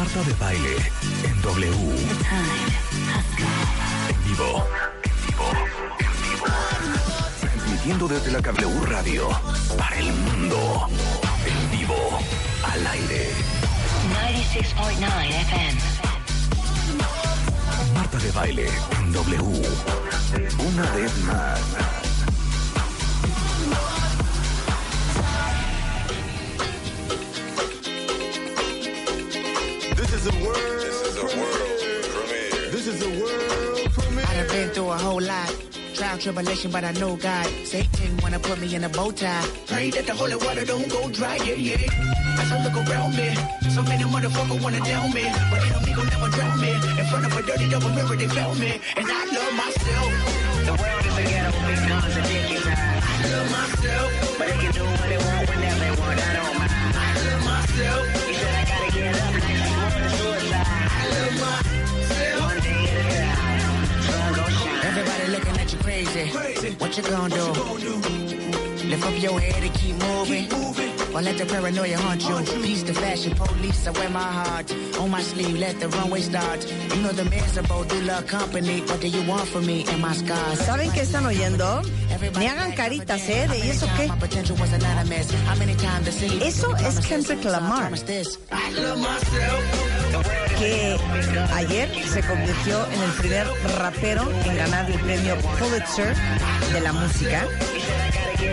Marta de Baile en W. En vivo. En vivo. En vivo. Transmitiendo desde la W Radio para el mundo. En vivo. Al aire. 96.9 FM. Marta de Baile en W. Una vez más. Is a world. This is a world premiere. This is a world premiere. I done been through a whole lot. Trial, tribulation, but I know God. Satan wanna put me in a bow tie. Pray that the holy water don't go dry, yeah, yeah. As I look around me, so many motherfuckers wanna down me. But enemy gon' never drown me. In front of a dirty double mirror, they found me. And I love myself. The world is a ghetto, big guns and dickies high. I love myself. But they can do what they want whenever they want, I don't mind. I love myself. He said I gotta get up, Everybody looking at you crazy. What you gonna do? Lift up your head and keep moving. Or let the paranoia haunt you. Peace the fashion police, I wear my heart on my sleeve. Let the runway start. You know the miserable do love company. What do you want from me and my scars? ¿Saben qué están oyendo? Ni hagan caritas, ¿eh? ¿De ¿y eso qué? Eso es Kendrick Lamar. Que ayer se convirtió en el primer rapero en ganar el premio Pulitzer de la música.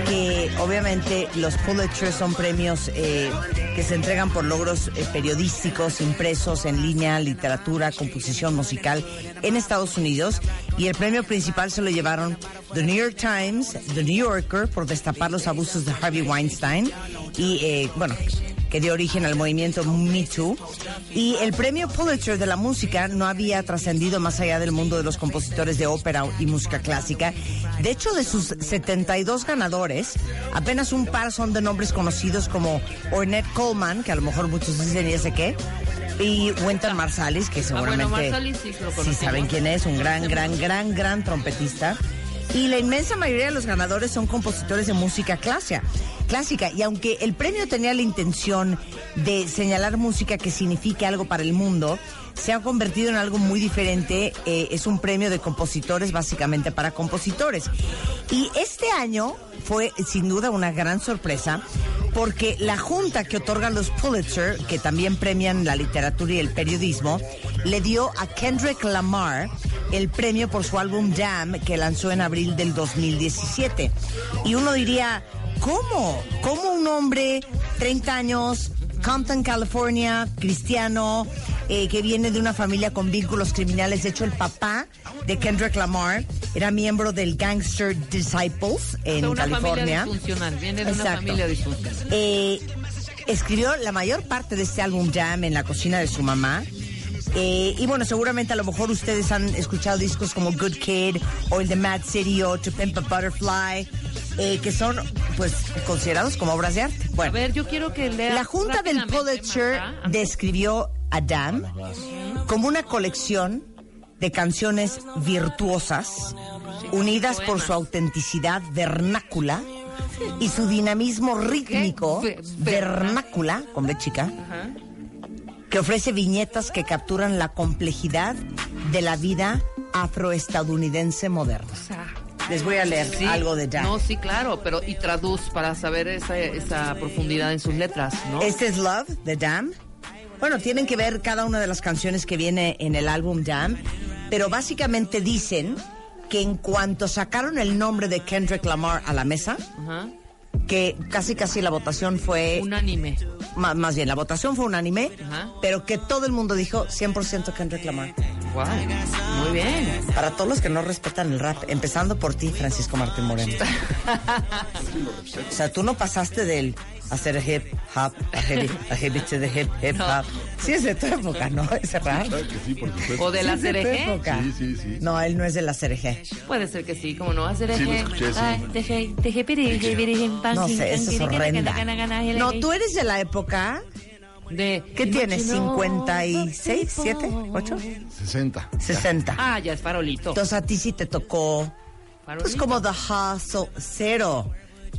Que obviamente los Pulitzer son premios eh, que se entregan por logros eh, periodísticos, impresos, en línea, literatura, composición musical en Estados Unidos. Y el premio principal se lo llevaron The New York Times, The New Yorker, por destapar los abusos de Harvey Weinstein. Y eh, bueno, que dio origen al movimiento Me Too. Y el premio Pulitzer de la música no había trascendido más allá del mundo de los compositores de ópera y música clásica. De hecho, de sus 72 ganadores, apenas un par son de nombres conocidos como Ornette Coleman, que a lo mejor muchos dicen y ese qué. Y Wynton Marsalis, que seguramente Ah, bueno, Marsalis sí sí saben quién es, un gran, gran, gran, gran trompetista. Y la inmensa mayoría de los ganadores son compositores de música clásica. clásica. Y aunque el premio tenía la intención de señalar música que signifique algo para el mundo, se ha convertido en algo muy diferente. Eh, es un premio de compositores, básicamente para compositores. Y este año fue sin duda una gran sorpresa porque la junta que otorga los Pulitzer, que también premian la literatura y el periodismo, le dio a Kendrick Lamar el premio por su álbum Jam que lanzó en abril del 2017. Y uno diría, ¿cómo? ¿Cómo un hombre, 30 años, Compton, California, cristiano, eh, que viene de una familia con vínculos criminales. De hecho, el papá de Kendrick Lamar era miembro del Gangster Disciples en una California. familia disfuncional, viene de una familia disfuncional. Eh, escribió la mayor parte de este álbum Jam en la cocina de su mamá. Eh, y bueno, seguramente a lo mejor ustedes han escuchado discos como Good Kid o el de Mad City o To Pimp a Butterfly, eh, que son pues considerados como obras de arte. A Bueno, ver, yo quiero que lea la Junta del Pulitzer describió a Jam como una colección de canciones virtuosas, unidas por su autenticidad vernácula y su dinamismo rítmico, vernácula, con B chica, Ajá. Que ofrece viñetas que capturan la complejidad de la vida afroestadounidense moderna. Les voy a leer sí, algo de Jam. No, sí, claro, pero y traduz para saber esa, esa profundidad en sus letras, ¿no? Este es Love de Jam. Bueno, tienen que ver cada una de las canciones que viene en el álbum Jam, pero básicamente dicen que en cuanto sacaron el nombre de Kendrick Lamar a la mesa. Que casi casi la votación fue Unánime. ma- más bien la votación fue unánime, Ajá. pero que todo el mundo dijo 100% Kendrick Lamar. Wow. Muy bien. Para todos los que no respetan el rap, empezando por ti, Francisco Martín Moreno. o sea, tú no pasaste del hacer hip hop a heavy, a heavy to the hip hip hop. Sí es de tu época, ¿no? Claro que sí, por supuesto. O de la es de cereje. época. Sí, sí, sí. No, él no es de la cereje. Puede ser que sí, como no hacer Sí, lo escuché, sí. No sé, eso es horrenda. No, tú eres de la época. De, ¿Qué tienes? ¿56, 7, 8? 60. 60. Ah, ya es farolito. Entonces a ti sí te tocó. Pues Farolito. como The Hustle, cero.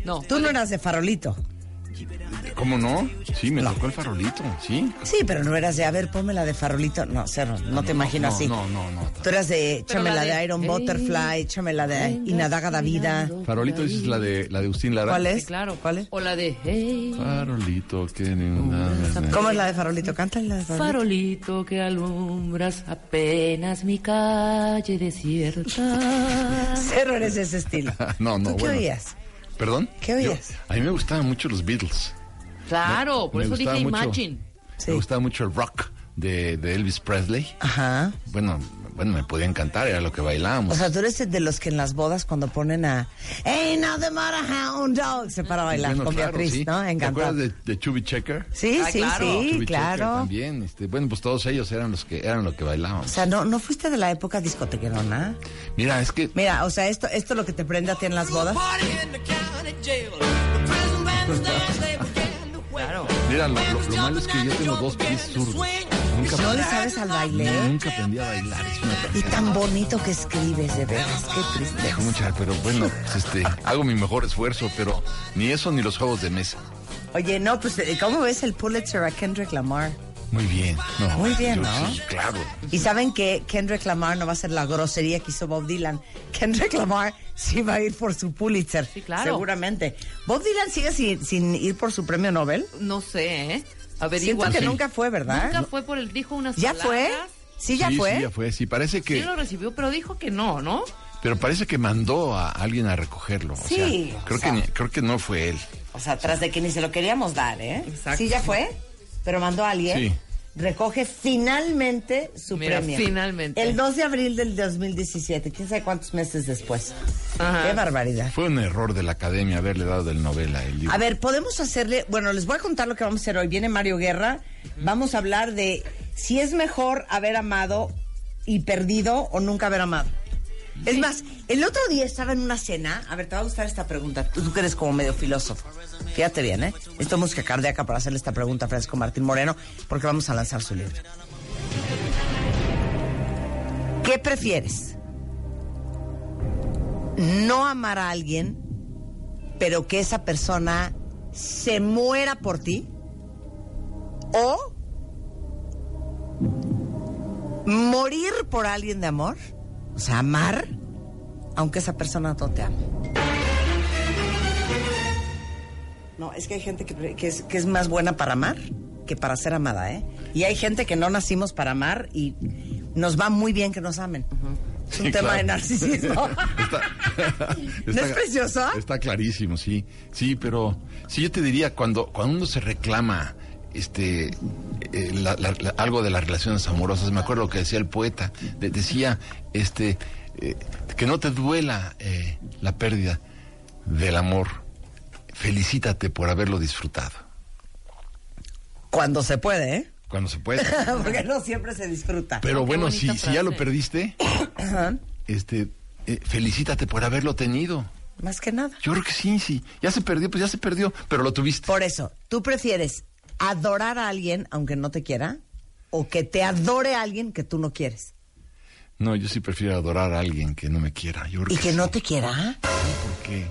No. Tú no eras de farolito. ¿Cómo no? Sí, me tocó el farolito, sí. Sí, pero no eras de, a ver, ponme la de farolito. No, cero, no, te imagino no, así. No, no, no. Tú eras de, échame la de, de, Iron "Hey, Butterfly, échame la de Inadaga da Vida. Farolito dices la de la de Agustín Lara. ¿Cuál es? Sí, claro. ¿Cuál es? O la de Hey, Farolito que ni ¿Cómo es la de farolito? Cántale la de farolito. farolito que alumbras apenas mi calle desierta. Cero eres ese estilo. No, no, ¿Tú qué bueno. oías? ¿Perdón? ¿Qué oías? Yo- a mí me gustaban mucho los Beatles. Claro, Me- por me eso dije mucho. Imagine. Sí. Me gustaba mucho el rock de, de Elvis Presley. Ajá. Bueno, bueno, me podía encantar, era lo que bailábamos. O sea, tú eres de los que en las bodas cuando ponen a Ain't nothing but a hound dog se para a bailar Bueno, con claro, Beatriz, sí. ¿no? ¿Te Encantado. acuerdas de, de Chubby Checker? Sí, Ah, sí, claro. sí, Chubby Checker claro. también. Este, bueno, pues todos ellos eran los que eran lo que O bailábamos. sea, no, no fuiste de la época discotequerona. Mira, es que Mira, o sea, esto, esto lo que te prende a ti en las bodas. Claro. mira, lo, lo- lo malo es que yo tengo dos pies zurdos. Nunca, ¿No le sabes al baile? nunca aprendí a bailar. Es una Y tan bonito que escribes, de veras, qué triste. Dejo mucha, pero bueno, pues, este, hago mi mejor esfuerzo, pero ni eso ni los juegos de mesa. Oye, no, pues, eh, ¿cómo ves el Pulitzer a Kendrick Lamar? Muy bien. No, Muy bien, ¿no? sí, claro. Y saben que Kendrick Lamar no va a ser la grosería que hizo Bob Dylan. Kendrick Lamar sí va a ir por su Pulitzer. Sí, claro. Seguramente. ¿Bob Dylan sigue sin, sin ir por su premio Nobel? No sé, ¿eh? Siento que nunca fue, ¿verdad? Nunca fue por el dijo unas ¿Ya fue? ¿Sí, ya sí, fue? Sí, ya fue. Sí, parece Sí que, lo recibió, pero dijo que no, ¿no? pero parece que mandó a alguien a recogerlo. O Sí, sea, o creo sea. que ni- creo que no fue él. O sea, tras de que ni se lo queríamos dar, ¿eh? Exacto. Sí, ya fue. Pero mandó a alguien. Sí. Recoge finalmente su Mira, premio. finalmente. El 2 de abril del 2017. ¿Quién sabe cuántos meses después? Ajá. Qué barbaridad. Fue un error de la academia haberle dado del novela el libro. A ver, podemos hacerle. Bueno, les voy a contar lo que vamos a hacer hoy. Viene Mario Guerra. Vamos a hablar de si es mejor haber amado y perdido o nunca haber amado. Es más, el otro día estaba en una cena. A ver, te va a gustar esta pregunta. Tú, tú que eres como medio filósofo. Fíjate bien, ¿eh? Esto es música cardíaca para hacerle esta pregunta a Francisco Martín Moreno, porque vamos a lanzar su libro. ¿Qué prefieres? ¿No amar a alguien, pero que esa persona se muera por ti? ¿O morir por alguien de amor? O sea, amar, aunque esa persona no te ame. No, es que hay gente que, es, que es más buena para amar que para ser amada, ¿eh? Y hay gente que no nacimos para amar y nos va muy bien que nos amen. Es un Sí, tema claro. de narcisismo. Está, ¿No es precioso? Está clarísimo, sí. Sí, pero sí yo te diría, cuando, cuando uno se reclama este eh, la- la- la- algo de las relaciones amorosas, me acuerdo lo que decía el poeta, de- decía este eh, que no te duela eh, la pérdida del amor. Felicítate por haberlo disfrutado. Cuando se puede, ¿eh? Cuando se puede. Porque no siempre se disfruta. Pero qué bueno, si, si ya lo perdiste, este felicítate por haberlo tenido. Más que nada. Yo creo que sí, sí. Ya se perdió, pues ya se perdió, pero lo tuviste. Por eso, ¿tú prefieres adorar a alguien aunque no te quiera? ¿O que te adore a alguien que tú no quieres? No, yo sí prefiero adorar a alguien que no me quiera. Yo ¿Y que sí. no te quiera? ¿Por qué?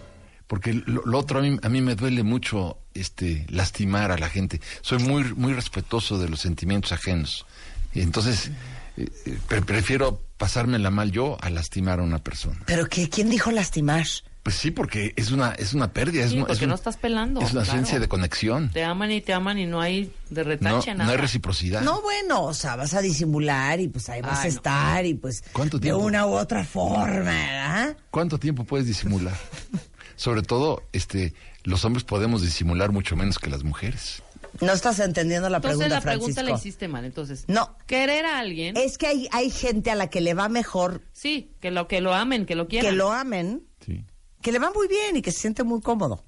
Porque lo, lo otro a mí, a mí me duele mucho este lastimar a la gente. Soy muy muy respetuoso de los sentimientos ajenos. Y entonces eh, eh, pre- prefiero pasármela mal yo a lastimar a una persona. ¿Pero que, quién dijo lastimar? Pues sí, porque es una es una pérdida, es, Sí, una- porque es un- no estás pelando, Es una claro. ausencia de conexión. Te aman y te aman y no hay de No, retache no nada. hay reciprocidad. No, bueno, o sea, vas a disimular y pues ahí vas a Ay, no. estar y pues ¿Cuánto de tiempo? una u otra forma, ¿verdad? ¿Cuánto tiempo puedes disimular? Sobre todo, este, los hombres podemos disimular mucho menos que las mujeres. No estás entendiendo la Entonces pregunta, la pregunta Francisco. la hiciste mal. Entonces, No. querer a alguien, Es que hay, hay gente a la que le va mejor sí, que lo que lo amen, que lo quieran. que lo amen, Sí. Que le va muy bien y que se siente muy cómodo.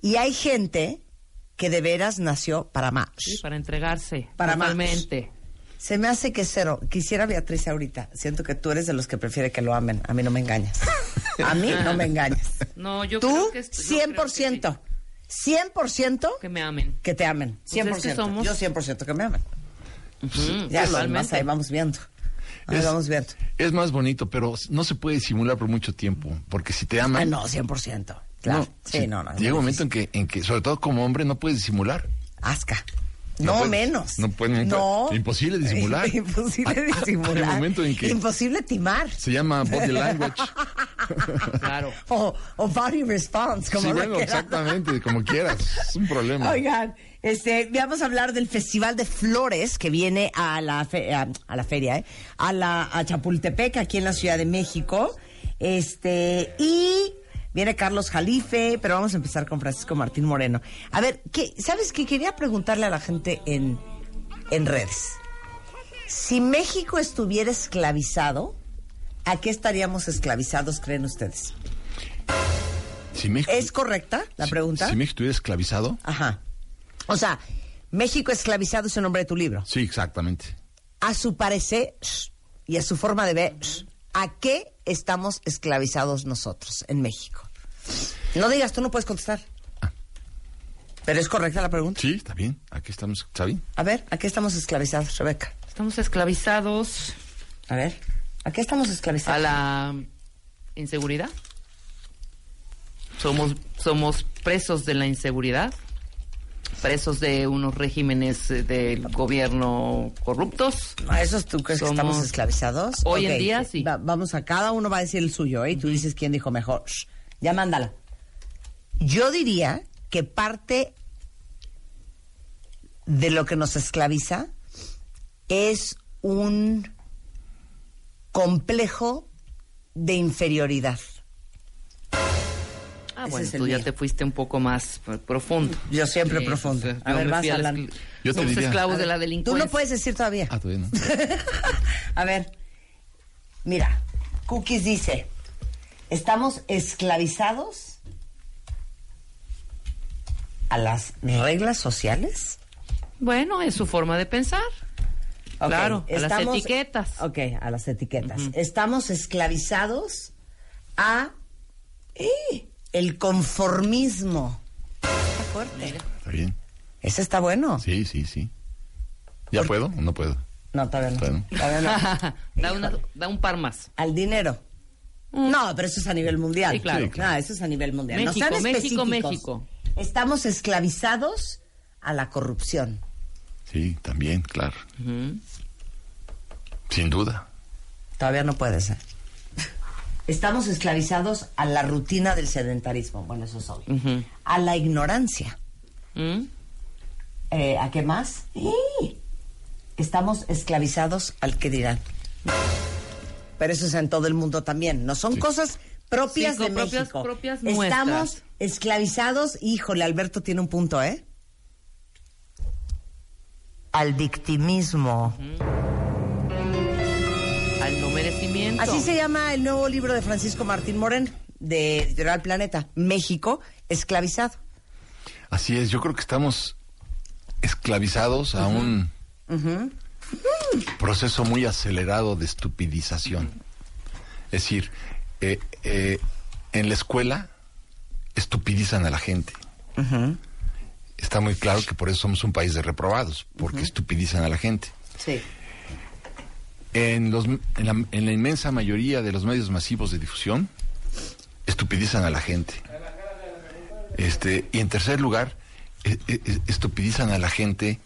Y hay gente que de veras nació para más. Sí, para entregarse. Para más. totalmente. Se me hace que cero. Quisiera Beatriz ahorita. Siento que tú eres de los que prefiere que lo amen. A mí no me engañas. A mí no me engañas. No, yo Tú, creo que es- yo creo que 100%. 100% Que me amen. que te amen. Pues es que 100%. somos- Yo 100% que me amen. Ya lo demás ahí vamos viendo. Es- vamos viendo. Es más bonito, pero no se puede disimular por mucho tiempo, porque si te Ah, aman, no, 100%. Claro. Sí, no, no, Llega un momento en que, en que, sobre todo como hombre, no puedes disimular. Asca. No No, puedes. menos. No puedes, No. imposible disimular. Imposible disimular. un momento en que- Imposible timar. Se llama body language. Claro. O, o body response, como sí, bueno, exactamente, como quieras. Es un problema. Oigan, este, vamos a hablar del Festival de Flores que viene a la, fe- a, a la feria, ¿eh? A la a Chapultepec, aquí en la Ciudad de México. Este, y viene Carlos Jalife, pero vamos a empezar con Francisco Martín Moreno. A ver, ¿qué, ¿sabes qué? Quería preguntarle a la gente en, en redes. Si México estuviera esclavizado, ¿a qué estaríamos esclavizados, creen ustedes? Si México, ¿Es correcta la si- pregunta? Si, México estuviera esclavizado, Ajá. O sea, México esclavizado es el nombre de tu libro. sí, exactamente. A su parecer y a su forma de ver, ¿a qué estamos esclavizados nosotros en México? No digas, tú no puedes contestar. Pero es correcta la pregunta. Sí, está bien. Aquí estamos, ¿está bien? A ver, ¿a qué estamos esclavizados, Rebeca? Estamos esclavizados A ver, ¿a qué estamos a esclavizados? la inseguridad. Somos, somos presos de la inseguridad, presos de unos regímenes eh, del gobierno corruptos. ¿A esos tú crees que estamos esclavizados? Hoy en día, sí. va- vamos a cada uno va a decir el suyo, ¿eh? Y tú dices quién dijo mejor. Shh, ya mándala. Yo diría que parte de lo que nos esclaviza es un complejo de inferioridad. Ah, Ese bueno, tú ya mío. te fuiste un poco más profundo. Yo siempre Sí, profundo. entonces, A ver, vas a la Yo Somos diría- esclavos de la Tú delincuencia. no puedes decir todavía. Ah, todavía no. A ver, mira, Cookies dice, estamos esclavizados a las reglas sociales. Bueno, es su forma de pensar. Claro, a las etiquetas. Ok, a las etiquetas. Estamos esclavizados a ¡eh! El conformismo. Está fuerte. Está bien. Ese está bueno. Sí, sí, sí. ¿Ya puedo o no puedo? No, todavía no. Todavía Todavía no. da, una- da un par más. Al dinero. No, pero eso es a nivel mundial. Sí, claro. Sí, claro. No, eso es a nivel mundial. no México, sean México, específicos. México. Estamos esclavizados a la corrupción. Sí, también, claro. Sin duda. Todavía no puede ser. Estamos esclavizados a la rutina del sedentarismo. Bueno, eso es obvio. A la ignorancia. ¿Mm? Eh, ¿A qué más? ¡Sí! Estamos esclavizados al que dirán. Pero eso es en todo el mundo también. No son cosas propias Sí, de propias- México. propias Estamos nuestras. esclavizados. Híjole, Alberto tiene un punto, ¿eh? Al victimismo. Así se llama el nuevo libro de Francisco Martín Moreno, de Editorial Planeta. México esclavizado. Así es, yo creo que estamos esclavizados a un proceso muy acelerado de estupidización. Es decir, eh, eh, en la escuela estupidizan a la gente. Está muy claro que por eso somos un país de reprobados, porque estupidizan a la gente. Sí. En, los, en, la, en la inmensa mayoría de los medios masivos de difusión, estupidizan a la gente. Este, y en tercer lugar, e- e- estupidizan a la gente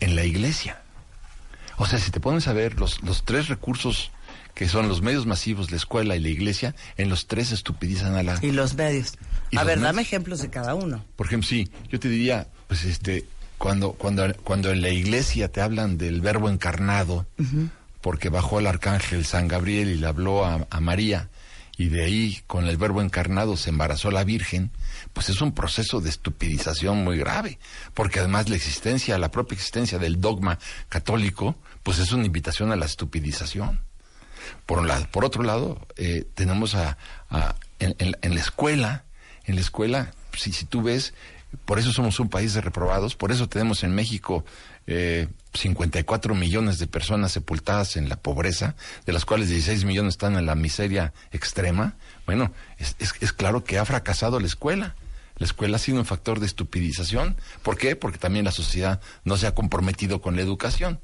en la iglesia. O sea, si te pones a ver los, los tres recursos que son los medios masivos, la escuela y la iglesia, en los tres estupidizan a la... Y los medios. ¿Y a los ver, medios? dame ejemplos de cada uno. Por ejemplo, sí, yo te diría, pues este, cuando, cuando, cuando en la iglesia te hablan del verbo encarnado, porque bajó el arcángel San Gabriel y le habló a, María, y de ahí con el verbo encarnado se embarazó la Virgen, pues es un proceso de estupidización muy grave, porque además la existencia, la propia existencia del dogma católico, pues es una invitación a la estupidización por un lado. Por otro lado, eh, tenemos a, en- en la escuela, en la escuela, si, si tú ves, por eso somos un país de reprobados, por eso tenemos en México eh, 54 millones de personas sepultadas en la pobreza, de las cuales 16 millones están en la miseria extrema. Bueno, es, es- es claro que ha fracasado la escuela. La escuela ha sido un factor de estupidización. ¿Por qué? Porque también la sociedad no se ha comprometido con la educación.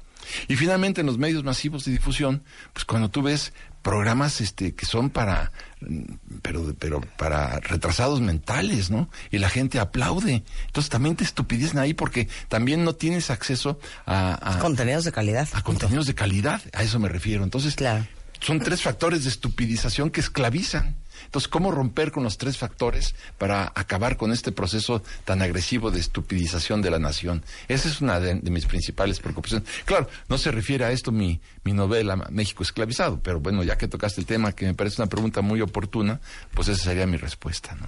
Y finalmente en los medios masivos de difusión, pues cuando tú ves programas este que son para mm, pero pero para retrasados mentales, ¿no? Y la gente aplaude. Entonces también te estupidecen ahí porque también no tienes acceso a, a- Contenidos de calidad. a contenidos de calidad, a eso me refiero. Entonces, Claro. son tres factores de estupidización que esclavizan. Entonces, ¿cómo romper con los tres factores para acabar con este proceso tan agresivo de estupidización de la nación? Esa es una de, de mis principales preocupaciones. Claro, no se refiere a esto mi, mi novela México esclavizado, pero bueno, ya que tocaste el tema, que me parece una pregunta muy oportuna, pues esa sería mi respuesta, ¿no?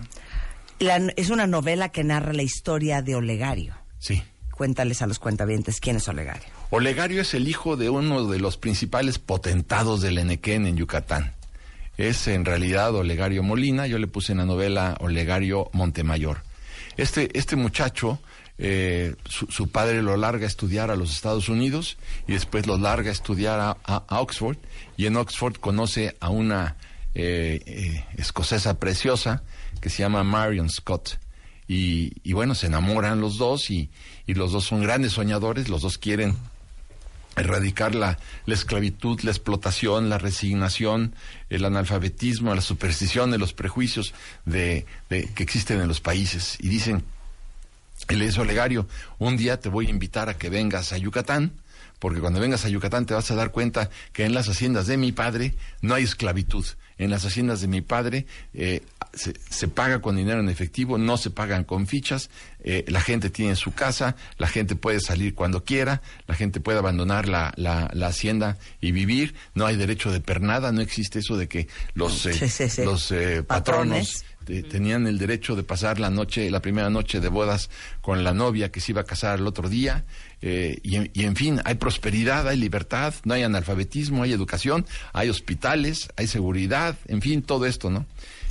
La- es una novela que narra la historia de Olegario. Sí. Cuéntales a los cuentavientes quién es Olegario. Olegario es el hijo de uno de los principales potentados del Enequén en Yucatán. Es en realidad Olegario Molina, yo le puse en la novela Olegario Montemayor. Este, este muchacho, eh, su, padre lo larga a estudiar a los Estados Unidos y después lo larga a estudiar a Oxford y en Oxford conoce a una eh, eh, escocesa preciosa que se llama Marion Scott. Y, y bueno, se enamoran los dos y, y los dos son grandes soñadores, los dos quieren erradicar la, la esclavitud, la explotación, la resignación, el analfabetismo, la superstición, los prejuicios de, de- que existen en los países. Y dicen, es Olegario, un día te voy a invitar a que vengas a Yucatán, porque cuando vengas a Yucatán te vas a dar cuenta que en las haciendas de mi padre no hay esclavitud. En las haciendas de mi padre eh, se, se paga con dinero en efectivo, no se pagan con fichas, eh, la gente tiene su casa, la gente puede salir cuando quiera, la gente puede abandonar la, la, la hacienda y vivir, no hay derecho de pernada, no existe eso de que los, eh, Sí, sí, sí. los eh, Patrones. patronos te- tenían el derecho de pasar la noche, la primera noche de bodas con la novia que se iba a casar el otro día. Eh, y, y en fin, hay prosperidad, hay libertad, no hay analfabetismo, hay educación, hay hospitales, hay seguridad, en fin, todo esto, ¿no?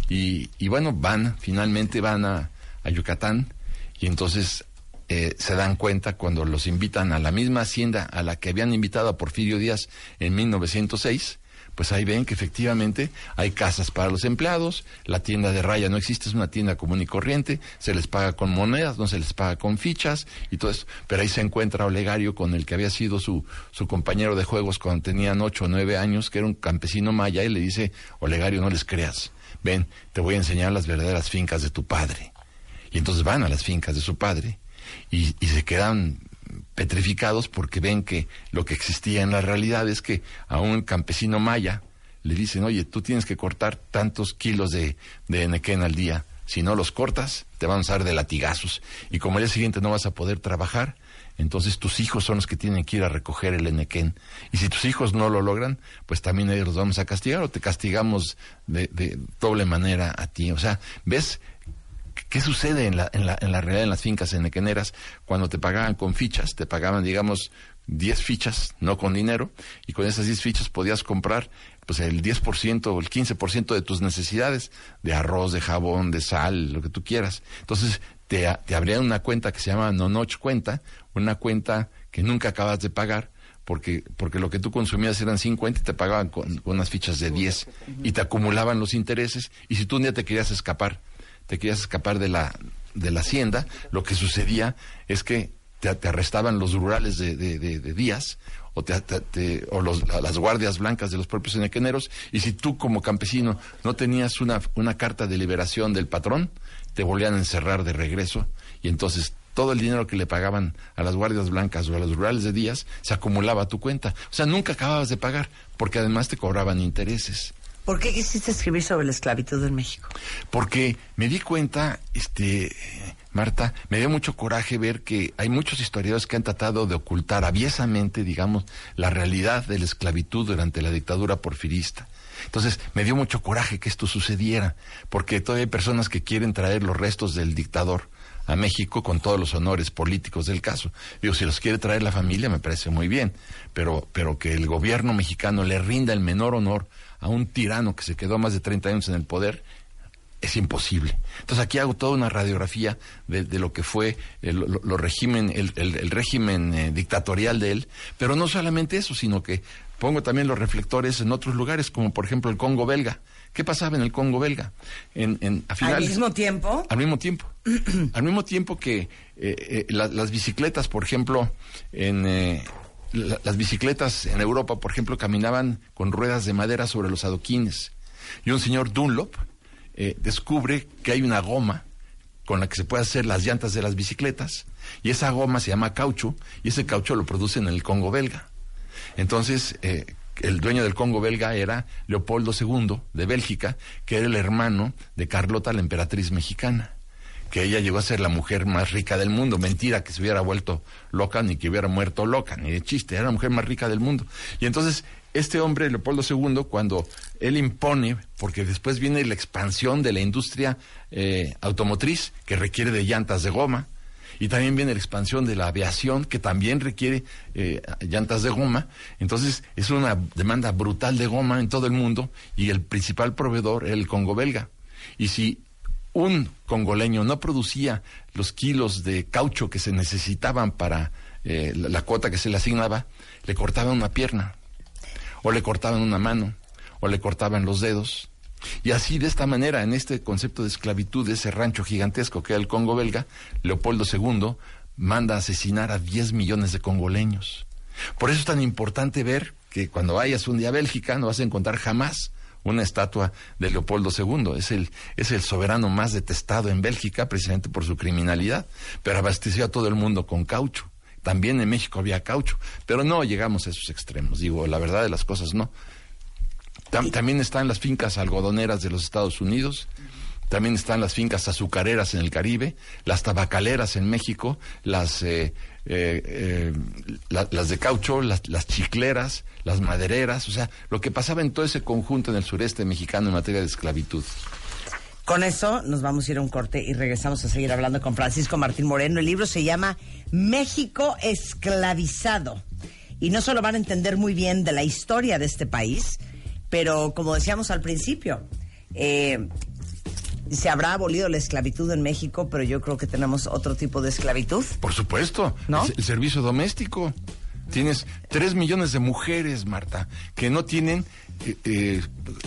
Y, y bueno, van, finalmente van a, a Yucatán y entonces eh, se dan cuenta cuando los invitan a la misma hacienda a la que habían invitado a Porfirio Díaz en 1906 pues ahí ven que efectivamente hay casas para los empleados, la tienda de raya no existe, es una tienda común y corriente, se les paga con monedas, no se les paga con fichas y todo eso. Pero ahí se encuentra Olegario con el que había sido su, su compañero de juegos cuando tenían ocho o nueve años, que era un campesino maya, y le dice, Olegario, no les creas, ven, te voy a enseñar las verdaderas fincas de tu padre. Y entonces van a las fincas de su padre y, y se quedan petrificados porque ven que lo que existía en la realidad es que a un campesino maya le dicen, oye, tú tienes que cortar tantos kilos de, de al día. Si no los cortas, te van a usar de latigazos. Y como al día siguiente no vas a poder trabajar, entonces tus hijos son los que tienen que ir a recoger el enequén. Y si tus hijos no lo logran, pues también ellos los vamos a castigar o te castigamos de, de doble manera a ti. O sea, ¿ves ¿Qué sucede en la, en la, en la realidad en las fincas enequeneras? Cuando te pagaban con fichas, te pagaban, digamos, 10 fichas, no con dinero, y con esas 10 fichas podías comprar pues el 10% o el 15% de tus necesidades, de arroz, de jabón, de sal, lo que tú quieras. Entonces, te, te abrían una cuenta que se llama Nonoch Cuenta, una cuenta que nunca acabas de pagar, porque, porque lo que tú consumías eran 50 y te pagaban con, con unas fichas de 10 y te acumulaban los intereses, y si tú un día te querías escapar, te querías escapar de la, de la hacienda, lo que sucedía es que te, arrestaban los rurales de, de, días o, te, te- o los- la- las guardias blancas de los propios enequeneros y si tú como campesino no tenías una, una carta de liberación del patrón, te volvían a encerrar de regreso y entonces todo el dinero que le pagaban a las guardias blancas o a los rurales de días se acumulaba a tu cuenta. O sea, nunca acababas de pagar porque además te cobraban intereses. ¿Por qué quisiste escribir sobre la esclavitud en México? porque me di cuenta, este, Marta, me dio mucho coraje ver que hay muchos historiadores que han tratado de ocultar aviesamente, digamos, la realidad de la esclavitud durante la dictadura porfirista. Entonces, me dio mucho coraje que esto sucediera, porque todavía hay personas que quieren traer los restos del dictador a México con todos los honores políticos del caso. Digo, si los quiere traer la familia, me parece muy bien, pero, pero que el gobierno mexicano le rinda el menor honor a un tirano que se quedó más de 30 años en el poder, es imposible. Entonces aquí hago toda una radiografía de, de lo que fue el, lo- lo régimen, el, el- el régimen eh, dictatorial de él, pero no solamente eso, sino que pongo también los reflectores en otros lugares, como por ejemplo el Congo belga. ¿Qué pasaba en el Congo belga? En, en, a Al mismo tiempo, al mismo tiempo. al mismo tiempo que eh, eh, la- las bicicletas, por ejemplo, en, eh, la- las bicicletas en Europa, por ejemplo, caminaban con ruedas de madera sobre los adoquines. Y un señor Dunlop eh, descubre que hay una goma con la que se puede hacer las llantas de las bicicletas. Y esa goma se llama caucho, y ese caucho lo producen en el Congo belga. Entonces, eh, el dueño del Congo belga era Leopoldo II de Bélgica, que era el hermano de Carlota, la emperatriz mexicana, que ella llegó a ser la mujer más rica del mundo. Mentira que se hubiera vuelto loca, ni que hubiera muerto loca, ni de chiste, era la mujer más rica del mundo. Y entonces, este hombre, Leopoldo II, cuando él impone, porque después viene la expansión de la industria eh, automotriz, que requiere de llantas de goma, y también viene la expansión de la aviación, que también requiere eh, llantas de goma. Entonces, es una demanda brutal de goma en todo el mundo y el principal proveedor era el Congo belga. Y si un congoleño no producía los kilos de caucho que se necesitaban para eh, la, cuota que se le asignaba, le cortaban una pierna, o le cortaban una mano, o le cortaban los dedos. Y así, de esta manera, en este concepto de esclavitud de ese rancho gigantesco que era el Congo belga, Leopoldo II manda a asesinar a 10 millones de congoleños. Por eso es tan importante ver que cuando vayas un día a Bélgica no vas a encontrar jamás una estatua de Leopoldo II. Es el, es el soberano más detestado en Bélgica precisamente por su criminalidad, pero abasteció a todo el mundo con caucho. También en México había caucho, pero no llegamos a esos extremos. Digo, la verdad de las cosas no. Tam- también están las fincas algodoneras de los Estados Unidos, también están las fincas azucareras en el Caribe, las tabacaleras en México, las, eh, eh, eh, la- las de caucho, las, las chicleras, las madereras, o sea, lo que pasaba en todo ese conjunto en el sureste mexicano en materia de esclavitud. Con eso nos vamos a ir a un corte y regresamos a seguir hablando con Francisco Martín Moreno. El libro se llama México esclavizado. Y no solo van a entender muy bien de la historia de este país, pero como decíamos al principio, eh, se habrá abolido la esclavitud en México, pero yo creo que tenemos otro tipo de esclavitud. Por supuesto, ¿No? el, el servicio doméstico. Tienes tres millones de mujeres, Marta, que no tienen eh, eh,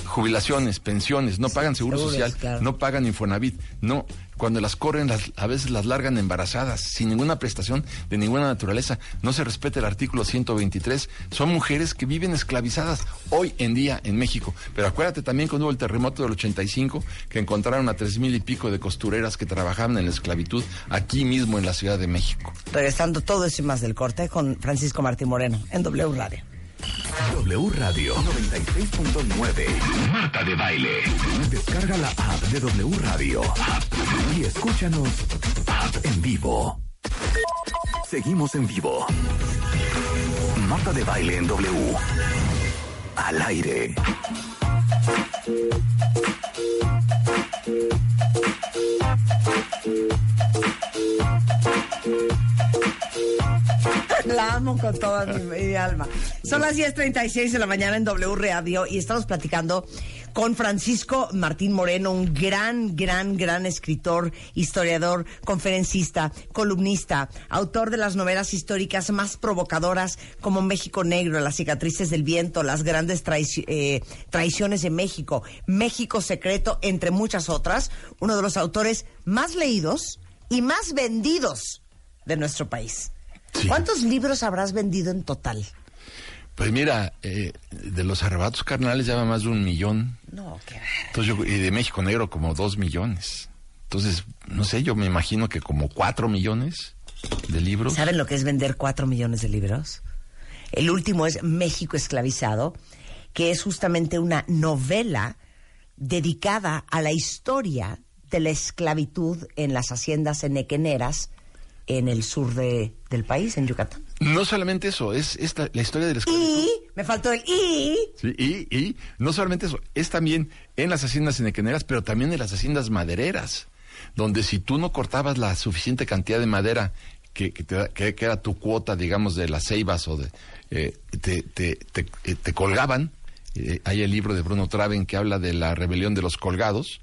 jubilaciones, pensiones, no pagan seguro social, no pagan Infonavit, no, cuando las corren, las- a veces las largan embarazadas, sin ninguna prestación de ninguna naturaleza, no se respeta el artículo 123, son mujeres que viven esclavizadas hoy en día en México. Pero acuérdate también cuando hubo el terremoto del 85, que encontraron a tres mil y pico de costureras que trabajaban en la esclavitud aquí mismo en la Ciudad de México. Regresando todo eso y más del corte con Francisco Martín Moreno en W Radio. W Radio 96.9. Marta de Baile. Descarga la app de W Radio. Y escúchanos en vivo. Seguimos en vivo. Marta de Baile en W. Al aire. La amo con toda mi, alma. Son las 10.36 de la mañana en W Radio y estamos platicando con Francisco Martín Moreno, un gran, gran, gran escritor, historiador, conferencista, columnista, autor de las novelas históricas más provocadoras como México Negro, Las cicatrices del viento, Las grandes traici- eh, traiciones de México, México Secreto, entre muchas otras. Uno de los autores más leídos y más vendidos de nuestro país. Sí. ¿Cuántos libros habrás vendido en total? Pues mira, eh, de los arrebatos carnales ya va más de un millón. No, qué Entonces yo- y de México Negro como dos millones. Entonces, no sé, yo me imagino que como cuatro millones de libros. ¿Saben lo que es vender cuatro millones de libros? El último es México esclavizado, que es justamente una novela dedicada a la historia de la esclavitud en las haciendas enequeneras en el sur de- del país, en Yucatán. No solamente eso, es esta, la historia de la esclavitud. Y, me faltó el y, Sí, y, y no solamente eso, es también en las haciendas enequeneras, pero también en las haciendas madereras, donde si tú no cortabas la suficiente cantidad de madera que, que, te que- que era tu cuota, digamos, de las ceibas o de... eh, te, te, te, eh, te colgaban. Eh, hay el libro de Bruno Traven que habla de la rebelión de los colgados,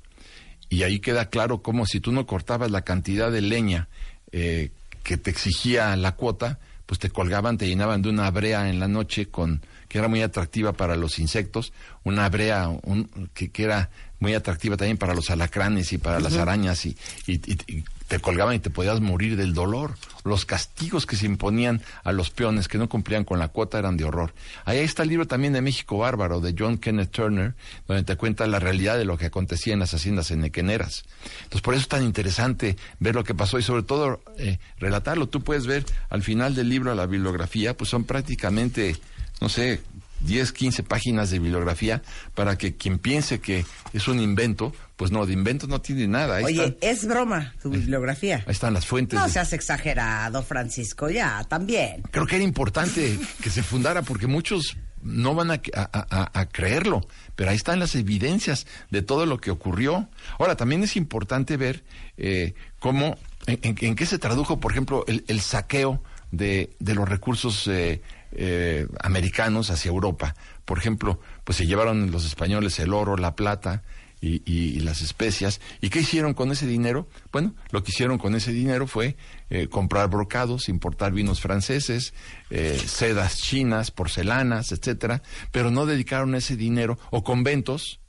y ahí queda claro cómo si tú no cortabas la cantidad de leña eh, que te exigía la cuota, pues te colgaban, te llenaban de una brea en la noche con que era muy atractiva para los insectos, una brea un- que, que era muy atractiva también para los alacranes y para las arañas y, y- y- y te colgaban y te podías morir del dolor. Los castigos que se imponían a los peones que no cumplían con la cuota eran de horror. Ahí está el libro también de México Bárbaro, de John Kenneth Turner, donde te cuenta la realidad de lo que acontecía en las haciendas enequeneras. Entonces, por eso es tan interesante ver lo que pasó y sobre todo eh, relatarlo. Tú puedes ver al final del libro, la bibliografía, pues son prácticamente, no sé, 10, 15 páginas de bibliografía para que quien piense que es un invento, pues no, de invento no tiene nada. Ahí, Oye, están, es broma tu bibliografía. ahí están las fuentes. No de- seas exagerado, Francisco, ya, también. Creo que era importante que se fundara porque muchos no van a, a- a- a creerlo, pero ahí están las evidencias de todo lo que ocurrió. Ahora, también es importante ver eh, cómo, en, en- en qué se tradujo, por ejemplo, el, el saqueo de, de los recursos eh, eh, americanos hacia Europa. Por ejemplo, pues se llevaron los españoles el oro, la plata, y, y- las especias. ¿Y qué hicieron con ese dinero? Bueno, lo que hicieron con ese dinero fue eh, comprar brocados, importar vinos franceses, eh, sedas chinas, porcelanas, etcétera, pero no dedicaron ese dinero o conventos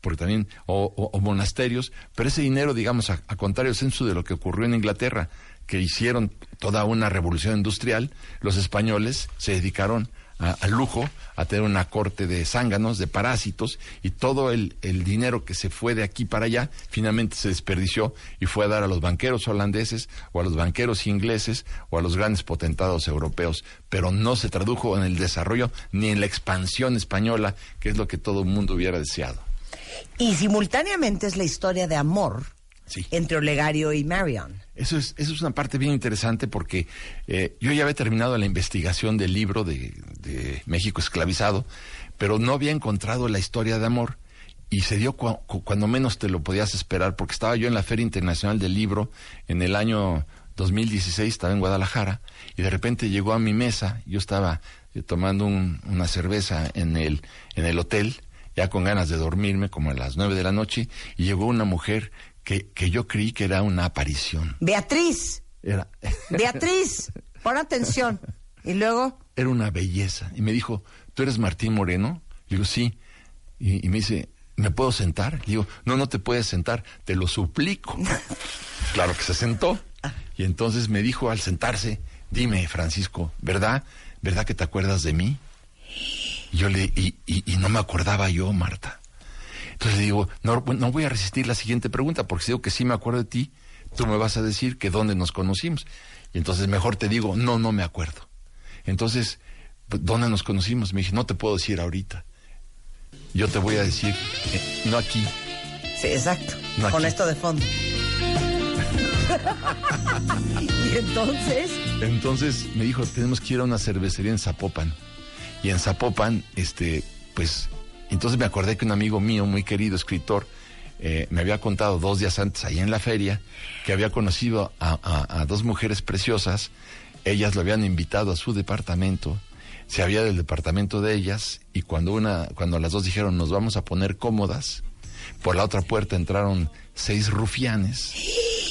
porque también, o, o- o monasterios, pero ese dinero, digamos, a, a contrario censo de lo que ocurrió en Inglaterra, que hicieron toda una revolución industrial, los españoles se dedicaron a- lujo, a tener una corte de zánganos, de parásitos, y todo el, el dinero que se fue de aquí para allá, finalmente se desperdició y fue a dar a los banqueros holandeses, o a los banqueros ingleses, o a los grandes potentados europeos, pero no se tradujo en el desarrollo ni en la expansión española, que es lo que todo el mundo hubiera deseado. Y simultáneamente es la historia de amor Sí. entre Olegario y Marion. Eso es, eso es una parte bien interesante porque eh, yo ya había terminado la investigación del libro de, de México esclavizado, pero no había encontrado la historia de amor y se dio cua- cu- cuando menos te lo podías esperar porque estaba yo en la Feria Internacional del Libro en el año 2016, estaba en Guadalajara y de repente llegó a mi mesa, yo estaba eh, tomando un- una cerveza en el, en el hotel, ya con ganas de dormirme como a las nueve de la noche y llegó una mujer que, que yo creí que era una aparición. Beatriz, Era, Beatriz, pon atención. Y luego, era una belleza. Y me dijo, ¿tú eres Martín Moreno? Le digo, sí. Y, y me dice, ¿me puedo sentar? Le digo, no, no te puedes sentar, te lo suplico. claro que se sentó. Y entonces me dijo al sentarse, dime, Francisco, ¿verdad? ¿Verdad que te acuerdas de mí? Y yo le, y, y- y no me acordaba yo, Marta. Entonces le digo, no, no voy a resistir la siguiente pregunta, porque si digo que sí me acuerdo de ti, tú me vas a decir que dónde nos conocimos. Y entonces mejor te digo, no, no me acuerdo. Entonces, pues, ¿dónde nos conocimos? Me dije, no te puedo decir ahorita. Yo te voy a decir, eh, no aquí. sí, exacto, No, con aquí. esto de fondo. y entonces, Entonces me dijo, tenemos que ir a una cervecería en Zapopan. Y en Zapopan, este, pues, entonces me acordé que un amigo mío, muy querido escritor, eh, me había contado dos días antes, ahí en la feria, que había conocido a, a- a dos mujeres preciosas. Ellas lo habían invitado a su departamento. Se había del departamento de ellas y cuando una, cuando las dos dijeron nos vamos a poner cómodas, por la otra puerta entraron seis rufianes,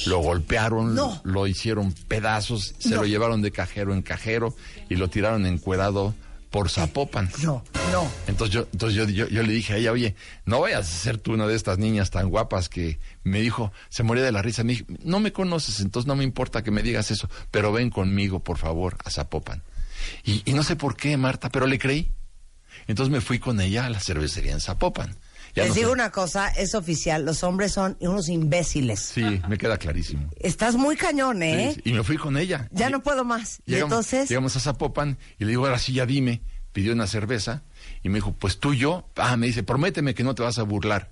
lo golpearon, No. lo hicieron pedazos, se No. lo llevaron de cajero en cajero y lo tiraron encuerado por Zapopan. no, no. Entonces yo, entonces yo, yo, yo le dije a ella, oye, no vayas a ser tú una de estas niñas tan guapas que me dijo, se moría de la risa, me dijo, no me conoces, entonces no me importa que me digas eso, pero ven conmigo, por favor, a Zapopan. Y, y no sé por qué, Marta, pero le creí. Entonces me fui con ella a la cervecería en Zapopan. Ya Les no digo sé- una cosa, es oficial, los hombres son unos imbéciles. Sí, me queda clarísimo. Estás muy cañón, ¿eh? Sí, y me fui con ella. Ya Y- no puedo más. Y Llegamos, entonces, llegamos a Zapopan y le digo, ahora sí, ya dime. Pidió una cerveza y me dijo, pues tú y yo. Ah, me dice, prométeme que no te vas a burlar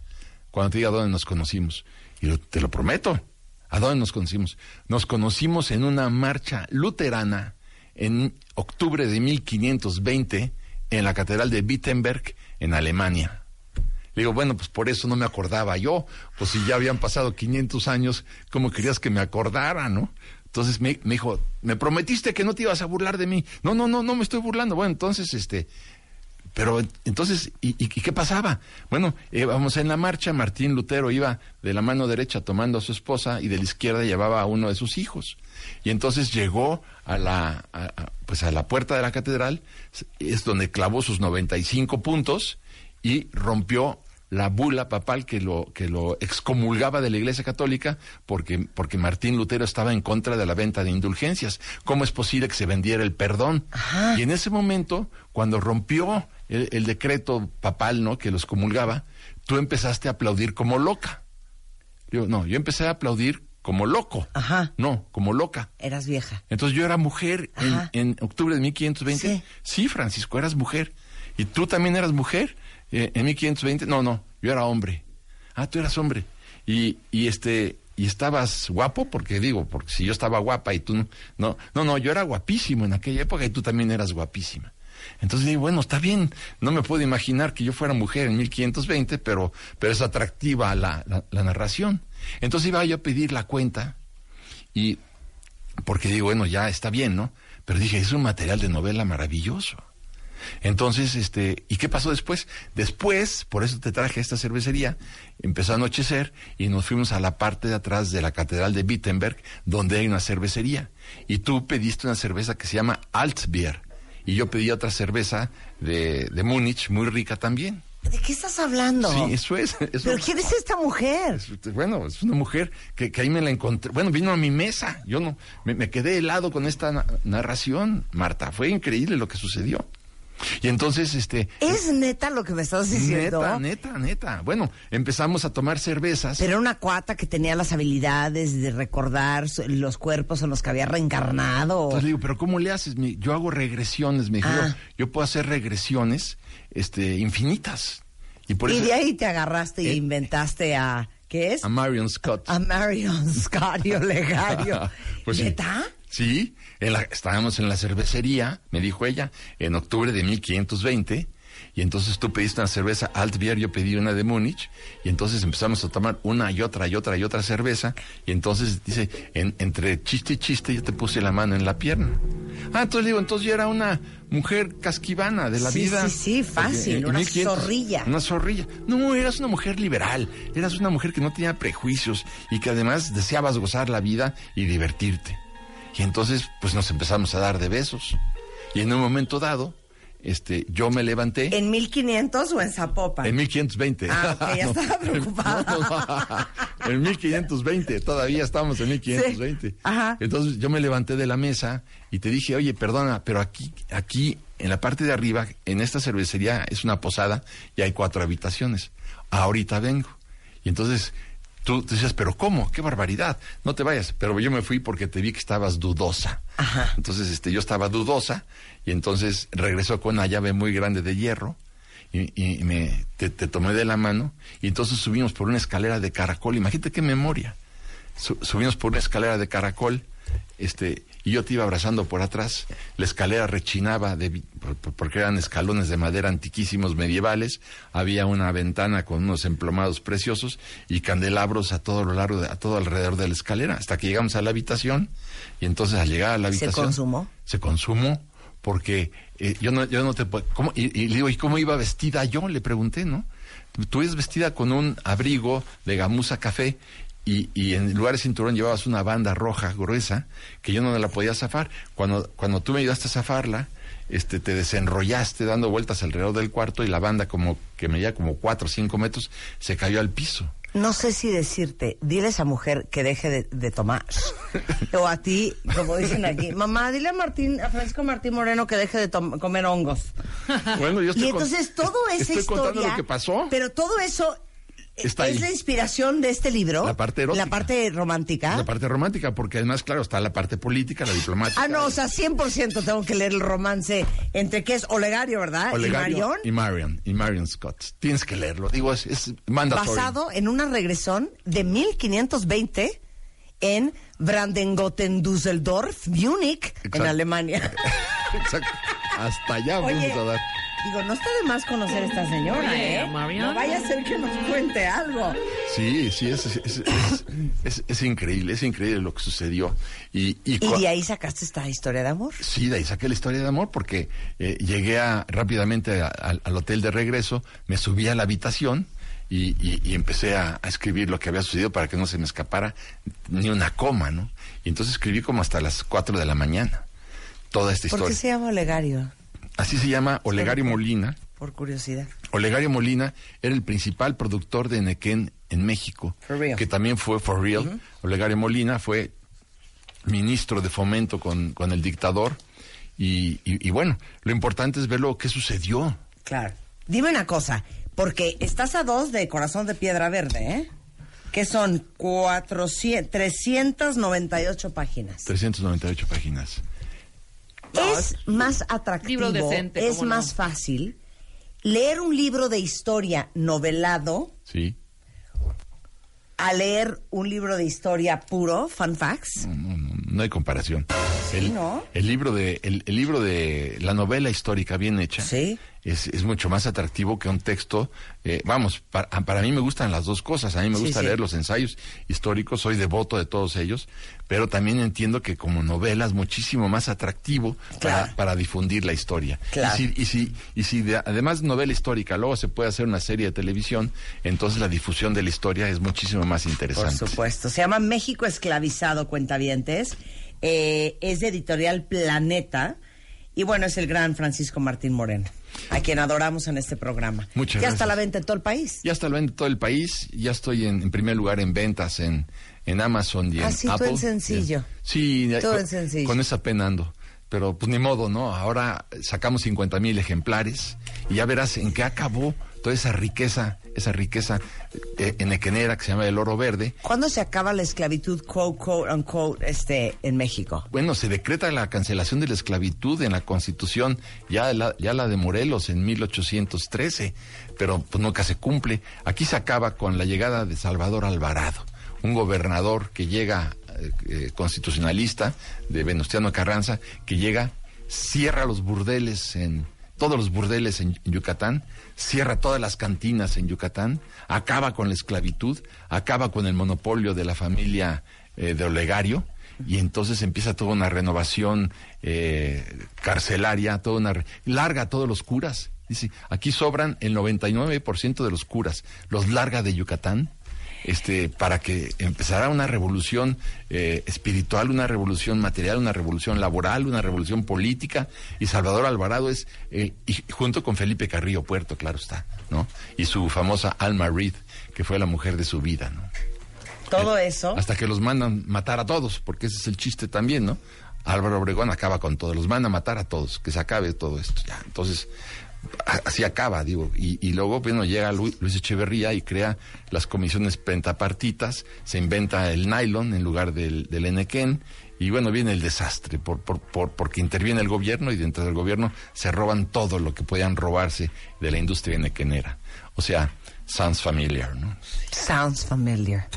cuando te diga dónde nos conocimos. Y yo, te lo prometo. ¿A dónde nos conocimos? Nos conocimos en una marcha luterana en octubre de 1520 en la Catedral de Wittenberg, en Alemania. Le digo, bueno, pues por eso no me acordaba yo. Pues si ya habían pasado 500 años, ¿cómo querías que me acordara, no? Entonces me, dijo, me prometiste que no te ibas a burlar de mí. No, no, no, no me estoy burlando. Bueno, entonces, este, pero entonces, ¿y, qué pasaba? Bueno, íbamos en la marcha, Martín Lutero iba de la mano derecha tomando a su esposa y de la izquierda llevaba a uno de sus hijos. Y entonces llegó a la, pues a la puerta de la catedral, es donde clavó sus 95 puntos y rompió la bula papal que lo, que lo excomulgaba de la Iglesia Católica porque, porque Martín Lutero estaba en contra de la venta de indulgencias. ¿Cómo es posible que se vendiera el perdón? Y en ese momento, cuando rompió el, el decreto papal, ¿no? Que los comulgaba, tú empezaste a aplaudir como loca. Digo, no, yo empecé a aplaudir como loco. Ajá. No, como loca. Eras vieja. Entonces yo era mujer en octubre de 1520. Sí. Sí. Francisco, eras mujer. ¿Y tú también eras mujer eh, en 1520? No, no, yo era hombre. Ah, tú eras hombre. Y, y este y estabas guapo porque digo, porque si yo estaba guapa y tú no, no, no, no, yo era guapísimo en aquella época y tú también eras guapísima. Entonces digo, bueno, está bien, no me puedo imaginar que yo fuera mujer en 1520, pero, pero es atractiva la, la, la narración. Entonces iba yo a pedir la cuenta y porque digo, bueno, ya está bien, ¿no? Pero dije, es un material de novela maravilloso. Entonces, este, ¿y qué pasó después? Después, por eso te traje esta cervecería, empezó a anochecer y nos fuimos a la parte de atrás de la Catedral de Wittenberg, donde hay una cervecería. Y tú pediste una cerveza que se llama Altbier. Y yo pedí otra cerveza de, de Múnich, muy rica también. ¿De qué estás hablando? Sí, eso es. eso- ¿Pero quién es esta mujer? es- bueno, es una mujer que, que ahí me la encontré. Bueno, vino a mi mesa. Yo no, me, me quedé helado con esta na- narración, Marta. Fue increíble lo que sucedió. Y entonces, este. ¿Es neta lo que me estás diciendo? Neta, neta, neta. Bueno, empezamos a tomar cervezas. Pero era una cuata que tenía las habilidades de recordar los cuerpos en los que había reencarnado. Entonces le digo, pero ¿cómo le haces? Yo hago regresiones, me dijo. Ah. Yo, yo puedo hacer regresiones, este, infinitas. Y por y eso. de ahí te agarraste Eh, inventaste a... ¿Qué es? A Marion Scott. A Marion Scario Legario. Pues. ¿Neta? Sí, en la- estábamos en la cervecería, me dijo ella, en octubre de 1520, y entonces tú pediste una cerveza Altbier, yo pedí una de Múnich, y entonces empezamos a tomar una y otra y otra y otra cerveza, y entonces dice, en- entre chiste y chiste yo te puse la mano en la pierna. Ah, entonces digo, entonces yo era una mujer casquivana de la Sí, vida. sí, sí, fácil, eh, una zorrilla. Una zorrilla. No, eras una mujer liberal, eras una mujer que no tenía prejuicios y que además deseabas gozar la vida y divertirte. Y entonces, pues nos empezamos a dar de besos. Y en un momento dado, este, yo me levanté. ¿En 1500 o en Zapopan? En 1520. Ah, ok, ya estaba preocupada. No, no, en 1520, todavía estamos en 1520. Sí, ajá. Entonces yo me levanté de la mesa y te dije, oye, perdona, pero aquí, aquí, en la parte de arriba, en esta cervecería es una posada y hay cuatro habitaciones. Ahorita vengo. Y entonces tú decías, pero ¿cómo? ¡Qué barbaridad! No te vayas. Pero yo me fui porque te vi que estabas dudosa. Ajá. Entonces este, yo estaba dudosa y entonces regresó con una llave muy grande de hierro y, y me, te, te tomé de la mano y entonces subimos por una escalera de caracol. Imagínate qué memoria. Su- subimos por una escalera de caracol este, y yo te iba abrazando por atrás. La escalera rechinaba de, porque eran escalones de madera antiquísimos medievales. Había una ventana con unos emplomados preciosos y candelabros a todo lo largo, de- a todo alrededor de la escalera, hasta que llegamos a la habitación. Y entonces al llegar a la ¿Se habitación consumó? se consumó porque eh, yo no yo no te puedo ¿cómo? Y, y le digo y cómo iba vestida yo le pregunté no tú ibas vestida con un abrigo de gamuza café y, y en lugar de cinturón llevabas una banda roja gruesa que yo no me la podía zafar cuando cuando tú me ayudaste a zafarla este te desenrollaste dando vueltas alrededor del cuarto y la banda como que medía como cuatro o cinco metros se cayó al piso No sé si decirte, dile a esa mujer que deje de, de tomar. o a ti, como dicen aquí, mamá, dile a Martín, a Francisco Martín Moreno que deje de comer hongos. bueno yo estoy Y entonces todo esa estoy historia. contando lo que pasó Pero todo eso Está es ahí. la inspiración de este libro. La parte erótica. La parte romántica. la parte romántica porque además claro está la parte política la diplomática Ah, no, o sea, 100% tengo que leer el romance entre qué es Olegario, ¿verdad? Olegario y Marion. y Marion y Marion Scott. Tienes que leerlo. Digo, es, es mandatorio. basado en una regresión de 1520 en Brandengoten, Düsseldorf, Múnich, en. Alemania. Exacto. Hasta allá Oye, vamos a dar. Digo, no está de más conocer a esta señora, Oye, ¿eh? No vaya a ser que nos cuente algo. Sí, sí, es, es, es, es- es- es increíble, es increíble lo que sucedió. Y, y, Y de ahí sacaste esta historia de amor. Sí, de ahí saqué la historia de amor porque eh, llegué a- rápidamente a- al- al hotel de regreso, me subí a la habitación y, y- y empecé a, a escribir lo que había sucedido para que no se me escapara ni una coma, ¿no? Y entonces escribí como hasta las 4 de la mañana toda esta ¿Por historia. qué se llama Olegario? Así se llama Olegario Molina. Por curiosidad. Olegario Molina era el principal productor de Nequén en México, For real. que también fue for real. Olegario Molina fue ministro de fomento con, con el dictador. Y, y- y bueno, lo importante es ver lo que sucedió. Claro. Dime una cosa, porque estás a dos de Corazón de Piedra Verde, ¿eh? Que son 400, 398 páginas. 398 páginas. Es más atractivo, decente, es más fácil leer un libro de historia novelado Sí. a leer un libro de historia puro, fun facts. No, no, hay comparación. el, ¿no? el libro de el, el libro de la novela histórica bien hecha Sí. es, es mucho más atractivo que un texto. eh, vamos, para, para mí me gustan las dos cosas. A mí me Sí, gusta leer los ensayos históricos, soy devoto de todos ellos, pero también entiendo que como novela es muchísimo más atractivo Claro. para, para difundir la historia. Claro. Y si, y si, y si de- además novela histórica luego se puede hacer una serie de televisión, entonces la difusión de la historia es muchísimo más Por interesante. supuesto. Se llama México Esclavizado, cuentavientes. Eh, es de editorial Planeta. Y bueno, es el gran Francisco Martín Moreno, a quien adoramos en este programa. Muchas ya está gracias. la venta en todo el país. Ya está lo vende todo el país, ya estoy en, en primer lugar en ventas en, en Amazon y en Ah, Apple. en sencillo. Sí, Tú con, en sencillo. con esa pena ando. Pero pues ni modo, ¿no? Ahora sacamos 50 mil ejemplares y ya verás en qué acabó toda esa riqueza, esa riqueza eh, enequenera que se llama el oro verde. ¿Cuándo se acaba la esclavitud, quote, quote, unquote, este, en México? Bueno, se decreta la cancelación de la esclavitud en la Constitución, ya la, ya la de Morelos en 1813, pero pues nunca se cumple. Aquí se acaba con la llegada de Salvador Alvarado, un gobernador que llega eh, eh, constitucionalista de Venustiano Carranza, que llega, cierra los burdeles en todos los burdeles en, Yucatán, cierra todas las cantinas en Yucatán, acaba con la esclavitud, acaba con el monopolio de la familia eh, de Olegario, y entonces empieza toda una renovación eh, carcelaria, toda una larga a todos los curas. Dice, aquí sobran el 99% de los curas, los larga de Yucatán, este, para que empezara una revolución eh, espiritual, una revolución material, una revolución laboral, una revolución política. Y Salvador Alvarado es, eh, y junto con Felipe Carrillo Puerto, claro está, ¿no? Y su famosa Alma Reed, que fue la mujer de su vida, ¿no? Todo eso. Hasta que los mandan matar a todos, porque ese es el chiste también, ¿no? Álvaro Obregón acaba con todos, los manda a matar a todos, que se acabe todo esto, ya. Entonces, así acaba, digo. Y, y luego, bueno, llega Lu- Luis Echeverría y crea las comisiones pentapartitas, se inventa el nylon en lugar del, del enequén, y bueno, viene el desastre, por, por, por- porque interviene el gobierno y dentro del gobierno se roban todo lo que podían robarse de la industria enequenera. O sea, sounds familiar, ¿no? Sounds familiar.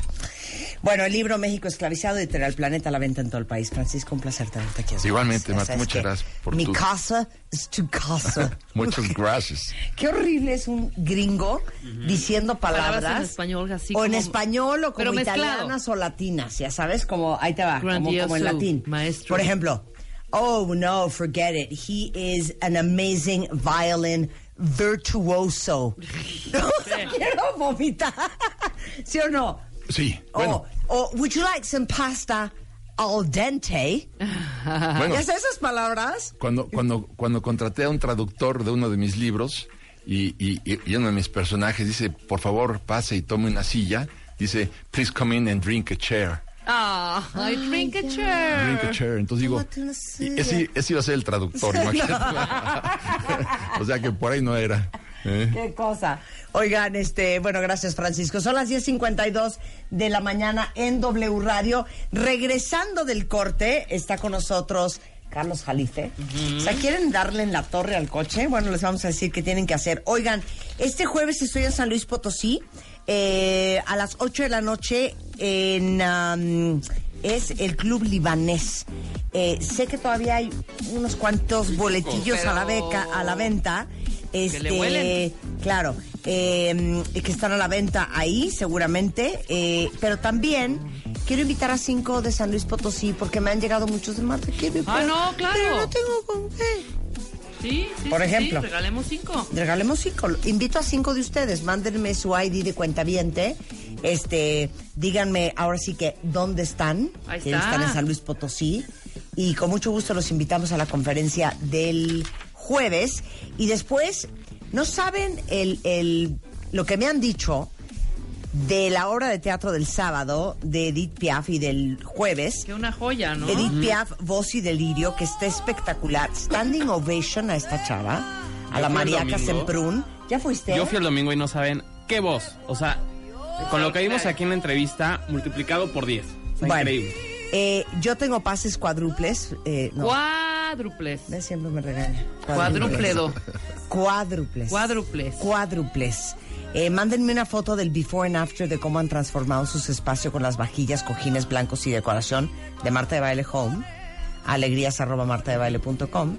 Bueno, el libro México Esclavizado, editorial Planeta, a la venta en todo el país. Francisco, un placer tenerte aquí. Igualmente, Marta, muchas gracias por Mi tu- casa es tu casa. Muchas gracias. Qué horrible es un gringo diciendo palabras. Palabras en español, así O en como- español o pero como mezclado. italianas o latinas, ya sabes, como ahí te va, como, como en latín. maestro. Por ejemplo, oh no, forget it. He is an amazing violin virtuoso. Quiero vomitar. ¿Sí o no? Sí, O, bueno, o, would you like some pasta al dente? bueno, ¿Ya sabes esas palabras? cuando, cuando, cuando contraté a un traductor de uno de mis libros y, y- uno de mis personajes dice, por favor, pase y tome una silla, dice, please come in and drink a chair. Ah, I drink a chair. Drink a chair. Entonces digo, y ese, ese iba a ser el traductor, imagínate. o sea que por ahí no era. ¿Eh? Qué cosa. Oigan, este, bueno, gracias Francisco. Son las 10.52 de la mañana en W Radio. Regresando del corte, está con nosotros Carlos Jalife. O sea, ¿quieren darle en la torre al coche? Bueno, les vamos a decir qué tienen que hacer. Oigan, este jueves estoy en San Luis Potosí, eh, a las 8 de la noche en... es el Club Libanés. Eh, sé que todavía hay unos cuantos boletillos a la beca, a la venta. Este, le huelen. claro, eh, que están a la venta ahí seguramente, eh, pero también quiero invitar a cinco de San Luis Potosí porque me han llegado muchos de ir, Ah, pero- no, claro. Pero no tengo con qué. Sí, sí, Por ejemplo. sí, regalemos cinco. Regalemos cinco. Invito a cinco de ustedes. Mándenme su ID de cuenta Este, díganme ahora sí que dónde están. Ahí está. Están en San Luis Potosí. Y con mucho gusto los invitamos a la conferencia del jueves. Y después No saben el, el, lo que me han dicho de la obra de teatro del sábado de Edith Piaf y del jueves. Que una joya, ¿no? Edith Piaf, Voz y Delirio, que está espectacular. Standing ovation a esta chava, a Yo la Mariaca. Semprún. ¿Ya fuiste? Yo fui el domingo y no saben qué voz. O sea, con lo que vimos aquí en la entrevista, multiplicado por 10. O sea, Bueno, increíble. Eh, yo tengo pases cuádruples. Eh, no, Cuádruples. Siempre me regaña. Cuadrúpledo. Cuádruples. Cuádruples. Cuádruples. Eh, mándenme una foto del before and after de cómo han transformado sus espacios con las vajillas, cojines blancos y decoración de Marta de Baile Home. Alegrías arroba martadebaile.com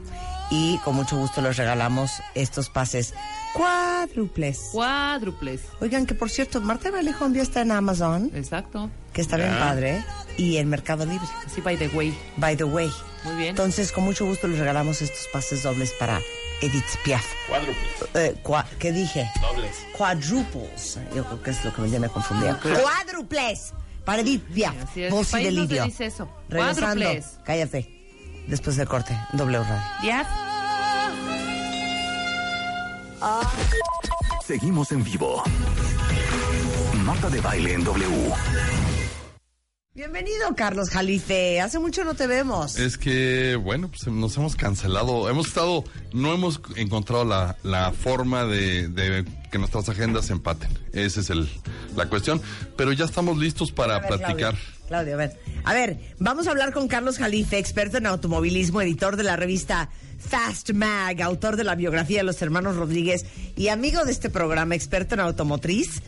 y con mucho gusto les regalamos estos pases cuádruples. Cuádruples. Oigan, que por cierto, Marta Home ya está en Amazon, Exacto. que está bien Ya. padre, y en Mercado Libre. Así by the way. By the way. Muy bien. Entonces, con mucho gusto les regalamos estos pases dobles para Edith Piaf. Cuádruples. Eh, cua- ¿Qué dije? Dobles. Quadruples. Yo creo que es lo que me, ya me confundía. Cuádruples. Para Edith Piaf. Así es. Voz y País no delirio. dice eso. Regresando. Cuádruples. Cállate. Después del corte. W Radio. Diez. Seguimos en vivo. Marta de baile en W. Bienvenido, Carlos Jalife. Hace mucho no te vemos. Es que, bueno, pues nos hemos cancelado. Hemos estado, no hemos encontrado la, la forma de, de que nuestras agendas empaten. Esa es el, la cuestión. Pero ya estamos listos para ver, platicar. Claudio, a ver. A ver, vamos a hablar con Carlos Jalife, experto en automovilismo, editor de la revista Fast Mag, autor de la biografía de los hermanos Rodríguez y amigo de este programa, experto en automotriz.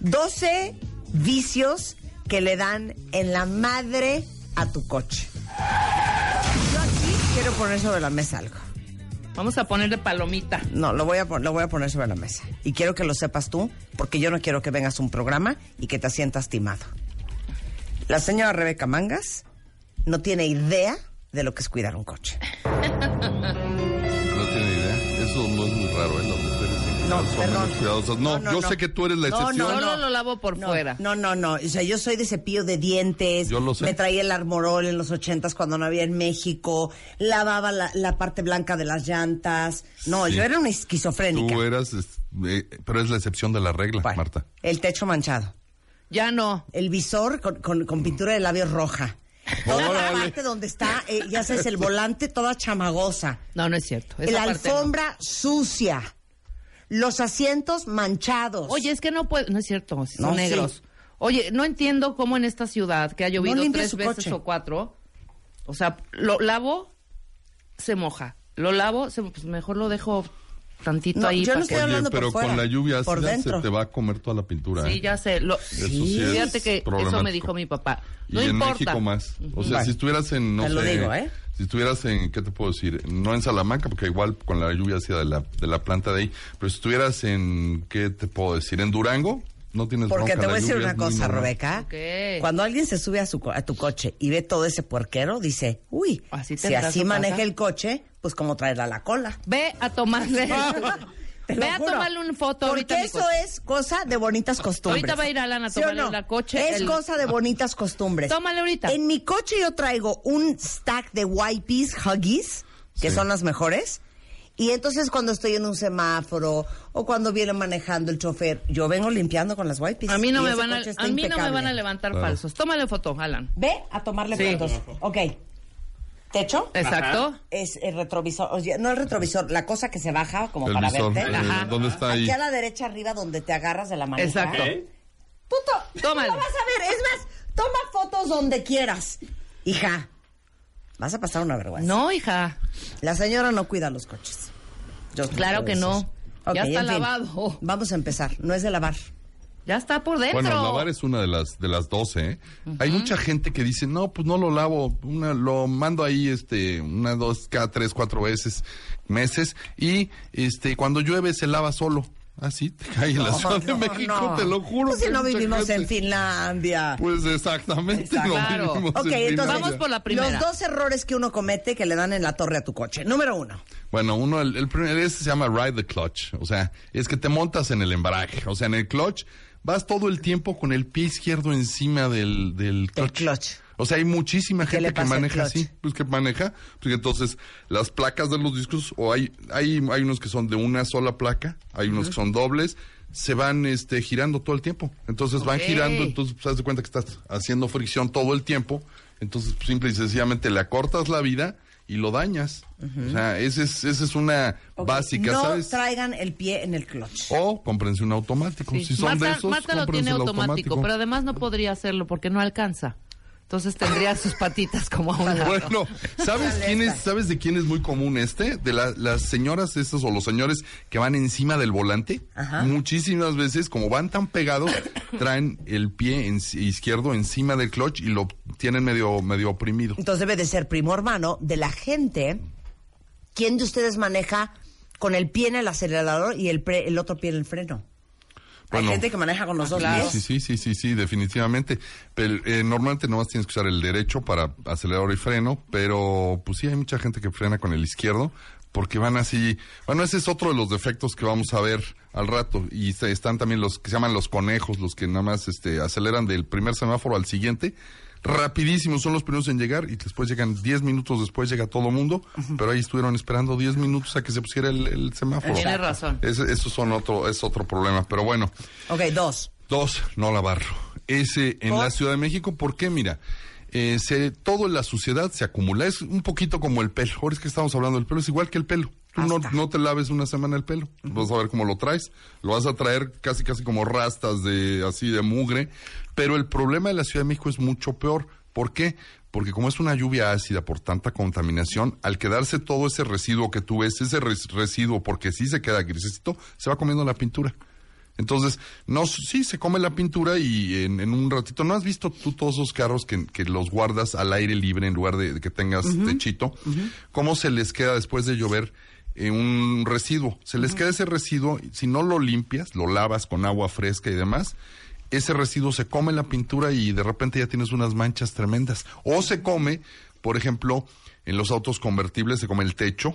12 vicios que le dan en la madre a tu coche. Yo aquí quiero poner sobre la mesa algo. Vamos a ponerle palomita. No, lo voy, a, lo voy a poner sobre la mesa. Y quiero que lo sepas tú, porque yo no quiero que vengas a un programa y que te sientas timado. La señora Rebeca Mangas no tiene idea de lo que es cuidar un coche. No tiene idea. Eso no es muy raro, ¿eh? Las mujeres en No, son perdón. menos cuidadosas. No, No, no, yo no. sé que tú eres la No, excepción. no, Solo lo lavo por No, fuera. No, no, no. O sea, yo soy de cepillo de dientes. Yo lo sé. Me traía el armorol en los ochentas cuando no había en México. Lavaba la, la parte blanca de las llantas. No, Sí. yo era una esquizofrénica. Tú eras, eh, pero es la excepción de la regla, Bueno, Marta. El techo manchado. Ya no. El visor con, con- con pintura de labios roja. Toda la parte donde está, eh, ya sabes, el volante toda chamagosa. No, no es cierto. Esa la parte alfombra sucia. Los asientos manchados. Oye, es que no puede. No es cierto. Son No, sí. negros. Oye, no entiendo cómo en esta ciudad que ha llovido limpia tres su veces coche. o cuatro. O sea, lo lavo, se moja. Lo lavo, se, pues mejor lo dejo tantito No, ahí. yo no que- estoy hablando pero por fuera, con la lluvia por ácida dentro. se te va a comer toda la pintura. Sí, ¿eh? ya sé. Lo, Eso sí es Fíjate que eso me dijo mi papá. No y en importa. México más. O sea, si estuvieras en, no te lo sé, digo, ¿eh? si estuvieras en, ¿qué te puedo decir? No en Salamanca, porque igual con la lluvia hacía de la, de la planta de ahí, pero si estuvieras en, ¿qué te puedo decir? En Durango, no tienes Porque bronca, te la voy a decir una cosa, normal. Rebeca. ¿Qué? Cuando alguien se sube a, su, co- a tu coche y ve todo ese puerquero, dice, uy, ¿Así si así maneja casa? el coche, pues como traerla a la cola. Ve a tomarle. Lo Ve a tomarle una foto ahorita. Porque eso es cosa de bonitas costumbres. Ahorita va a ir Alan a ¿Sí tomarle no? la coche, Es el- cosa de bonitas costumbres. Tómale ahorita. En mi coche yo traigo un stack de wipes Huggies, que Sí. son las mejores. Y entonces cuando estoy en un semáforo o cuando viene manejando el chofer, yo vengo limpiando con las wipes. A mí no me van a, a mí no me van a levantar Claro. falsos. Tómale foto, Alan. Ve a tomarle Sí. fotos. Ok. Techo. Exacto. Es el retrovisor, o sea, no el retrovisor, la cosa que se baja como El para visor, verte. eh, Ajá. ¿dónde está ahí? Aquí a la derecha arriba donde te agarras de la manija. Exacto. Tú to- Tómale. Lo vas a ver, es más, toma fotos donde quieras. Hija, vas a pasar una vergüenza. No, hija. La señora no cuida los coches. Yo Claro que no. Ya está fin, lavado. Vamos a empezar. No es de lavar. Ya está por dentro. Bueno, lavar es una de las de las 12. ¿eh? Hay mucha gente que dice, no, pues no lo lavo, una, lo mando ahí, este, una, dos, cada tres, cuatro veces, meses, y este, cuando llueve se lava solo. Así te cae en la Ciudad de No, México, no. te lo juro. Pues si no vivimos en. Finlandia. Pues exactamente, Exacto. lo Claro. vivimos Ok, en entonces Finlandia. Vamos por la primera. Los dos errores que uno comete que le dan en la torre a tu coche. Número uno. Bueno, uno, el, el primer ese se llama ride the clutch. O sea, es que te montas en el embrague. O sea, en el clutch vas todo el tiempo con el pie izquierdo encima del, del clutch. clutch. O sea, hay muchísima ¿Qué le gente que maneja así, pues que maneja, pues entonces las placas de los discos, o hay, hay, hay unos que son de una sola placa, hay unos que son dobles, se van este girando todo el tiempo. Entonces van Ok. girando, entonces pues, haz de cuenta que estás haciendo fricción todo el tiempo, entonces pues, simple y sencillamente le acortas la vida y lo dañas. O sea, esa es, esa es una Ok, básica, no ¿sabes? traigan el pie en el clutch. O cómprense un automático. Sí. Si son de Marta, esos, Marta lo tiene el automático, pero además no podría hacerlo porque no alcanza. Entonces tendría sus patitas como a un lado. Bueno, ¿sabes quién es, sabes de quién es muy común este? De la- las señoras estas o los señores que van encima del volante. Ajá. Muchísimas veces, como van tan pegados, traen el pie en- izquierdo encima del clutch y lo tienen medio, medio oprimido. Entonces debe de ser primo hermano de la gente. ¿Quién de ustedes maneja con el pie en el acelerador y el, pre- el otro pie en el freno? Hay gente que maneja con los dos pies. Sí, sí, sí, sí, sí, definitivamente. Pero eh, normalmente nomás tienes que usar el derecho para acelerador y freno, pero pues sí hay mucha gente que frena con el izquierdo porque van así. Bueno, ese es otro de los defectos que vamos a ver al rato y están también los que se llaman los conejos, los que nada más este aceleran del primer semáforo al siguiente. Rapidísimos son los primeros en llegar y después llegan 10 minutos después llega todo mundo, pero ahí estuvieron esperando 10 minutos a que se pusiera el, el semáforo. Tiene razón. Eso son otro, es otro problema, pero bueno. Ok, dos. Dos, no lavarlo. Ese en ¿Por? la Ciudad de México, ¿por qué? Mira, eh, se, todo en la suciedad se acumula. Es un poquito como el pelo. Ahora es que estamos hablando del pelo, es igual que el pelo. Tú no, Hasta. no te laves una semana el pelo. Vas a ver cómo lo traes. Lo vas a traer casi, casi como rastas de así de mugre. Pero el problema de la Ciudad de México es mucho peor. ¿Por qué? Porque como es una lluvia ácida por tanta contaminación, al quedarse todo ese residuo que tú ves, ese res- residuo, porque sí se queda grisecito, se va comiendo la pintura. Entonces, no, sí, se come la pintura y en, en un ratito, ¿no has visto tú todos esos carros que, que los guardas al aire libre en lugar de, de que tengas techito? ¿Cómo se les queda después de llover eh, un residuo? Se les queda ese residuo, si no lo limpias, lo lavas con agua fresca y demás, ese residuo se come la pintura y de repente ya tienes unas manchas tremendas. O se come, por ejemplo, en los autos convertibles se come el techo,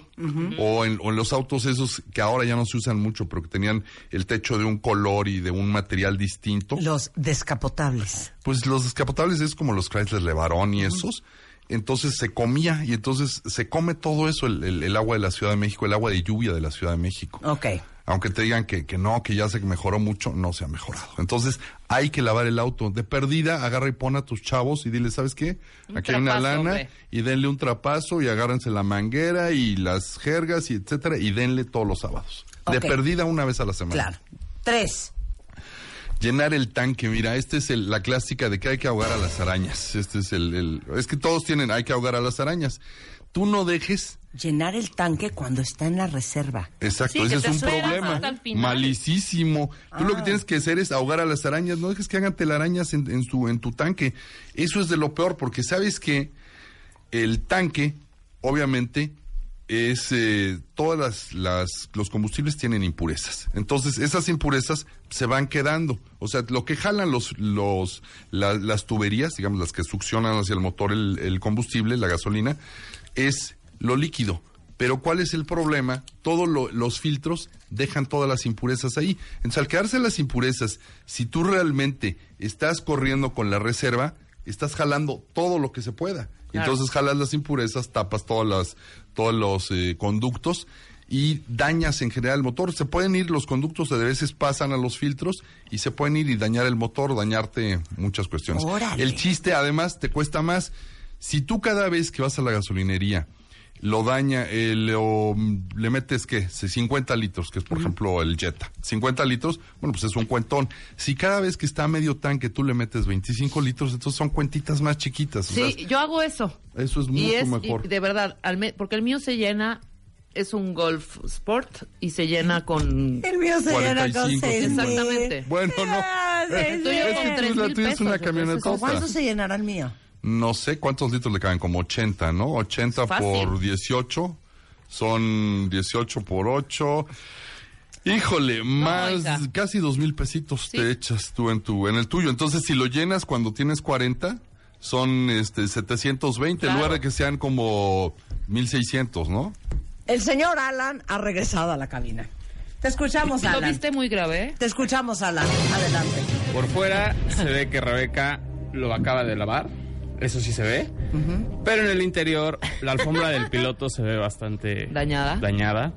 o, en, o en los autos esos que ahora ya no se usan mucho, pero que tenían el techo de un color y de un material distinto. Los descapotables. Pues los descapotables es como los Chrysler Levarón y esos. Entonces se comía y entonces se come todo eso, el, el- el agua de la Ciudad de México, el agua de lluvia de la Ciudad de México. Ok. Aunque te digan que, que no, que ya se mejoró mucho, no se ha mejorado. Entonces hay que lavar el auto. De perdida, agarra y pon a tus chavos y dile, ¿sabes qué? Un Aquí hay una lana hombre. y denle un trapazo y agárrense la manguera y las jergas y etcétera y denle todos los sábados. De perdida una vez a la semana. Claro. Tres. Llenar el tanque, mira, esta es el- la clásica de que hay que ahogar a las arañas. Este es el, el- es que todos tienen, hay que ahogar a las arañas. Tú no dejes, Llenar el tanque cuando está en la reserva. exacto, Sí, ese es un problema. Malicísimo. Tú lo que Ah. tienes que hacer es ahogar a las arañas, no dejes que hagan telarañas en, en su, en tu tanque. Eso es de lo peor, porque sabes que el tanque, obviamente, es eh, todas las, las los combustibles tienen impurezas. Entonces, esas impurezas se van quedando. O sea, lo que jalan los los la- las tuberías, digamos las que succionan hacia el motor el, el combustible, la gasolina, es lo líquido. Pero ¿cuál es el problema? Todos lo- los filtros dejan todas las impurezas ahí. Entonces, al quedarse las impurezas, si tú realmente estás corriendo con la reserva, estás jalando todo lo que se pueda. Claro. Entonces jalas las impurezas, tapas todas las, todos los eh, conductos y dañas en general el motor. Se pueden ir, los conductos de veces pasan a los filtros y se pueden ir y dañar el motor, dañarte muchas cuestiones. Órale. El chiste además te cuesta más. Si tú cada vez que vas a la gasolinería lo daña, eh, lo- le metes, ¿qué? 50 litros, que es por ejemplo el Jetta. 50 litros, bueno, pues es un cuentón. Si cada vez que está a medio tanque tú le metes 25 litros, entonces son cuentitas más chiquitas. o Sí, sea, yo hago eso. eso es y mucho es, mejor. y de verdad, al me- porque el mío se llena, es un Golf Sport y se llena con... El mío se llena con 45, seis mil. Exactamente. Bueno, no. Ah, seis Es Tú y yo mil. con que tres tú la tuya es pesos, una entonces, camionetota. ¿Cuánto se llenará el mío? No sé cuántos litros le caben, como 80, ¿no? 80 Fácil. por 18. Son 18 por 8. Híjole, más casi dos mil pesitos Sí. te echas tú en tu en el tuyo. Entonces, si lo llenas cuando tienes 40, son este 720 en Claro. lugar de que sean como 1600, ¿no? El señor Alan ha regresado a la cabina. Te escuchamos, Lo Alan. viste muy grave, ¿eh? Te escuchamos, Alan. Adelante. Por fuera se ve que Rebeca lo acaba de lavar. Eso sí se ve. Pero en el interior, la alfombra del piloto se ve bastante Dañada. dañada.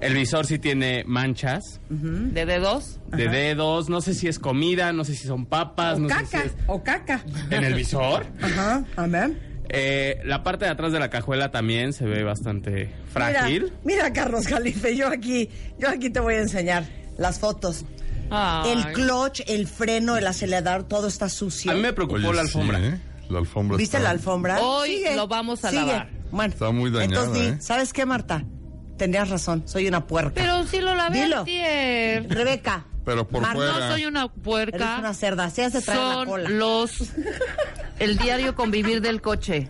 El visor sí tiene manchas ¿De dedos? de dedos. No sé si es comida, no sé si son papas, O no sé caca, si es... o caca. En el visor. Ajá, a ver. Eh, la parte de atrás de la cajuela también se ve bastante frágil. Mira, mira, Carlos Jalife, yo aquí, yo aquí te voy a enseñar las fotos. Ay. El clutch, el freno, el acelerador, todo está sucio. A mí me preocupó Oye, la sí, alfombra. ¿eh? La alfombra ¿Viste está- la alfombra? Hoy lo vamos a lavar. Bueno, Está muy dañada, Entonces, ¿eh? ¿sabes qué, Marta? Tenías razón, soy una puerca. Pero sí lo lavé Dilo. Rebeca. Pero por Marta, fuera. No soy una Eres puerca. una cerda, así hace traer la Son cola. los... El diario convivir del coche.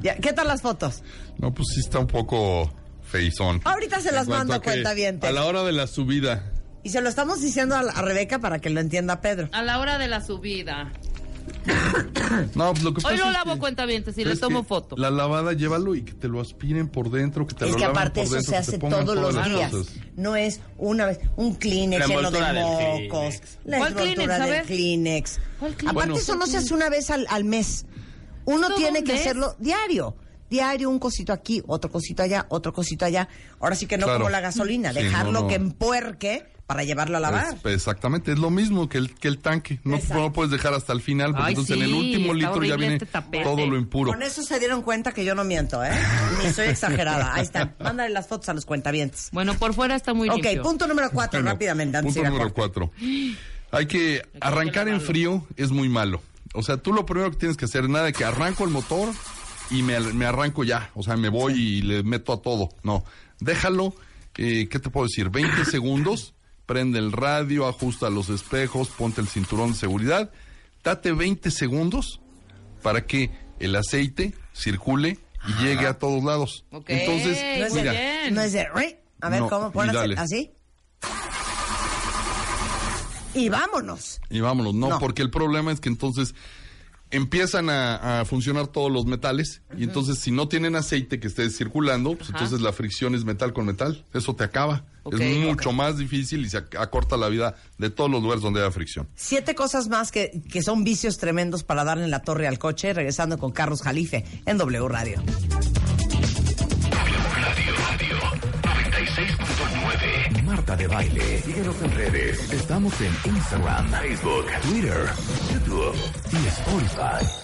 Ya, ¿Qué tal las fotos? No, pues sí está un poco feizón. Ahorita se las mando, a que cuentavientes. A la hora de la subida. Y se lo estamos diciendo a, a Rebeca para que lo entienda Pedro. A la hora de la subida. No, pues lo que Hoy pasa lo es lavo que- cuentavientes y le tomo foto. La lavada, llévalo y que te lo aspiren por dentro, que te Es lo que laven aparte por eso dentro, se que te hace pongan todos los las días. cosas. No es una vez un Kleenex La lleno de envoltura del mocos. Kleenex. La ¿Cuál envoltura Kleenex? A del ver. Kleenex. ¿Cuál Kleenex? Aparte Bueno. eso no se hace una vez al, al mes. Uno ¿Todo tiene un que mes? hacerlo diario. Diario, un cosito aquí, otro cosito allá, otro cosito allá. Ahora sí que no Claro. como la gasolina, Sí, dejarlo no, no. que empuerque para llevarlo a lavar. Es- exactamente, es lo mismo que el, que el tanque. No, no lo puedes dejar hasta el final, porque Ay, entonces en el último litro ya viene este todo lo impuro. Con eso se dieron cuenta que yo no miento, ¿eh? Ni soy exagerada. Ahí están. Mándale las fotos a los cuentavientes. Bueno, por fuera está muy Ok, limpio. punto número cuatro, Bueno, rápidamente. antes Punto número cuatro. Hay que arrancar en frío es muy malo. O sea, tú lo primero que tienes que hacer, nada de que arranco el motor y me, me arranco ya. O sea, me voy y le meto a todo. No, déjalo, eh, ¿qué te puedo decir? 20 segundos, prende el radio, ajusta los espejos, ponte el cinturón de seguridad. Date 20 segundos para que el aceite circule y llegue a todos lados. Ok, Entonces, No es, mira, de, no es de... A ver, No, ¿cómo? Pones así. Y vámonos. Y vámonos, no, No. porque el problema es que entonces empiezan a, a funcionar todos los metales y entonces si no tienen aceite que esté circulando, pues Ajá. entonces la fricción es metal con metal, eso te acaba. Es mucho más difícil y se ac- acorta la vida de todos los lugares donde haya fricción. Siete cosas más que, que son vicios tremendos para darle en la torre al coche, regresando con Carlos Jalife en W. Radio, De Baile. Síguenos en redes. Estamos en Instagram, Facebook, Twitter, YouTube y Spotify.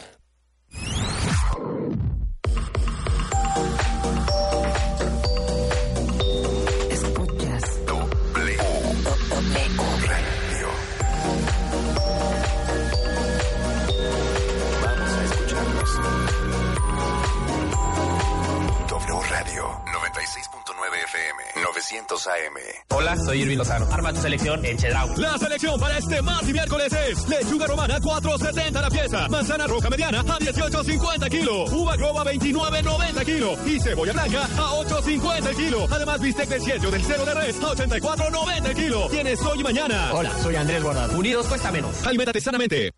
900 AM. Hola, soy Irving Lozano. Arma tu selección en Chedraui. La selección para este martes y miércoles es lechuga romana 4.70 la pieza, manzana roja mediana a 18.50 kilo, uva globa 29.90 kilo y cebolla blanca a 8.50 el kilo. Además bistec de cielo del cero de res a 84.90 el kilo. Tienes hoy y mañana. Hola, soy Andrés Guardado. Unidos cuesta menos. Aliméntate sanamente.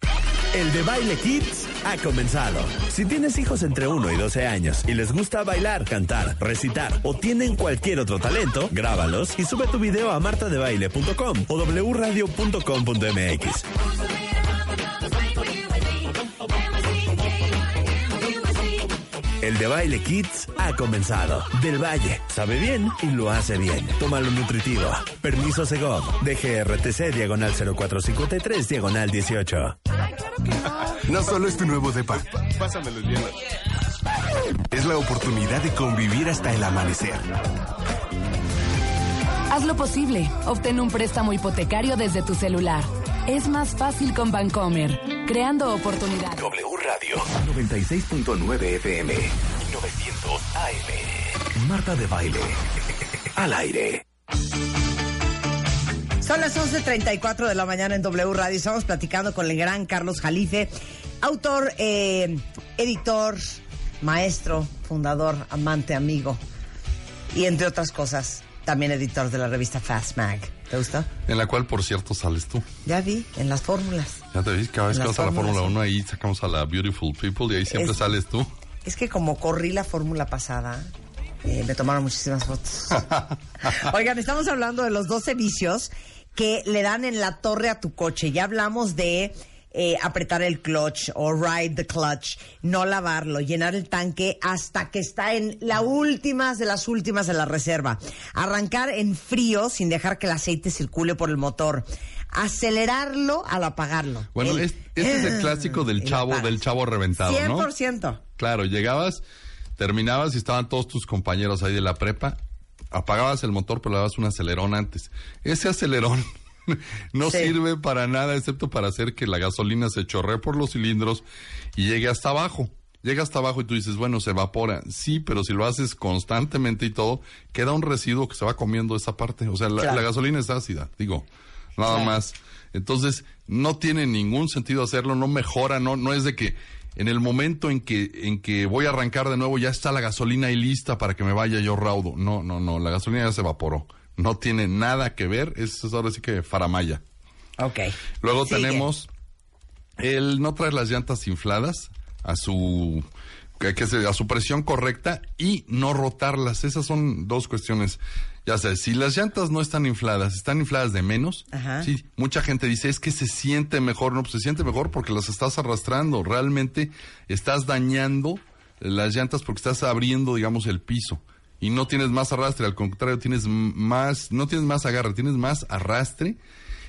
El de Baile Kids ha comenzado. Si tienes hijos entre 1 y 12 años y les gusta bailar, cantar, recitar o tienen cualquier otro talento, grábalos y sube tu video a martadebaile.com o wradio.com.mx. El de Baile Kids ha comenzado. Del Valle. Sabe bien y lo hace bien. Tómalo nutritivo. Permiso Segov. DGRTC diagonal 0453 diagonal 18. No solo es tu nuevo depa, Pásamelo el hielo. es la oportunidad de convivir hasta el amanecer. Hazlo posible. Obtén un préstamo hipotecario desde tu celular. Es más fácil con Bancomer, creando oportunidades. W Radio 96.9 FM 900 AM. Marta de Baile. Al aire. Son las 11.34 de la mañana en W Radio. Estamos platicando con el gran Carlos Jalife, autor, eh, editor, maestro, fundador, amante, amigo. Y entre otras cosas, también editor de la revista Fast Mag. ¿Te gusta? En la cual, por cierto, sales tú. Ya vi, en las fórmulas. Ya te vi, cada vez En que vas a la Fórmula sí. 1 ahí sacamos a la Beautiful People y ahí siempre Es- sales tú. Es que como corrí la fórmula pasada, eh, me tomaron muchísimas fotos. Oigan, estamos hablando de los 12 vicios que le dan en la torre a tu coche. Ya hablamos de eh, apretar el clutch o ride the clutch, no lavarlo, llenar el tanque hasta que está en la últimas de las últimas de la reserva, arrancar en frío sin dejar que el aceite circule por el motor, acelerarlo al apagarlo. Bueno, El- es- este es el clásico del chavo, del chavo reventado, ¿no? 100%. Claro, llegabas, terminabas y estaban todos tus compañeros ahí de la prepa, apagabas el motor pero le dabas un acelerón antes. Ese acelerón no sirve para nada excepto para hacer que la gasolina se chorree por los cilindros y llegue hasta abajo. Llega hasta abajo y tú dices, bueno, se evapora. Sí, pero si lo haces constantemente y todo, queda un residuo que se va comiendo esa parte. O sea, la, Claro. la gasolina es ácida, digo, nada Claro. más. Entonces, no tiene ningún sentido hacerlo, no mejora, no, no es de que en el momento en que, en que voy a arrancar de nuevo ya está la gasolina ahí lista para que me vaya yo raudo. No, no, no, la gasolina ya se evaporó. No tiene nada que ver, es es ahora sí que faramaya. Ok. Luego Sigue. tenemos el no traer las llantas infladas a su que, que se- a su presión correcta y no rotarlas. Esas son dos cuestiones. Ya sabes, si las llantas no están infladas, están infladas de menos, Ajá. sí, mucha gente dice es que se siente mejor, no, pues se siente mejor porque las estás arrastrando, realmente estás dañando las llantas porque estás abriendo, digamos, el piso y no tienes más arrastre, al contrario, tienes más, no tienes más agarre, tienes más arrastre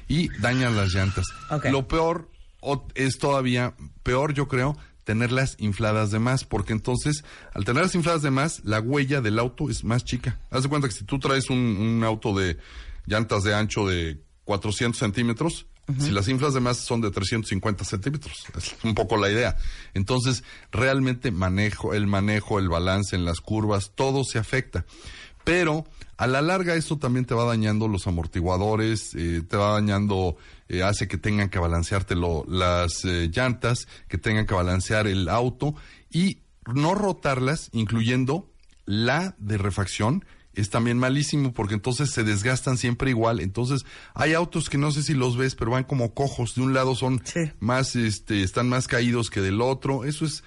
y dañan las llantas. Lo peor o- es todavía peor, yo creo, tenerlas infladas de más, porque entonces, al tenerlas infladas de más, la huella del auto es más chica. Haz de cuenta que si tú traes un, un auto de llantas de ancho de 400 centímetros, si las inflas de más son de 350 centímetros, es un poco la idea. Entonces, realmente manejo, el manejo, el balance en las curvas, todo se afecta. Pero a la larga esto también te va dañando los amortiguadores, eh, te va dañando, eh, hace que tengan que balanceártelo las eh, llantas, que tengan que balancear el auto y no rotarlas, incluyendo la de refacción, es también malísimo porque entonces se desgastan siempre igual. Entonces hay autos que no sé si los ves, pero van como cojos. De un lado son más, este, están más caídos que del otro. Eso es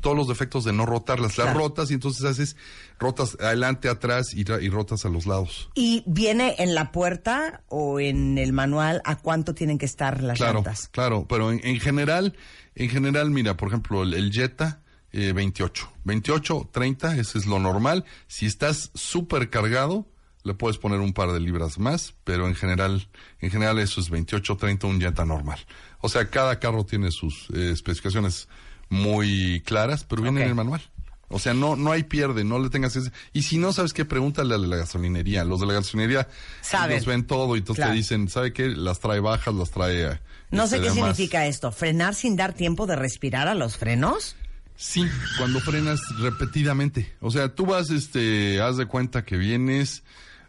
todos los defectos de no rotarlas. Las rotas y entonces haces rotas adelante, atrás y, rotas a los lados. ¿Y viene en la puerta o en el manual a cuánto tienen que estar las claro, llantas? claro, pero en, en general, en general, mira, por ejemplo, el, el Jetta, eh, 28. 28, 30, ese es lo normal. Si estás súper cargado, le puedes poner un par de libras más, pero en general, en general eso es 28, 30, un Jetta normal. O sea, cada carro tiene sus eh, especificaciones muy claras, pero viene en el manual. O sea, no, no hay pierde, no le tengas ese. Y si no sabes qué, pregúntale a la gasolinería. Los de la gasolinería Saben. ellos ven todo y entonces Claro. te dicen, ¿sabe qué? Las trae bajas, las trae. eh, No sé este, qué más. significa esto. ¿Frenar sin dar tiempo de respirar a los frenos? Sí, cuando frenas repetidamente. O sea, tú vas, este, haz de cuenta que vienes,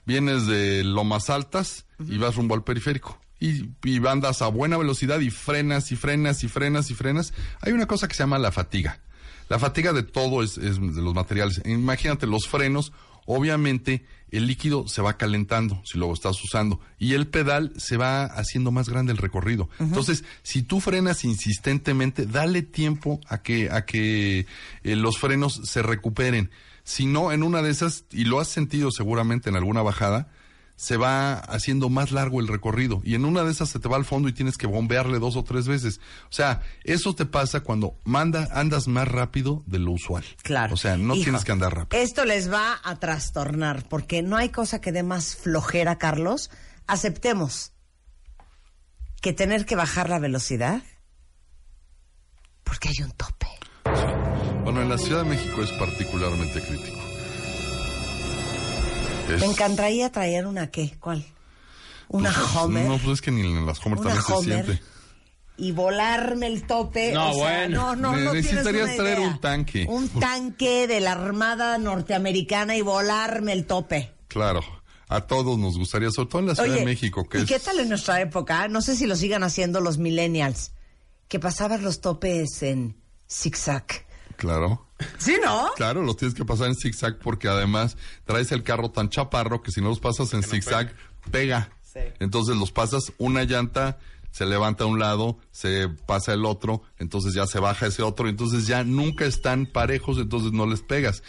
vienes de lomas altas y vas rumbo al periférico. Y, y andas a buena velocidad y frenas y frenas y frenas y frenas. Hay una cosa que se llama la fatiga. La fatiga de todo es, es de los materiales. Imagínate los frenos, obviamente el líquido se va calentando si lo estás usando y el pedal se va haciendo más grande el recorrido. Entonces, si tú frenas insistentemente, dale tiempo a que a que eh, los frenos se recuperen. Si no, en una de esas y lo has sentido seguramente en alguna bajada, se va haciendo más largo el recorrido y en una de esas se te va al fondo y tienes que bombearle dos o tres veces. O sea, eso te pasa cuando manda, andas más rápido de lo usual. Claro. O sea, no Hijo, tienes que andar rápido. Esto les va a trastornar porque no hay cosa que dé más flojera, Carlos. Aceptemos que tener que bajar la velocidad porque hay un tope. Bueno, en la Ciudad de México es particularmente crítico. Es- Me encantaría traer una qué, ¿cuál? Una pues, Homer No, pues es que ni en las Homer Una también se Homer. siente. y volarme el tope. No, o sea, bueno. no, no, Ne- no necesitarías una traer idea. un tanque. Un tanque de la Armada norteamericana y volarme el tope. Claro, a todos nos gustaría, sobre todo en la Ciudad Oye, de México, que ¿Y es... qué tal en nuestra época? No sé si lo sigan haciendo los millennials, que pasaban los topes en zigzag. Claro. ¿Sí, no? Claro, los tienes que pasar en zigzag porque además traes el carro tan chaparro que si no los pasas en zigzag, pega. Entonces los pasas una llanta, se levanta a un lado, se pasa el otro, entonces ya se baja ese otro, entonces ya nunca están parejos, entonces no les pegas.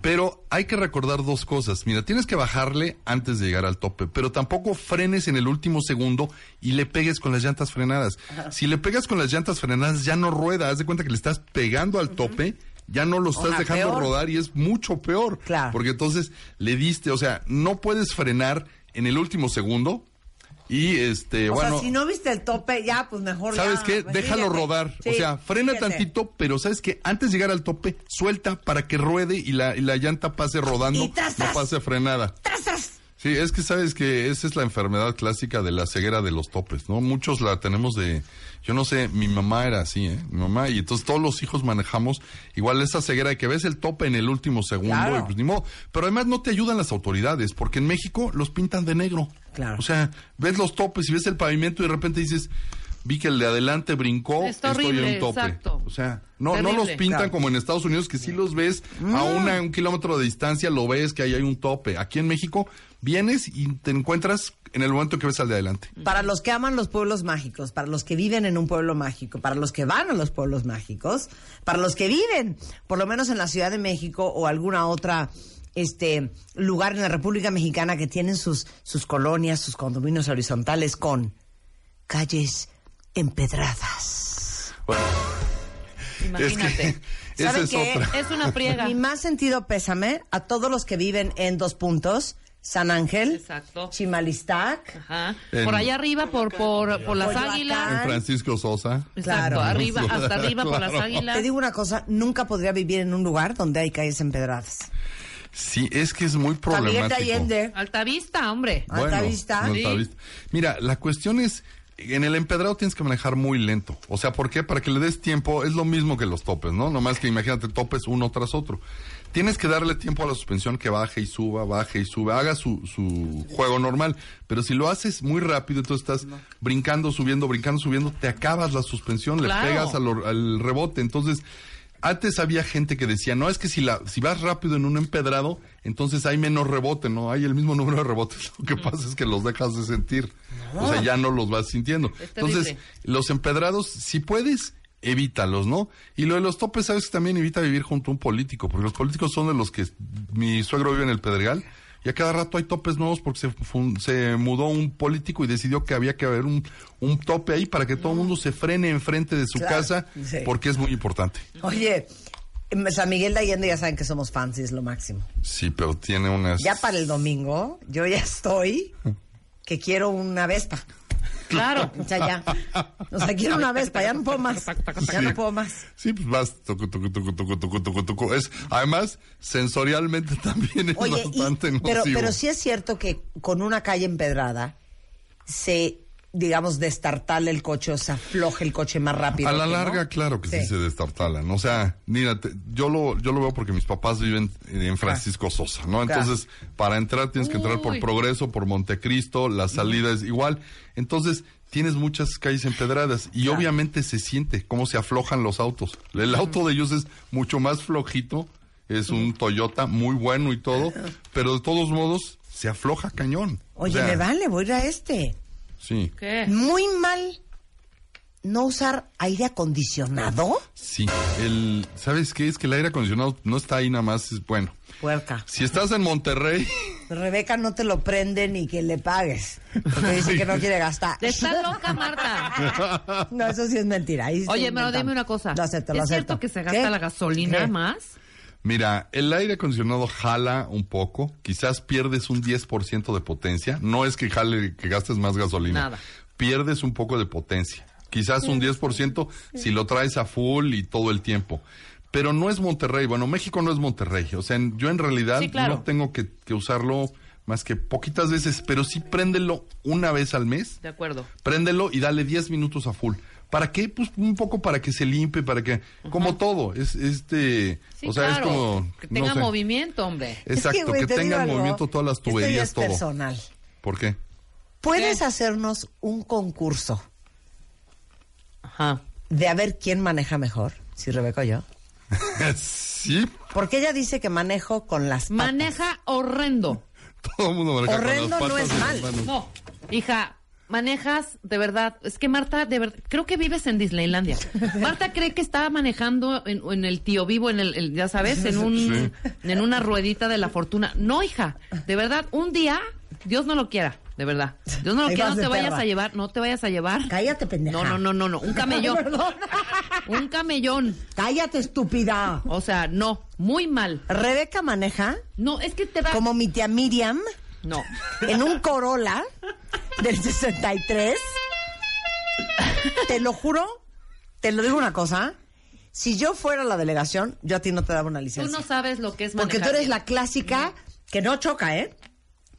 Pero hay que recordar dos cosas. Mira, tienes que bajarle antes de llegar al tope, pero tampoco frenes en el último segundo y le pegues con las llantas frenadas. Si le pegas con las llantas frenadas, ya no rueda. Haz de cuenta que le estás pegando al tope, ya no lo estás dejando peor. rodar y es mucho peor. Claro. Porque entonces le diste, o sea, no puedes frenar en el último segundo y este, o bueno. sea, si no viste el tope, ya, pues mejor ¿Sabes ya, qué? pues, Déjalo rodar. Sí, o sea, frena tantito, pero ¿sabes qué? Antes de llegar al tope, suelta para que ruede y la, y la llanta pase rodando, Y no pase frenada. Sí, es que sabes que esa es la enfermedad clásica de la ceguera de los topes, ¿no? Muchos la tenemos de, yo no sé, mi mamá era así, ¿eh? Mi mamá, y entonces todos los hijos manejamos igual esa ceguera de que ves el tope en el último segundo, Claro. y pues ni modo. Pero además no te ayudan las autoridades, porque en México los pintan de negro. Claro. O sea, ves los topes y ves el pavimento y de repente dices, vi que el de adelante brincó, Está estoy horrible, en un tope. exacto. O sea, no, no los pintan Claro. como en Estados Unidos, que sí los ves a una, un kilómetro de distancia, lo ves que ahí hay un tope. Aquí en México vienes y te encuentras en el momento que ves al de adelante. Para los que aman los pueblos mágicos, para los que viven en un pueblo mágico, para los que van a los pueblos mágicos, para los que viven, por lo menos en la Ciudad de México o alguna otra este lugar en la República Mexicana que tienen sus, sus colonias, sus condominios horizontales con calles empedradas. Bueno, Imagínate. es que esa ¿Saben es qué? otra. Es una priega. Mi más sentido pésame a todos los que viven en dos puntos, San Ángel, Exacto. Chimalistac, Ajá. En- Por allá arriba, por, por, por las Coyoacán. águilas. En Francisco Sosa. Exacto, Claro. arriba, hasta arriba por las Claro. águilas. Te digo una cosa, nunca podría vivir en un lugar donde hay calles empedradas. Sí, es que es muy problemático. Allende, Altavista, hombre. Altavista. Bueno, Sí. Altavista. Mira, la cuestión es, en el empedrado tienes que manejar muy lento. O sea, ¿por qué? Para que le des tiempo, es lo mismo que los topes, ¿no? Nomás que imagínate topes uno tras otro. Tienes que darle tiempo a la suspensión que baje y suba, baje y suba, haga su, su juego normal. Pero si lo haces muy rápido, entonces estás brincando, subiendo, brincando, subiendo, te acabas la suspensión, Claro. le pegas al rebote. Entonces, antes había gente que decía, no, es que si la, si vas rápido en un empedrado, entonces hay menos rebote, ¿no? Hay el mismo número de rebotes. Lo que pasa es que los dejas de sentir. O sea, ya no los vas sintiendo. Entonces, los empedrados, si puedes, evítalos, ¿no? Y lo de los topes, sabes que también evita vivir junto a un político, porque los políticos son de los que mi suegro vive en el Pedregal. Y a cada rato hay topes nuevos porque se, se mudó un político y decidió que había que haber un, un tope ahí para que todo el mundo se frene enfrente de su Claro, casa, sí. porque es muy importante. Oye, en San Miguel de Allende ya saben que somos fans y es lo máximo. Sí, pero tiene unas... Ya para el domingo, yo ya estoy que quiero una Vespa. Claro. Sea, ya. O sea, quiero una Vespa, ya no puedo más. Ya no puedo más. Sí, pues vas, tucu, tucu, tucu, tucu, tucu, tucu, tucu. Es, además, sensorialmente también es Oye, y- bastante nocivo. pero, pero sí es cierto que con una calle empedrada se, digamos, destartala el coche, o se afloja el coche más rápido. A la no. larga, claro que sí. se destartalan. O sea, mira, te- yo lo, yo lo veo porque mis papás viven en Francisco Sosa, ¿no? Claro. Entonces, para entrar tienes que entrar por. Progreso, por Montecristo, la salida es igual. Entonces, tienes muchas calles empedradas y obviamente se siente cómo se aflojan los autos. El auto de ellos es mucho más flojito, es un Toyota muy bueno y todo, pero de todos modos se afloja cañón. O Oye, sea, me vale, voy a ir a este. Sí, ¿Qué? Muy mal no usar aire acondicionado. sí. El, ¿Sabes qué? Es que el aire acondicionado no está ahí nada más, es bueno. Puerca. Si estás en Monterrey, Rebeca no te lo prende ni que le pagues. Porque dice que no quiere gastar. Está loca, Marta. No, eso sí es mentira. ahí Oye, pero inventando. dime una cosa. Lo acepto, lo ¿Es acepto. cierto que se gasta ¿Qué? la gasolina ¿Qué? más? Mira, el aire acondicionado jala un poco, quizás pierdes un 10% de potencia, no es que jale, que gastes más gasolina, Nada. pierdes un poco de potencia, quizás un 10% si lo traes a full y todo el tiempo. Pero no es Monterrey, bueno, México no es Monterrey, o sea, en- yo en realidad Sí, claro. no tengo que, que usarlo más que poquitas veces, pero sí préndelo una vez al mes De acuerdo. préndelo y dale 10 minutos a full. ¿Para qué? Pues un poco para que se limpie, para que, como todo, es este, Sí, o sea, claro. es como, Que no tenga sé. movimiento, hombre. Exacto, Es que, te digo tengan movimiento todas las tuberías, es todo. personal. ¿Por qué? ¿Puedes hacernos un concurso Ajá. de a ver quién maneja mejor? Si Rebeca o yo. sí, Porque ella dice que manejo con las patas. Maneja horrendo. todo el mundo maneja Horrendo con no las es patas mal. No, hija, manejas, de verdad, es que Marta, de verdad, creo que vives en Disneylandia. Marta cree que estaba manejando en, en el tío vivo, en el, el- ya sabes, en un, Sí. en una ruedita de la fortuna. No, hija, de verdad, un día, Dios no lo quiera, de verdad. Dios no lo quiera, no te vayas perra. a llevar, no te vayas a llevar. Cállate, pendeja. No, no, no, no, no, un camellón. Un camellón. Cállate, estúpida. O sea, no, muy mal. Rebeca maneja No, es que te va. como mi tía Miriam No. en un Corolla del 63. Te lo juro, te lo digo una cosa. Si yo fuera la delegación, yo a ti no te daba una Tú licencia. no sabes lo que es Porque tú manejar eres la clásica que no choca, ¿eh?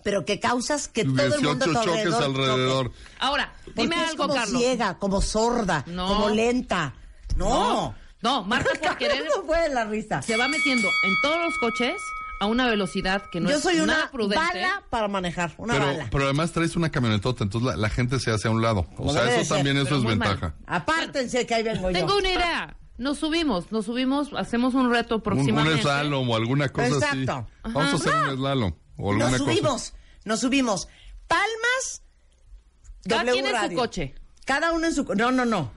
Pero que causas que todo el mundo a 18 tu choques alrededor, alrededor. choque. Ahora, Porque dime es algo, como Carlos. ciega, como sorda, No. como lenta. No. No, no, Marta por querer ¿Cómo fue la risa? se va metiendo en todos los coches a una velocidad que no yo es soy nada una prudente. bala para manejar, una Pero, bala. pero además traes una camionetota, entonces la, la gente se hace a un lado. O sea, eso ser, también eso es mal. ventaja. Apártense que ahí vengo yo. Tengo una idea. Nos subimos, nos subimos, hacemos un reto Un, un próximamente. slalom o alguna cosa Exacto. así. Vamos a hacer un slalom o alguna Nos cosa. subimos, nos subimos. Palmas, Cada W quien en su Radio. coche. Cada uno en su... co- No, no, no.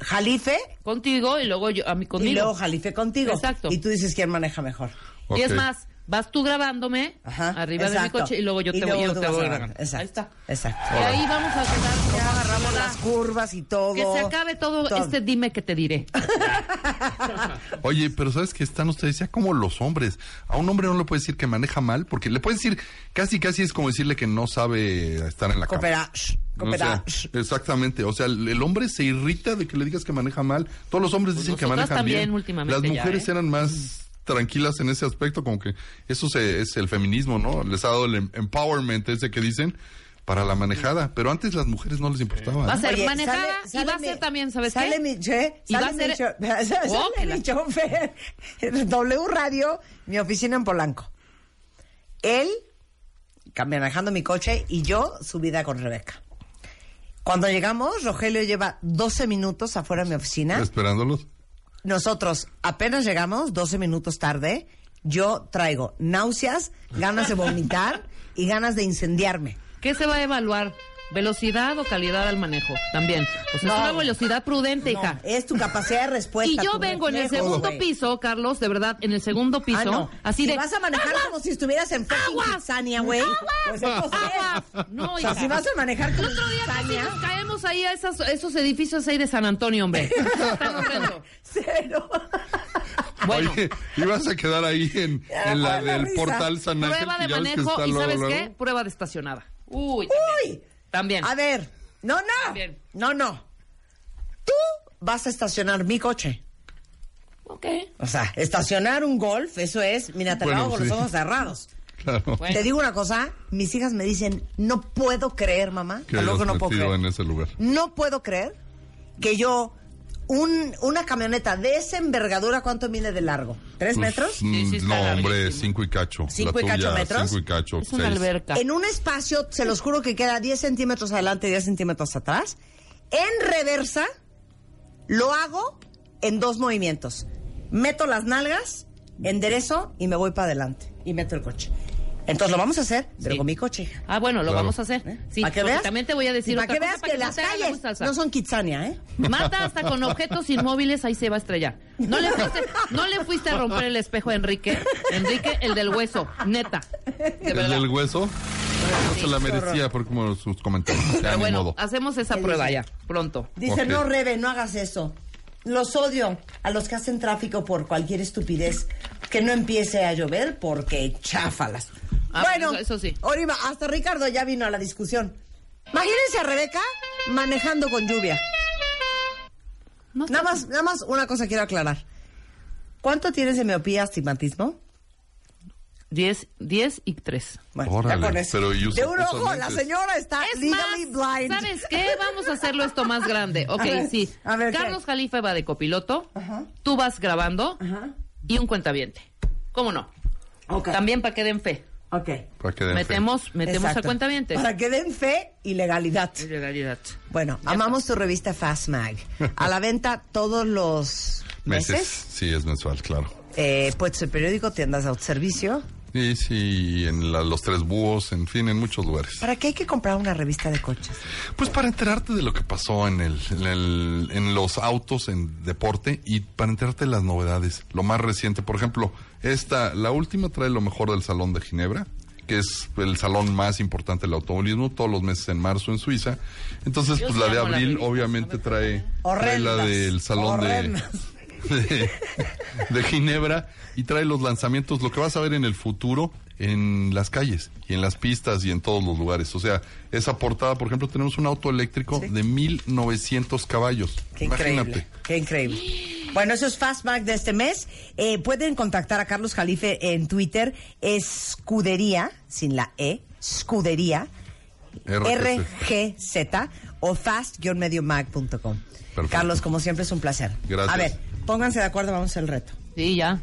Jalife Contigo y luego yo a mí conmigo. y luego Jalife contigo. Exacto. Y tú dices quién maneja mejor. Y es más, vas tú grabándome Ajá, arriba de mi exacto. coche y luego yo te luego voy, yo te voy grabando. Exacto. Ahí está. Exacto. Y ahí vamos a quedar Cómo agarramos las curvas y todo. Que se acabe todo, Todo. este dime que te diré. Oye, pero ¿sabes que Están ustedes ya como los hombres. A un hombre no le puedes decir que maneja mal, porque le puedes decir, casi casi es como decirle que no sabe estar en la cama. Coopera, shh, O sea, exactamente. O sea, el, el hombre se irrita de que le digas que maneja mal. Todos los hombres dicen que Pues manejan también bien. últimamente Las ya, mujeres ¿eh? eran más tranquilas en ese aspecto, como que eso se- es el feminismo, ¿no? Les ha dado el em- empowerment ese que dicen para la manejada. Pero antes las mujeres no les importaba. Va a ser Oye, manejada sale- y sale va a ser también, ¿sabes sale qué? Mi, che, Y va sale a ser- mi, cho- sale Oh, mi la- chofer W Radio, mi oficina en Polanco. Él manejando mi coche y yo subida con Rebeca. Cuando llegamos, Rogelio lleva 12 minutos afuera de mi oficina. Esperándolos. Nosotros apenas llegamos, 12 minutos tarde. Yo traigo náuseas, ganas de vomitar y ganas de incendiarme. ¿Qué se va a evaluar? ¿Velocidad o calidad al manejo? También. O sea, No. es una velocidad prudente, No, hija. es tu capacidad de respuesta. Y yo vengo en el segundo piso, Carlos, de verdad, en el segundo piso, Ah, no. así si de... vas a manejar ¡Aguas! como si estuvieras en fucking güey. Pues. No, o sea, si vas a manejar El como otro día casi Kitsania, nos caemos ahí a esas- esos edificios ahí de San Antonio, hombre. Horrendo. cero. Bueno, Oye, ibas a quedar ahí en, en la del risa. portal San Ángel. prueba de manejo y ¿sabes luego. qué? Prueba de estacionada. Uy, Uy. También. A ver, no, no. También. No, no. Tú vas a estacionar mi coche. Ok. O sea, estacionar un golf, eso es, mira, te lo hago con sí. los ojos cerrados. Claro. Bueno. Te digo una cosa, mis hijas me dicen, no puedo creer, mamá, Que no puedo creer. en ese lugar. No puedo creer que yo, un, una camioneta de esa envergadura, ¿cuánto mide de largo? ¿Tres Pues, metros? mm, Sí, sí está no, hombre, larguísimo. cinco y cacho. ¿Cinco y cacho metros? Cinco y cacho, Es una seis. alberca. En un espacio, se los juro que queda 10 centímetros adelante y 10 centímetros atrás. En reversa, lo hago en dos movimientos. Meto las nalgas, enderezo y me voy para adelante. Y meto el coche. Entonces lo vamos a hacer, pero Sí. con mi coche. Ah, bueno, lo Claro. vamos a hacer. Sí, para que veas. también te voy a decir para otra que cosa veas para que las la calles no son Kitsania, ¿eh? Mata hasta con objetos inmóviles, ahí se va a estrellar. No le fuiste, no le fuiste a romper el espejo a Enrique. Enrique, el del hueso, neta. De El del hueso, no se la merecía por como sus comentarios. Pero ni bueno, modo. hacemos esa ¿Qué prueba dice? ya, pronto. Dice, no, Rebe, no hagas eso. Los odio a los que hacen tráfico por cualquier estupidez. Que no empiece a llover porque cháfalas. Ah, bueno, eso- eso sí. Ahorita, hasta Ricardo ya vino a la discusión. Imagínense a Rebeca manejando con lluvia. No Nada más, nada más una cosa quiero aclarar. ¿Cuánto tienes de miopía, astigmatismo? 10, 10 y 3. Bueno, Órale, ya con eso. pero de un ojo, la señora está Es legally más, blind. ¿sabes qué? Vamos a hacerlo esto más grande. Ok, A ver, sí. a ver, ¿qué? Carlos Jalife va de copiloto, Ajá. tú vas grabando Ajá. y un cuentaviente. ¿Cómo no? También para que den fe. Ok. Para que den fe. Metemos, metemos Exacto. a cuentaviente. Para que den fe y legalidad. Ilegalidad. Bueno, Ya amamos tu revista Fast Mag. A la venta todos los Meses. meses. Sí, es mensual, claro. Eh, puedes el periódico, tiendas de autoservicio. Sí, sí, en la- los tres búhos, en fin, en muchos lugares. ¿Para qué hay que comprar una revista de coches? Pues para enterarte de lo que pasó en, el, en, el- en los autos, en deporte, y para enterarte de las novedades. Lo más reciente, por ejemplo, esta, la última trae lo mejor del Salón de Ginebra, que es el salón más importante del automovilismo, todos los meses en marzo en Suiza. Entonces, Yo pues la de abril, obviamente, trae, trae la del Salón de, horrendas. de, de Ginebra y trae los lanzamientos, lo que vas a ver en el futuro en las calles y en las pistas y en todos los lugares. O sea, esa portada, por ejemplo, tenemos un auto eléctrico de 1900 caballos. Qué Imagínate. increíble, qué increíble. Bueno, eso es Fastback de este mes. Eh, pueden contactar a Carlos Jalife en Twitter, escudería, sin la E, escudería, RGZ o fast-mediomag.com. Carlos, como siempre, es un placer. Gracias. A ver, pónganse de acuerdo, vamos a hacer el reto. Sí, ya.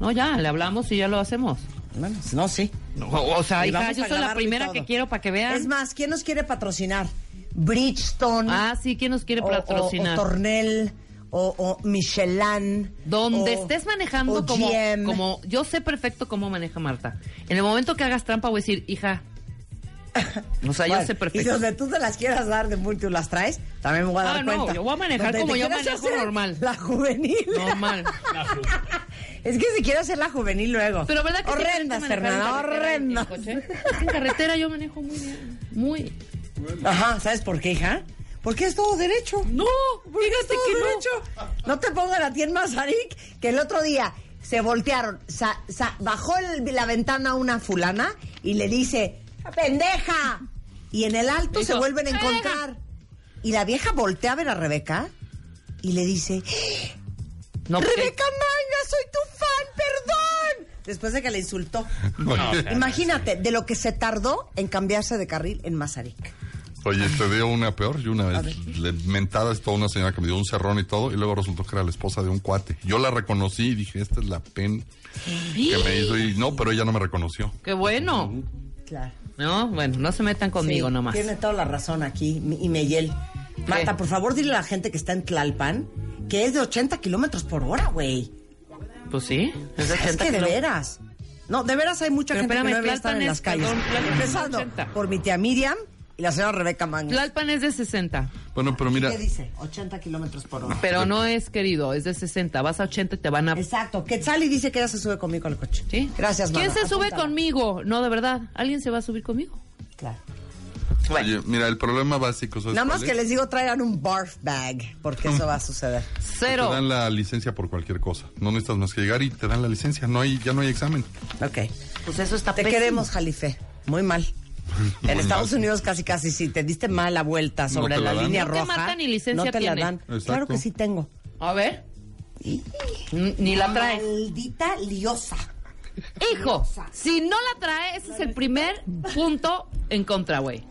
No, ya, le hablamos y ya lo hacemos. Bueno, no, sí. o sea, hija, yo soy la primera que quiero para que vean. Es más, ¿quién nos quiere patrocinar? Bridgestone. Ah, sí, ¿quién nos quiere o- o- patrocinar? O, Tornel, o, o Michelin. Donde o- estés manejando como, GM. como yo sé perfecto cómo maneja Marta. En el momento que hagas trampa voy a decir, hija. O sea, yo sé Y perfecto. donde tú te las quieras dar de multi las traes, también me voy a dar Ah, no, cuenta. yo voy a manejar Donde como yo manejo normal. La juvenil. Normal. Es que si quiero hacer la juvenil luego. Pero ¿verdad que Horrendas, Fernanda, en carretera, en- en yo manejo muy bien. Muy. Ajá, ¿sabes por qué, hija? Porque es todo derecho. No, porque es todo que no. derecho. No. te pongan a ti en Mazarik, que el otro día se voltearon, sa- sa- bajó el- la ventana una fulana y le dice, ¡pendeja! Y en el alto se vuelven a "Pendeja". encontrar. Y la vieja voltea a ver a Rebeca y le dice, No, Rebeca Manga, soy tu fan, perdón. Después de que le insultó. Imagínate, de lo que se tardó en cambiarse de carril en Mazarik. Oye, te dio una peor. Yo una vez le mentada es toda una señora que me dio un cerrón y todo, y luego resultó que era la esposa de un cuate. Yo la reconocí y dije, esta es la pen que me hizo. Y no, pero ella no me reconoció. Qué bueno. Claro. No, bueno, no se metan conmigo Sí, nomás. Tiene toda la razón aquí, y Meyel. Marta, por favor, dile a la gente que está en Tlalpan que es de 80 kilómetros por hora, güey. Pues sí, es de Es 80 que de veras. No, de veras hay mucha Pero gente que no debería estar en es- las calles. es Empezando 80. por mi tía Miriam y la señora Rebeca Manga. Tlalpan es de 60, Bueno, pero mira, ¿Qué dice? 80 kilómetros por hora. pero no es querido, es de 60. Vas a 80 y te van a... Exacto. Quetzali dice que ella se sube conmigo al coche. ¿Sí? Gracias, ¿Quién mana. se sube conmigo? No, de verdad. ¿Alguien se va a subir conmigo? Claro. oye, mira, el problema básico ¿sabes Nada más que es? les digo traigan un barf bag, porque eso va a suceder. Te dan la licencia por cualquier cosa. No necesitas más que llegar y te dan la licencia. No hay, ya no hay examen. Ok. Pues eso está Te pésimo. queremos, Jalife. Muy mal. En Estados. Unidos casi casi si te diste mal la vuelta sobre la la, dan. línea No te roja. mata ni licencia no te tiene. la dan. Exacto. Claro que sí tengo. A ver. Ni la traes. Maldita liosa. Hijo, si no la trae, ese es el primer punto en contra, güey.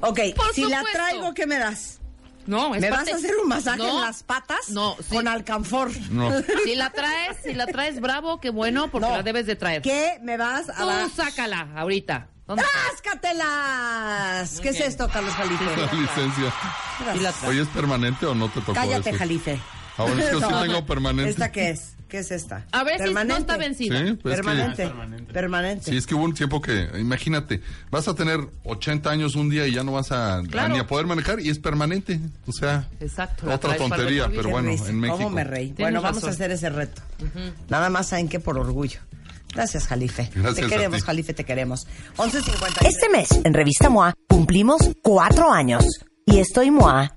Ok, Por si la traigo, ¿qué me das? No, es ¿Me vas a hacer un masaje No, en las patas? No, sí. Con alcanfor. No. Si la traes, si la traes, bravo, qué bueno, porque No. la debes de traer. ¿Qué me vas a Tú dar? sácala ahorita. ¿Dónde ¡Tráscatelas! Muy ¿Qué es esto, Carlos Jalife? La licencia. Oye, ¿es permanente o no te tocó Cállate, eso? Jalife. Ah, bueno, es que yo sí tengo permanente. ¿Esta qué es? ¿Qué es esta? A ver si no Permanente. está vencida. Sí, pues es que- Permanente. Permanente. Sí, es que hubo un tiempo que, imagínate, vas a tener 80 años un día y ya no vas a, ni a poder manejar y es permanente. O sea, Exacto. otra tontería, pero bueno, en México. ¿Cómo me reí? Bueno, vamos razón. a hacer ese reto. Nada más saben que por orgullo. Gracias, Jalife. Gracias te a queremos, ti. Jalife, te queremos. 11.50. Este mes, en Revista MOA, cumplimos cuatro años. Y estoy MOA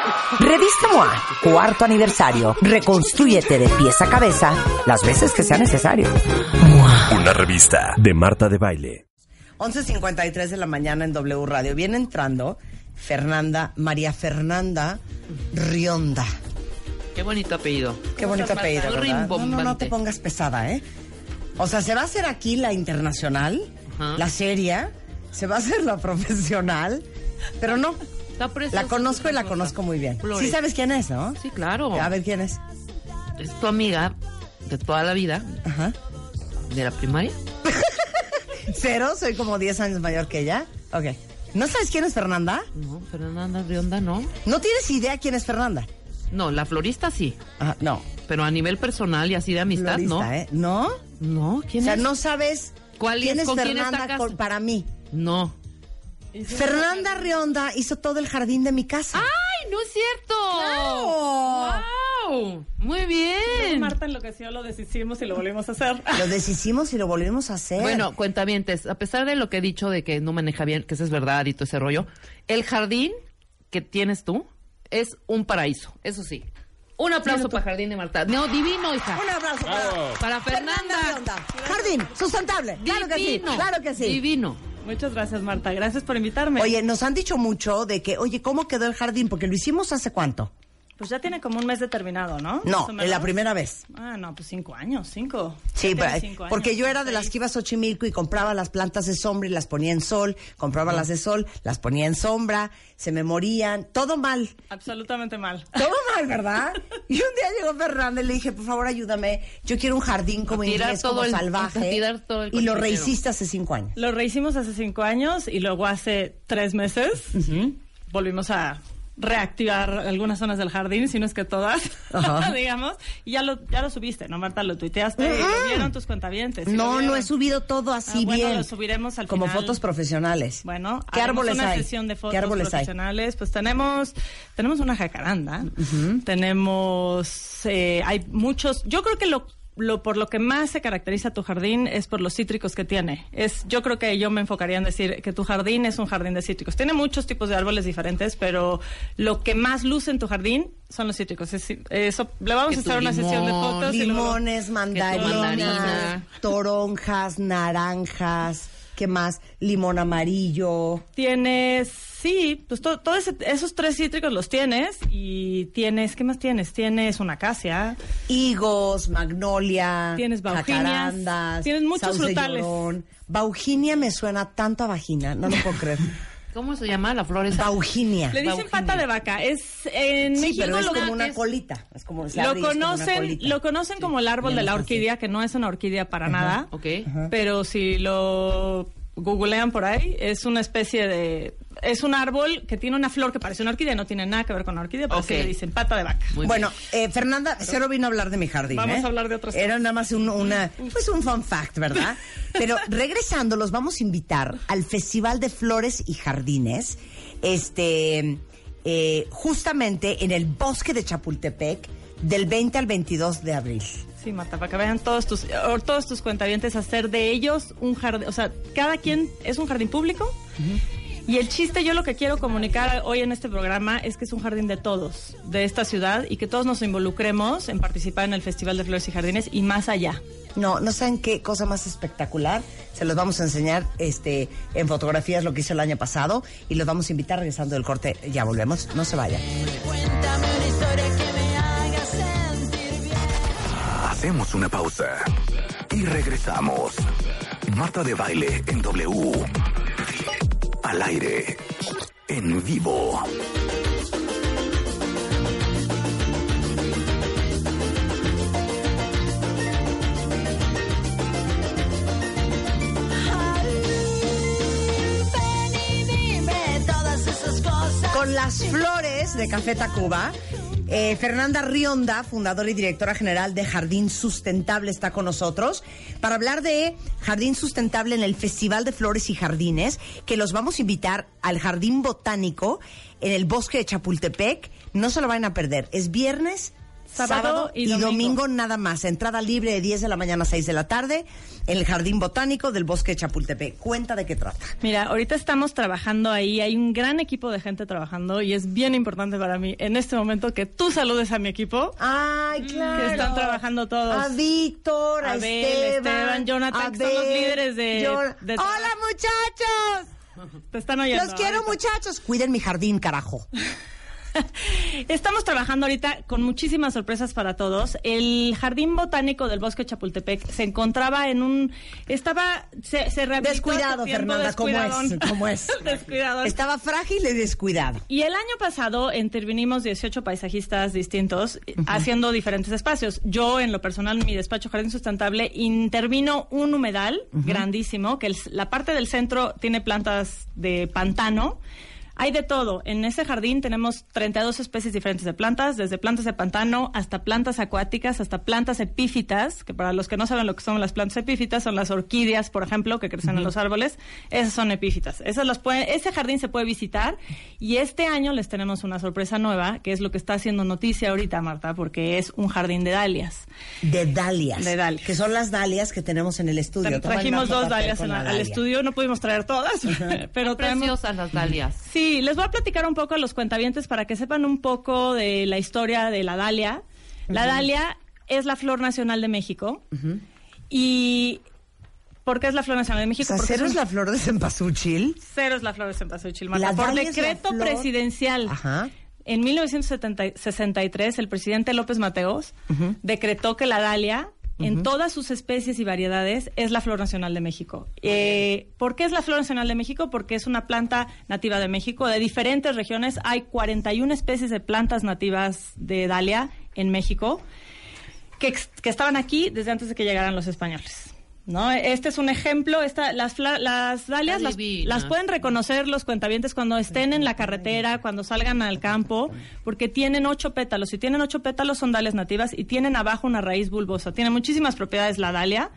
Revista MOA, cuarto aniversario. Reconstrúyete de pies a cabeza las veces que sea necesario. Una revista de Marta de Baile. 11.53 de la mañana en W Radio. Viene entrando Fernanda, María Fernanda Rionda. Qué bonito apellido. Qué bonito apellido. No, no, no te pongas pesada, ¿eh? O sea, se va a hacer aquí la internacional, Ajá. la seria, se va a hacer la profesional, pero no. Está preciosa. La conozco y la conozco muy bien. Flores. Sí sabes quién es, ¿no? Sí, claro. A ver quién es. Es tu amiga de toda la vida. Ajá. De la primaria. Cero, soy como 10 años mayor que ella. Ok. ¿No sabes quién es Fernanda? No, Fernanda Rionda no. ¿No tienes idea quién es Fernanda? No, la florista sí. Ajá, no. Pero a nivel personal y así de amistad, Florista, ¿no? ¿eh? ¿No? No, ¿quién o sea, es? no sabes ¿Cuál quién es? es ¿Con quién Fernanda con- para mí. No. Fernanda Rionda hizo todo el jardín de mi casa. ¡Ay, no es cierto! ¡Claro! ¡Wow! Muy bien. Marta enloqueció, lo deshicimos y lo volvimos a hacer. Lo deshicimos y lo volvimos a hacer. Bueno, cuentavientes, a pesar de lo que he dicho de que no maneja bien, que eso es verdad y todo ese rollo, el jardín que tienes tú es un paraíso, eso sí. Un aplauso para Jardín de Marta. No, divino, hija. Un aplauso para, Para Fernanda. Rionda. Jardín, sustentable. Claro que sí. Divino. Claro que sí. Divino. Muchas gracias, Marta. Gracias por invitarme. Oye, nos han dicho mucho de que, oye, ¿cómo quedó el jardín? Porque lo hicimos hace cuánto. Pues ya tiene como un mes determinado, ¿no? No, en la primera vez. Ah, no, pues cinco años, cinco. Sí, pero- cinco porque años, yo era de las que iba a Xochimilco y compraba las plantas de sombra y las ponía en sol, compraba las de sol, las ponía en sombra, se me morían, todo mal, Absolutamente mal. todo mal, ¿verdad? Y un día llegó Fernanda y le dije, por favor, ayúdame, yo quiero un jardín como inglés, todo como el- salvaje. todo el y lo rehiciste hace cinco años. Lo rehicimos hace cinco años y luego hace tres meses volvimos a reactivar algunas zonas del jardín, si no es que todas, digamos. Y ya lo, ya lo subiste, ¿no, Marta? Lo tuiteaste y lo vieron tus cuentavientes. sí No, no he subido todo así Ah, bueno, bien. lo subiremos al como final. fotos profesionales. Bueno, ¿qué árboles una hay? sesión de fotos ¿Qué árboles hay? profesionales. Pues tenemos, tenemos una jacaranda, tenemos, eh, hay muchos, yo creo que lo, lo por lo que más se caracteriza tu jardín es por los cítricos que tiene. Es, yo creo que yo me enfocaría en decir que tu jardín es un jardín de cítricos. Tiene muchos tipos de árboles diferentes, pero lo que más luce en tu jardín son los cítricos. Es- eso, le vamos Que a hacer una sesión de fotos. y luego- Limones, mandarinas, mandarina. toronjas, naranjas, ¿qué más? Limón amarillo. Tienes, sí, pues to- todo ese- esos tres cítricos los tienes y tienes, ¿qué más tienes? Tienes una acacia, higos, magnolia, Tienes jacarandas, tienes muchos frutales. llorón. Me suena tanto a vagina, no lo puedo creer. ¿Cómo se llama la flor esa? Bauhinia. le dicen pata de vaca. Es en Sí, México pero es lo, como una es- colita. Es como, lo abre y es como una conocen, colita. lo conocen como el árbol de la orquídea, que no es una orquídea para nada. Ok. Pero si lo googlean por ahí, es una especie de es un árbol que tiene una flor que parece una orquídea, no tiene nada que ver con la orquídea, pero así Ok. le dicen pata de vaca. Muy Bueno, eh, Fernanda, cero vino a hablar de mi jardín. Vamos ¿eh? a hablar de otras Era cosas. nada más un, una, pues un fun fact, ¿verdad? Pero regresando, los vamos a invitar al Festival de Flores y Jardines, este, eh, justamente en el bosque de Chapultepec, del 20 al 22 de abril. Sí, Marta, para que vean todos tus, todos tus cuentavientes hacer de ellos un jardín, o sea, cada quien es un jardín público. Y el chiste, yo lo que quiero comunicar hoy en este programa es que es un jardín de todos, de esta ciudad, y que todos nos involucremos en participar en el Festival de Flores y Jardines y más allá. No, no saben qué cosa más espectacular. Se los vamos a enseñar este, en fotografías lo que hizo el año pasado y los vamos a invitar regresando del corte. Ya volvemos, no se vayan. Hacemos una pausa y regresamos. Marta de baile en W. Al aire. En vivo. Con las flores de Café Tacuba, eh, Fernanda Rionda, fundadora y directora general de Jardín Sustentable, está con nosotros para hablar de Jardín Sustentable en el Festival de Flores y Jardines, que los vamos a invitar al Jardín Botánico en el bosque de Chapultepec. No se lo van a perder. Es viernes, Sábado sábado, y y, domingo. domingo. nada más. Entrada libre de 10 de la mañana a 6 de la tarde en el Jardín Botánico del bosque de Chapultepec. Cuenta de qué trata. Mira, ahorita estamos trabajando ahí, hay un gran equipo de gente trabajando y es bien importante para mí en este momento que tú saludes a mi equipo. Ay, claro. Que están trabajando todos. A Víctor, a, Abel, Esteban, Esteban, Jonathan, que son los líderes de- ¡Hola, muchachos! Te están oyendo. Los quiero, ahorita. muchachos. Cuiden mi jardín, carajo. Estamos trabajando ahorita con muchísimas sorpresas para todos. El Jardín Botánico del Bosque Chapultepec se encontraba en un... Estaba... Se, se Descuidado, Fernanda, ¿cómo descuidadón. es? ¿Cómo es? Descuidado. Estaba frágil y descuidado. Y el año pasado intervinimos 18 paisajistas distintos haciendo diferentes espacios. Yo, en lo personal, en mi despacho Jardín Sustentable, intervino un humedal grandísimo, que el- la parte del centro tiene plantas de pantano. Hay de todo. En ese jardín tenemos 32 especies diferentes de plantas, desde plantas de pantano hasta plantas acuáticas, hasta plantas epífitas, que para los que no saben lo que son las plantas epífitas, son las orquídeas, por ejemplo, que crecen en los árboles. Esas son epífitas. Esas las puede- ese jardín se puede visitar y este año les tenemos una sorpresa nueva, que es lo que está haciendo noticia ahorita, Marta, porque es un jardín de dalias. De dalias. De dalias. Que son las dalias que tenemos en el estudio. Tra- Trajimos dos dalias la al estudio, no pudimos traer todas, pero traemos... Preciosas las dalias. Sí, les voy a platicar un poco a los cuentavientes para que sepan un poco de la historia de la dalia. La Ujú. dalia es la flor nacional de México y... ¿Por qué es la flor nacional de O México? sea, Porque cero es la flor de cempasúchil. Cero es la flor de cempasúchil, Marta. Por decreto flor- presidencial. En 1963, el presidente López Mateos decretó que la dalia, en todas sus especies y variedades, es la flor nacional de México. Eh, ¿Por qué es la flor nacional de México? Porque es una planta nativa de México. De diferentes regiones hay 41 especies de plantas nativas de dalia en México que estaban aquí desde antes de que llegaran los españoles. ¿No? Este es un ejemplo. Esta, las, fla- las dalias las, las pueden reconocer los cuentavientes cuando estén en la carretera, cuando salgan al campo, porque tienen ocho pétalos. Si tienen ocho pétalos son dalias nativas y tienen abajo una raíz bulbosa. Tiene muchísimas propiedades la dalia.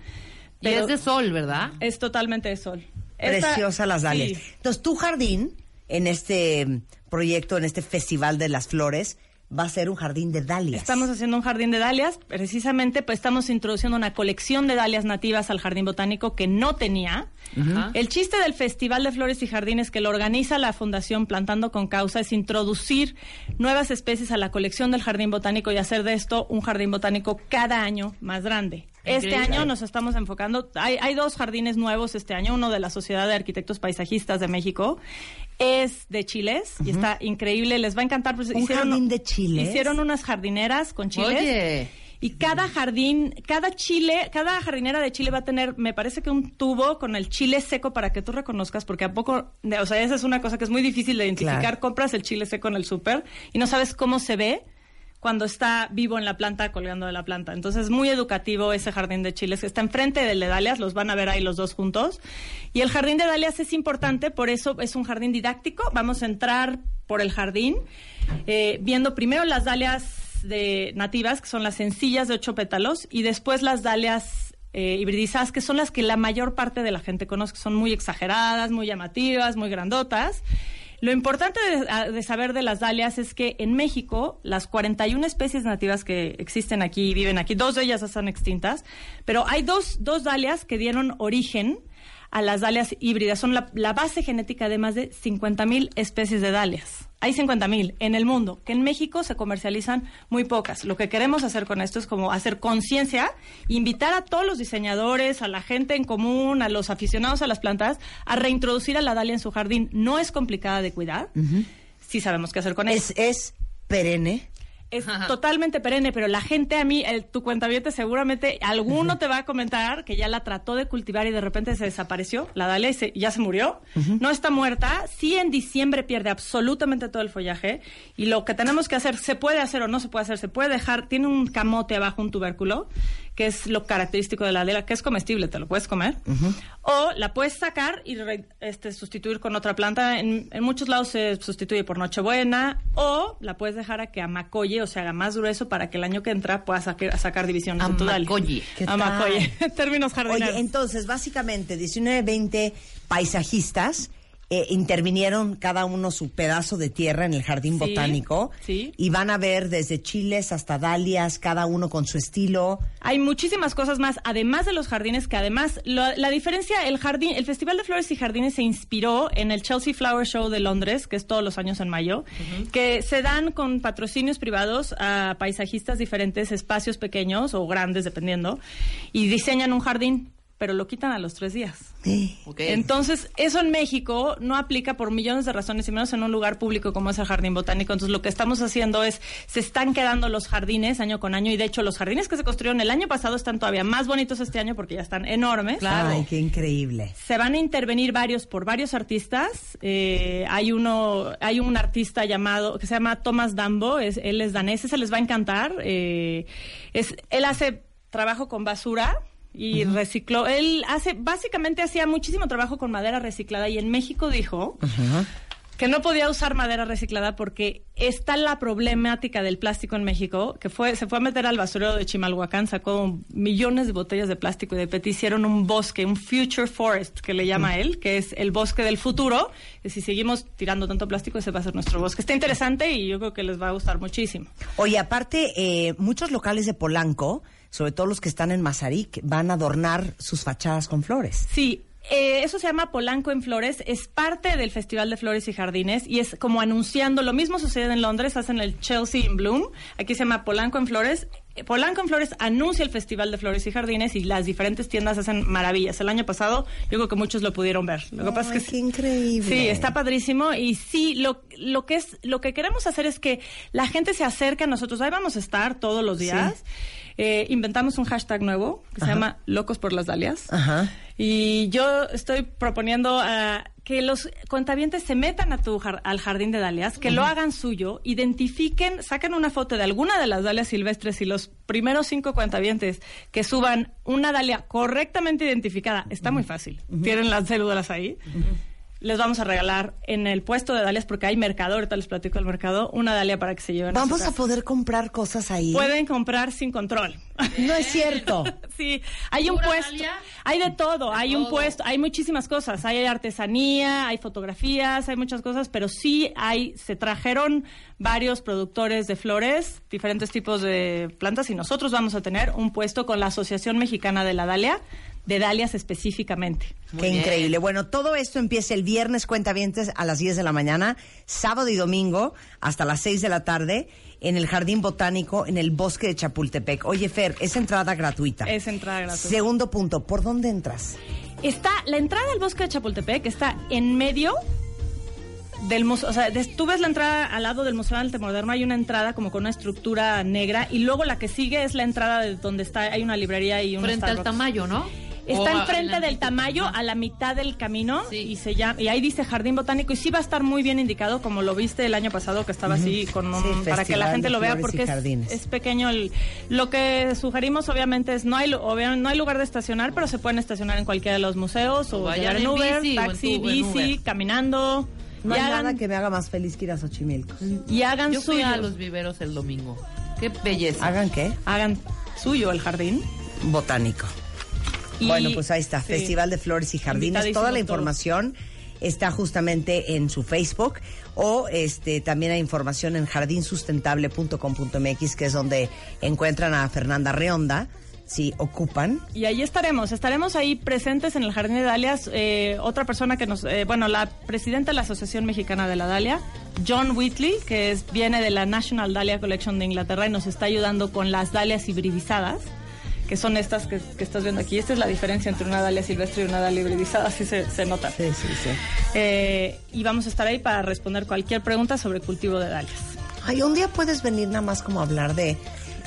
Y es de sol, ¿verdad? Es totalmente de sol. Esta- Preciosas las dalias. sí. Entonces, tu jardín, en este proyecto, en este Festival de las Flores, va a ser un jardín de dalias. Estamos haciendo un jardín de dalias, precisamente pues estamos introduciendo una colección de dalias nativas al jardín botánico que no tenía. Ajá. El chiste del Festival de Flores y Jardines que lo organiza la Fundación Plantando con Causa es introducir nuevas especies a la colección del jardín botánico y hacer de esto un jardín botánico cada año más grande. Este Increíble. año nos estamos enfocando, hay, hay dos jardines nuevos este año, uno de la Sociedad de Arquitectos Paisajistas de México, es de chiles y está increíble, les va a encantar. pues, ¿Un jardín de chiles? Hicieron unas jardineras con chiles. Oye. Y cada jardín, cada chile, cada jardinera de chile va a tener, me parece que un tubo con el chile seco para que tú reconozcas, porque a poco, o sea, esa es una cosa que es muy difícil de identificar. Claro. Compras el chile seco en el súper y no sabes cómo se ve cuando está vivo en la planta, colgando de la planta. Entonces es muy educativo ese jardín de chiles que está enfrente del de Dalias, los van a ver ahí los dos juntos. Y el jardín de Dalias es importante, por eso es un jardín didáctico. Vamos a entrar por el jardín, eh, viendo primero las dalias de nativas, que son las sencillas de ocho pétalos, y después las dalias eh, hibridizadas, que son las que la mayor parte de la gente conoce, que son muy exageradas, muy llamativas, muy grandotas. Lo importante de, saber de las dalias es que en México, las 41 especies nativas que existen aquí y viven aquí, dos de ellas están extintas, pero hay dos, dos dalias que dieron origen a las dalias híbridas. Son la, la base genética de más de 50.000 especies de dalias. Hay 50.000 en el mundo, que en México se comercializan muy pocas. Lo que queremos hacer con esto es como hacer conciencia, invitar a todos los diseñadores, a la gente en común, a los aficionados a las plantas, a reintroducir a la dalia en su jardín. No es complicada de cuidar. Sí sabemos qué hacer con ella. Es, es perenne. Es totalmente perenne, pero la gente a mí, el, tu cuentaviente seguramente alguno te va a comentar que ya la trató de cultivar y de repente se desapareció, la dalia y se- ya se murió. No está muerta, sí en diciembre pierde absolutamente todo el follaje. Y lo que tenemos que hacer, se puede hacer o no se puede hacer, se puede dejar, tiene un camote abajo, un tubérculo, que es lo característico de la dalia, que es comestible, te lo puedes comer. O la puedes sacar y re- este, sustituir con otra planta. En, en muchos lados se sustituye por Nochebuena. O la puedes dejar a que amacolle o se haga más grueso para que el año que entra puedas sacar, sacar divisiones. Amacolle. Amacolle. Términos jardineros. Oye, entonces, básicamente, 19, 20 paisajistas eh, intervinieron cada uno su pedazo de tierra en el jardín Sí, botánico. sí. Y van a ver desde chiles hasta dalias, cada uno con su estilo. Hay muchísimas cosas más, además de los jardines, que además lo- la diferencia, el jardín, el Festival de Flores y Jardines se inspiró en el Chelsea Flower Show de Londres, que es todos los años en mayo, que se dan con patrocinios privados a paisajistas diferentes, espacios pequeños o grandes, dependiendo, y diseñan un jardín. Pero lo quitan a los tres días. Ok. Entonces, eso en México no aplica por millones de razones y menos en un lugar público como es el Jardín Botánico. Entonces, lo que estamos haciendo es, se están quedando los jardines año con año y de hecho los jardines que se construyeron el año pasado están todavía más bonitos este año porque ya están enormes. Ay, qué increíble. Se van a intervenir varios por varios artistas. Eh, hay uno, hay un artista llamado que se llama Thomas Dambo. Es, él es danés. Ese les va a encantar. Eh, es, él hace trabajo con basura y recicló. Él hace, básicamente hacía muchísimo trabajo con madera reciclada y en México dijo que no podía usar madera reciclada porque está la problemática del plástico en México, que fue se fue a meter al basurero de Chimalhuacán, sacó millones de botellas de plástico y de PET, hicieron un bosque, un future forest que le llama él, que es el bosque del futuro, si seguimos tirando tanto plástico ese va a ser nuestro bosque. Está interesante y yo creo que les va a gustar muchísimo. Oye, aparte, eh, muchos locales de Polanco, sobre todo los que están en Mazarik, van a adornar sus fachadas con flores. Sí, eh, eso se llama Polanco en Flores, es parte del Festival de Flores y Jardines y es como anunciando, lo mismo sucede en Londres, hacen el Chelsea in Bloom, aquí se llama Polanco en Flores. Eh, Polanco en Flores anuncia el Festival de Flores y Jardines y las diferentes tiendas hacen maravillas. El año pasado yo creo que muchos lo pudieron ver. Lo que pasa es que qué increíble. Sí, está padrísimo y sí, lo, lo que es lo que queremos hacer es que la gente se acerque a nosotros. Ahí vamos a estar todos los días. Eh, inventamos un hashtag nuevo que se llama Locos por las Dalias. Ajá. Y yo estoy proponiendo ah, que los cuentavientes se metan a tu jar- al jardín de dalias, que lo hagan suyo, identifiquen, saquen una foto de alguna de las dalias silvestres y los primeros cinco cuentavientes que suban una dalia correctamente identificada, está muy fácil. Tienen las células ahí. Les vamos a regalar en el puesto de dalias, porque hay mercado, ahorita les platico el mercado, una dalia para que se lleven Vamos a a su casa. poder comprar cosas ahí. Pueden comprar sin control. No es cierto. Sí, hay un ¿Pura puesto, Dalia? hay de todo, De hay un puesto, hay muchísimas cosas, hay artesanía, hay fotografías, hay muchas cosas, pero sí hay, se trajeron varios productores de flores, diferentes tipos de plantas y nosotros vamos a tener un puesto con la Asociación Mexicana de la Dalia, de dalias específicamente. Qué increíble. Bueno, todo esto empieza el viernes, cuentavientes, a las 10 de la mañana, sábado y domingo, hasta las 6 de la tarde, en el Jardín Botánico, en el Bosque de Chapultepec. Oye, Fer, es entrada gratuita. Es entrada gratuita. Segundo punto, ¿por dónde entras? Está la entrada al bosque de Chapultepec está en medio del museo, o sea, des- tú ves la entrada al lado del Museo del Arte Moderno, hay una entrada como con una estructura negra y luego la que sigue es la entrada de donde está hay una librería y un Frente al. Tamayo, ¿no? Está O a- enfrente del Tamayo, a la mitad del camino y se llama y ahí dice Jardín Botánico y sí va a estar muy bien indicado como lo viste el año pasado que estaba así con un, Sí, para que la gente lo vea porque es, es pequeño el lo que sugerimos obviamente es no hay no hay lugar de estacionar pero se pueden estacionar en cualquiera de los museos o, O vayan en Uber, bici o en taxi, en bici, Uber. caminando No y hay hagan nada que me haga más feliz que ir a Xochimilco. y hagan Yo fui suyo a los viveros el domingo. Qué belleza. ¿Hagan qué? hagan suyo el jardín Botánico. Y- bueno, pues ahí está, sí. Festival de Flores y Jardines. Toda la todos. información está justamente en su Facebook o este también hay información en jardinsustentable.com.mx, que es donde encuentran a Fernanda Reonda, si ocupan. Y ahí estaremos, estaremos ahí presentes en el Jardín de Dalias. eh, otra persona que nos, eh, bueno, la presidenta de la Asociación Mexicana de la Dalia, John Whitley, que es, viene de la National Dahlia Collection de Inglaterra y nos está ayudando con las dalias hibridizadas, que son estas que, que estás viendo aquí. Esta es la diferencia entre una dalia silvestre y una dalia hibridizada, así se, se nota. Sí, sí, sí. Eh, y vamos a estar ahí para responder cualquier pregunta sobre cultivo de dalias. Ay, un día puedes venir nada más como a hablar de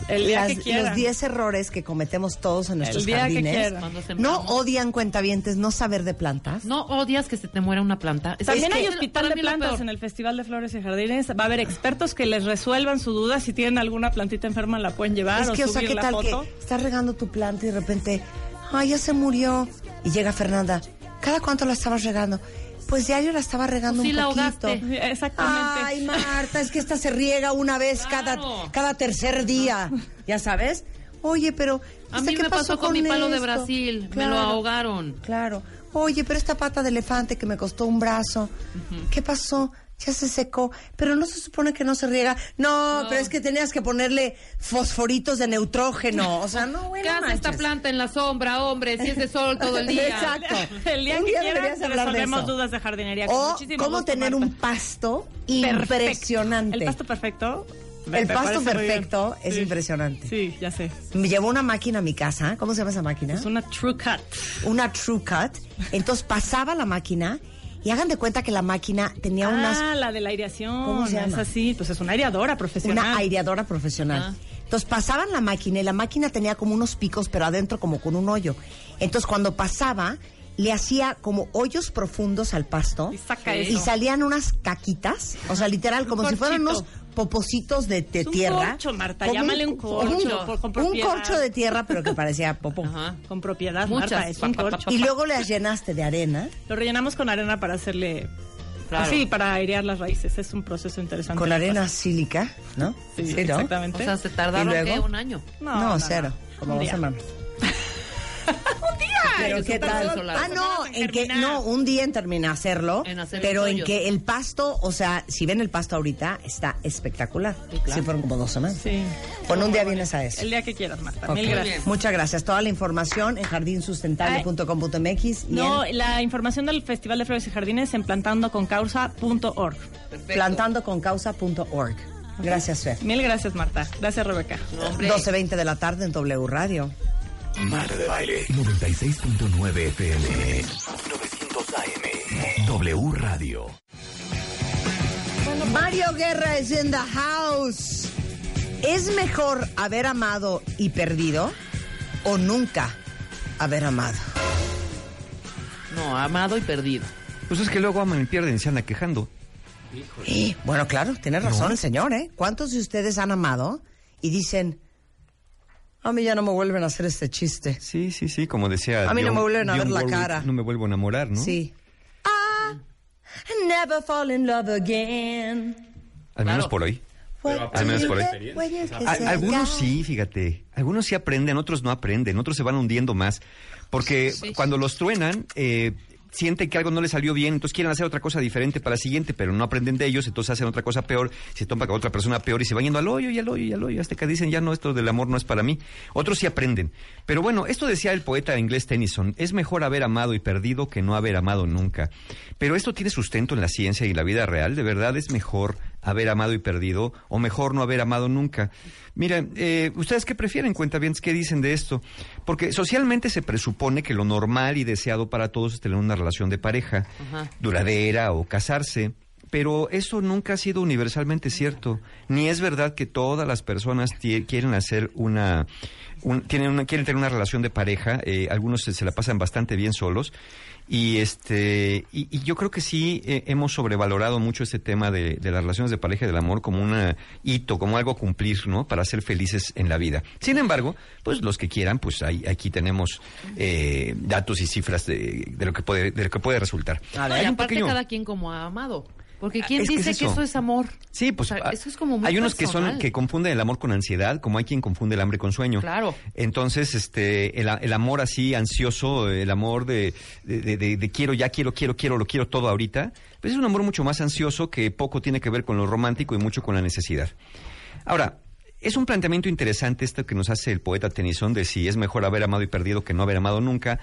El día las- que los 10 errores que cometemos todos en nuestros día que jardines. no odian cuentavientes, no saber de plantas. No odias que se te muera una planta. Es- También hay hospital de plantas en el Festival de Flores y Jardines. Va a haber expertos que les resuelvan su duda. Si tienen alguna plantita enferma, la pueden llevar Es o que, o sea, subir ¿qué la tal foto. que estás regando tu planta y de repente, ay, ya se murió? Y llega Fernanda, ¿cada cuánto la estabas regando? Pues diario la estaba regando Pues sí, un la poquito. ahogaste. Exactamente. Ay, Marta, es que esta se riega una vez cada, cada tercer día, ¿ya sabes? Oye, pero... A ¿este mí qué me pasó con mi palo de? Brasil. Me lo ahogaron. Claro. Oye, pero esta pata de elefante que me costó un brazo, ¿qué pasó? Ya se secó, pero no se supone que no se riega. No, No. pero es que tenías que ponerle fosforitos de neutrógeno. O sea, no, bueno, ¿Qué hace esta planta en la sombra, hombre? Si es de sol todo el día. Exacto. El día que de resolvemos eso. dudas de jardinería. con O cómo tener Marta. un pasto Perfecto. impresionante. El pasto perfecto. Me- El me pasto perfecto es Sí. impresionante. Sí, ya sé. Me llevó una máquina a mi casa. ¿Cómo se llama esa máquina? Es una True Cut. Una True Cut. Entonces pasaba la máquina y hagan de cuenta que la máquina tenía unas Ah, la de la aireación. ¿Cómo se Es llama? así, pues es una aireadora profesional. una aireadora profesional. Entonces pasaban la máquina y la máquina tenía como unos picos, pero adentro como con un hoyo. Entonces cuando pasaba, le hacía como hoyos profundos al pasto y, saca salían unas caquitas, o sea, literal, Un como si fueran unos popositos de, de Es un tierra. corcho, Marta, llámale un corcho, por- con un corcho de tierra, pero que parecía popó. Con propiedad, Muchas. Marta, es un corcho. Y luego las llenaste de arena. Lo rellenamos con arena para hacerle... Claro. Así, para airear las raíces. Es un proceso interesante. Con arena sílica, ¿no? Sí, ¿no? exactamente. O sea, se tardaron. ¿qué? Un año. No, No, no, cero. no. Como Un dos día. semanas. Ay, Pero qué tal? solar. Ah, no, Semanas en en que no, un día en terminar hacerlo, En hacer pero en que el pasto, o sea, si ven el pasto ahorita, está espectacular. Sí, fueron como dos semanas. Sí. Bueno, un día vienes a eso. El día que quieras, Marta. Mil gracias. Muchas gracias. Toda la información en jardinsustentable.com.mx y No, en la información del Festival de Flores y Jardines en plantandoconcausa.org. plantandoconcausa.org. Gracias, Fer. Mil gracias, Marta. Gracias, Rebeca. 12.20 de la tarde en W Radio. Marta de Baile 96.9 FM 900 AM W Radio Mario Guerra es in the house. ¿Es mejor haber amado y perdido o nunca haber amado? No, amado y perdido. Pues es que luego aman y pierden y se andan quejando. Bueno, claro, tiene razón No. el señor, ¿eh? ¿Cuántos de ustedes han amado y dicen, a mí ya no me vuelven a hacer este chiste? Sí, sí, sí, como decía. A mí no me vuelven a ver la Warwick, cara. No me vuelvo a enamorar, ¿no? Sí. Ah, never fall in love again. Al menos por hoy. What Al menos do por you hoy. get when you kiss A- a algunos guy? sí, fíjate. Algunos sí aprenden, otros no aprenden, otros se van hundiendo más. Porque cuando los truenan, eh, sienten que algo no les salió bien, entonces quieren hacer otra cosa diferente para la siguiente, pero no aprenden de ellos, entonces hacen otra cosa peor, se topan con otra persona peor y se van yendo al hoyo y al hoyo y al hoyo, hasta que dicen ya no, esto del amor no es para mí. Otros sí aprenden. Pero bueno, esto decía el poeta inglés Tennyson, es mejor haber amado y perdido que no haber amado nunca. Pero esto tiene sustento en la ciencia y la vida real, de verdad es mejor haber amado y perdido o mejor no haber amado nunca. Miren, eh, ¿ustedes qué prefieren? Cuenta bien, ¿qué dicen de esto? Porque socialmente se presupone que lo normal y deseado para todos es tener una relación de pareja Ajá. duradera o casarse. Pero eso nunca ha sido universalmente cierto. Ni es verdad que todas las personas quieren hacer una, un- tienen una, quieren tener una relación de pareja. eh, algunos se, se la pasan bastante bien solos. Y este, y, y yo creo que sí eh, hemos sobrevalorado mucho este tema de, de las relaciones de pareja y del amor como un hito, como algo a cumplir, ¿no? Para ser felices en la vida. Sin embargo, pues los que quieran, pues ahí, aquí tenemos eh, datos y cifras de, de lo que puede, de lo que puede resultar. No, y Hay un aparte pequeño- cada quien como ha amado. Porque ¿quién Es que es dice que eso. es amor? Sí, pues O sea, ah, eso es como muy hay unos que son que confunden el amor con ansiedad, como hay quien confunde el hambre con sueño. Claro. Entonces, este, el, el amor así ansioso, el amor de, de, de- de- de quiero ya, quiero, quiero, quiero, lo quiero todo ahorita, pues es un amor mucho más ansioso que poco tiene que ver con lo romántico y mucho con la necesidad. Ahora, es un planteamiento interesante esto que nos hace el poeta Tennyson de si es mejor haber amado y perdido que no haber amado nunca,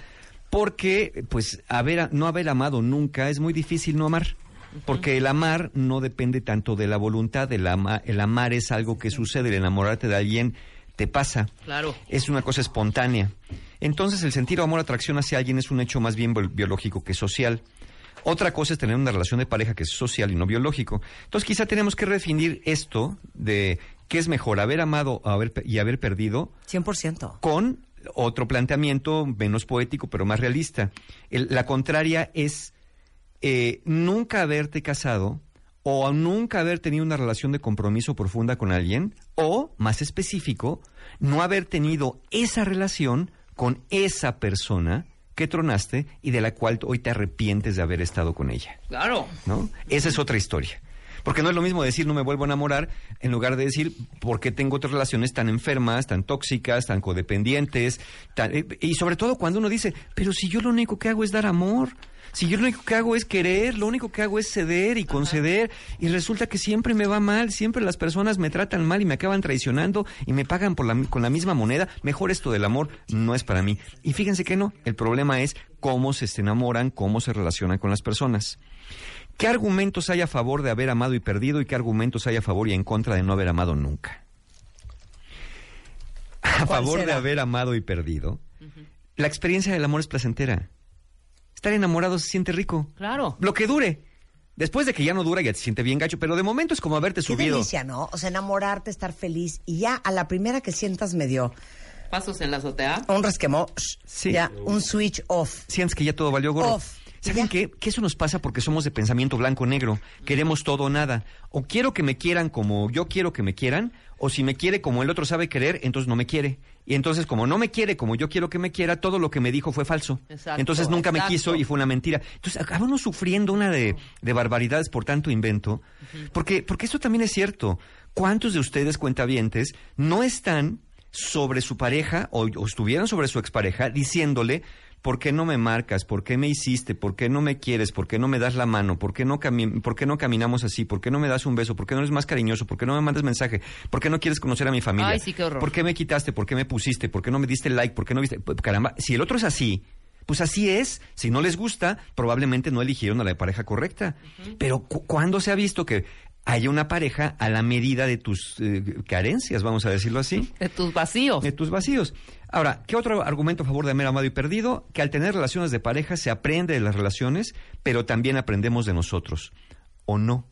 porque pues haber, no haber amado nunca es muy difícil no amar. Porque el amar no depende tanto de la voluntad, el, ama- el amar es algo que sucede, el enamorarte de alguien te pasa. Claro. Es una cosa espontánea. Entonces el sentir amor, atracción hacia alguien es un hecho más bien bio- biológico que social. Otra cosa es tener una relación de pareja que es social y no biológico. Entonces quizá tenemos que redefinir esto de qué es mejor, haber amado haber y haber perdido 100%. con otro planteamiento menos poético pero más realista. El- la contraria es eh, nunca haberte casado o nunca haber tenido una relación de compromiso profunda con alguien o, más específico, no haber tenido esa relación con esa persona que tronaste y de la cual hoy te arrepientes de haber estado con ella. Claro. ¿no? Esa es otra historia. Porque no es lo mismo decir no me vuelvo a enamorar en lugar de decir por qué tengo otras relaciones tan enfermas, tan tóxicas, tan codependientes. tan- eh, y sobre todo cuando uno dice, pero si yo lo único que hago es dar amor, si yo lo único que hago es querer, lo único que hago es ceder y conceder, y resulta que siempre me va mal, siempre las personas me tratan mal y me acaban traicionando y me pagan por la, con la misma moneda, mejor esto del amor no es para mí. Y fíjense que no, el problema es cómo se enamoran, cómo se relacionan con las personas. ¿Qué argumentos hay a favor de haber amado y perdido y qué argumentos hay a favor y en contra de no haber amado nunca? A ¿Cuál favor de haber amado y perdido, la experiencia del amor es placentera. Estar enamorado se siente rico. Claro. Lo que dure. Después de que ya no dura, ya te siente bien gacho, pero de momento es como haberte Qué subido. delicia, ¿no? O sea, enamorarte, estar feliz y ya a la primera que sientas medio Pasos en la azotea. un resquemó, ya un switch off. Sientes que ya todo valió gorro. Off. ¿Saben qué? Que eso nos pasa porque somos de pensamiento blanco-negro. Queremos todo o nada. O quiero que me quieran como yo quiero que me quieran, o si me quiere como el otro sabe querer, entonces no me quiere. Y entonces, como no me quiere como yo quiero que me quiera, todo lo que me dijo fue falso. Exacto, entonces nunca me quiso y fue una mentira. Entonces acabamos sufriendo una de, de barbaridades por tanto invento. Porque, porque esto también es cierto. ¿Cuántos de ustedes, cuentavientes, no están sobre su pareja o, o estuvieran sobre su expareja diciéndole ¿Por qué no me marcas? ¿Por qué me hiciste? ¿Por qué no me quieres? ¿Por qué no me das la mano? ¿Por qué no, cami- ¿Por qué no caminamos así? ¿Por qué no me das un beso? ¿Por qué no eres más cariñoso? ¿Por qué no me mandas mensaje? ¿Por qué no quieres conocer a mi familia? Ay, sí, qué horror. ¿Por qué me quitaste? ¿Por qué me pusiste? ¿Por qué no me diste like? ¿Por qué no viste? Pues, Caramba, si el otro es así, pues así es. Si no les gusta, probablemente no eligieron a la pareja correcta. Pero cu- ¿cuándo se ha visto que haya una pareja a la medida de tus eh, carencias, vamos a decirlo así? De tus vacíos. De tus vacíos. Ahora, ¿qué otro argumento a favor de haber amado y perdido? Que al tener relaciones de pareja se aprende de las relaciones, pero también aprendemos de nosotros. ¿O no?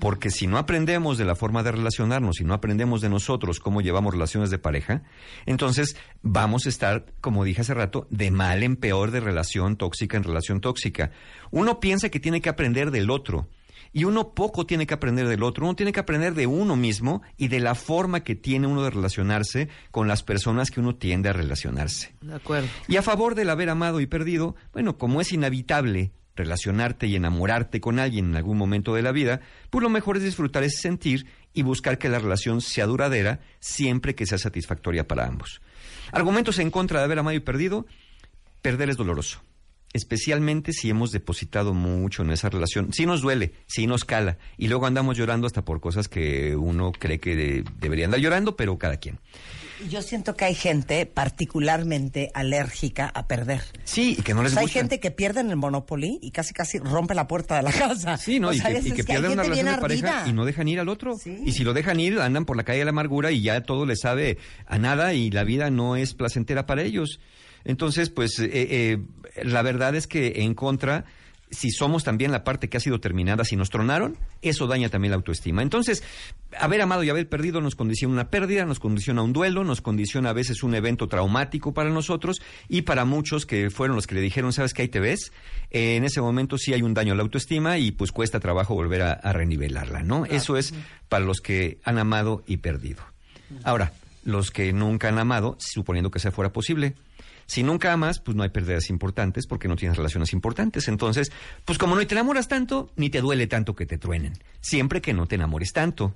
Porque si no aprendemos de la forma de relacionarnos, si no aprendemos de nosotros cómo llevamos relaciones de pareja, entonces vamos a estar, como dije hace rato, de mal en peor de relación tóxica en relación tóxica. Uno piensa que tiene que aprender del otro. Y uno poco tiene que aprender del otro, uno tiene que aprender de uno mismo y de la forma que tiene uno de relacionarse con las personas que uno tiende a relacionarse. De acuerdo. Y a favor del haber amado y perdido, bueno, como es inevitable relacionarte y enamorarte con alguien en algún momento de la vida, pues lo mejor es disfrutar ese sentir y buscar que la relación sea duradera siempre que sea satisfactoria para ambos. Argumentos en contra de haber amado y perdido, perder es doloroso. Especialmente si hemos depositado mucho en esa relación. Sí nos duele, sí nos cala. Y luego andamos llorando hasta por cosas que uno cree que de- debería andar llorando, pero cada quien. Yo siento que hay gente particularmente alérgica a perder. Sí, y que no les O sea, hay gusta. gente que pierde en el Monopoly y casi casi rompe la puerta de la casa. Sí, ¿no? O y sea, que, y que pierden una relación de pareja ardida. y no dejan ir al otro. Y si lo dejan ir, andan por la calle de la amargura y ya todo les sabe a nada y la vida no es placentera para ellos. Entonces, pues, eh, eh, la verdad es que en contra, si somos también la parte que ha sido terminada, si nos tronaron, eso daña también la autoestima. Entonces, haber amado y haber perdido nos condiciona una pérdida, nos condiciona un duelo, nos condiciona a veces un evento traumático para nosotros y para muchos que fueron los que le dijeron, ¿sabes qué? Ahí te ves. Eh, en ese momento sí hay un daño a la autoestima y pues cuesta trabajo volver a, a renivelarla, ¿no? Eso es para los que han amado y perdido. Ahora, los que nunca han amado, suponiendo que sea fuera posible. Si nunca amas, pues no hay pérdidas importantes porque no tienes relaciones importantes. Entonces, pues como no te enamoras tanto, ni te duele tanto que te truenen. Siempre que no te enamores tanto.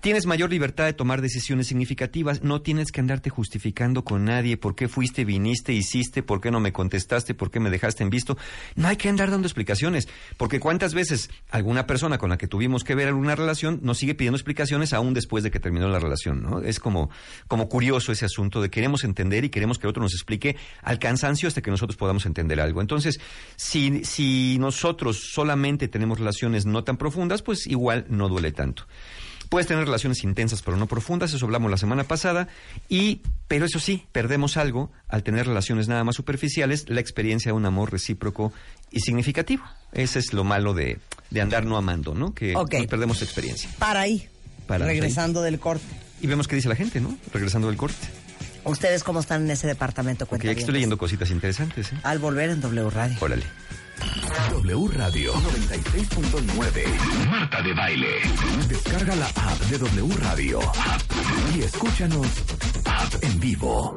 Tienes mayor libertad de tomar decisiones significativas. No tienes que andarte justificando con nadie. ¿Por qué fuiste, viniste, hiciste? ¿Por qué no me contestaste? ¿Por qué me dejaste en visto? No hay que andar dando explicaciones. Porque cuántas veces alguna persona con la que tuvimos que ver alguna relación nos sigue pidiendo explicaciones aún después de que terminó la relación, ¿no? Es como, como curioso ese asunto de queremos entender y queremos que el otro nos explique al cansancio hasta que nosotros podamos entender algo. Entonces, si, si nosotros solamente tenemos relaciones no tan profundas, pues igual no duele tanto. Puedes tener relaciones intensas pero no profundas, eso hablamos la semana pasada, y, pero eso sí, perdemos algo al tener relaciones nada más superficiales, la experiencia de un amor recíproco y significativo. Ese es lo malo de, de andar no amando, ¿no? Que Ok. nos perdemos experiencia. Para ahí, Para regresando del corte. Y vemos qué dice la gente, ¿no? Regresando del corte. ¿Ustedes cómo están en ese departamento? Porque ya que estoy leyendo cositas interesantes, ¿eh? Al volver en W Radio. Órale. W Radio 96.9. Marta de Baile. Descarga la app de W Radio. Y escúchanos app en vivo.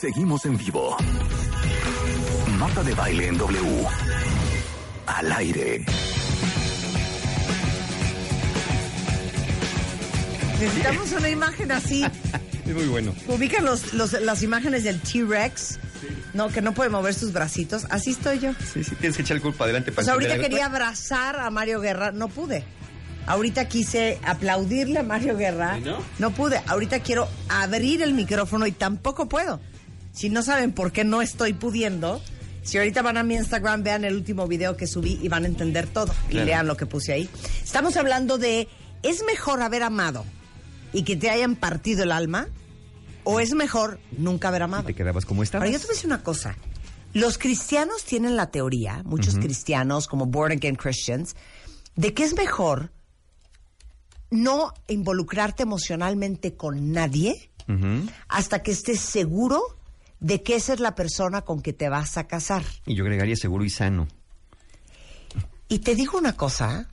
Seguimos en vivo. Marta de Baile en W. Al aire. Necesitamos una imagen así. Es muy bueno. Ubican los, los- las imágenes del T-Rex. No, que no puede mover sus bracitos. Así estoy yo. Sí, sí, tienes que echar el culpa adelante. Pues para ahorita entender. quería abrazar a Mario Guerra, no pude. Ahorita quise aplaudirle a Mario Guerra, no? pude. Ahorita quiero abrir el micrófono y tampoco puedo. Si no saben por qué no estoy pudiendo, Si ahorita van a mi Instagram, vean el último video que subí y van a entender todo. Y lean lo que puse ahí. Estamos hablando de, ¿es mejor haber amado y que te hayan partido el alma? ¿O es mejor nunca haber amado? Te quedabas como estabas. Ahora, yo te voy a decir una cosa. Los cristianos tienen la teoría, muchos cristianos como born again Christians, de que es mejor no involucrarte emocionalmente con nadie hasta que estés seguro de que esa es la persona con que te vas a casar. Y yo agregaría seguro y sano. Y te digo una cosa,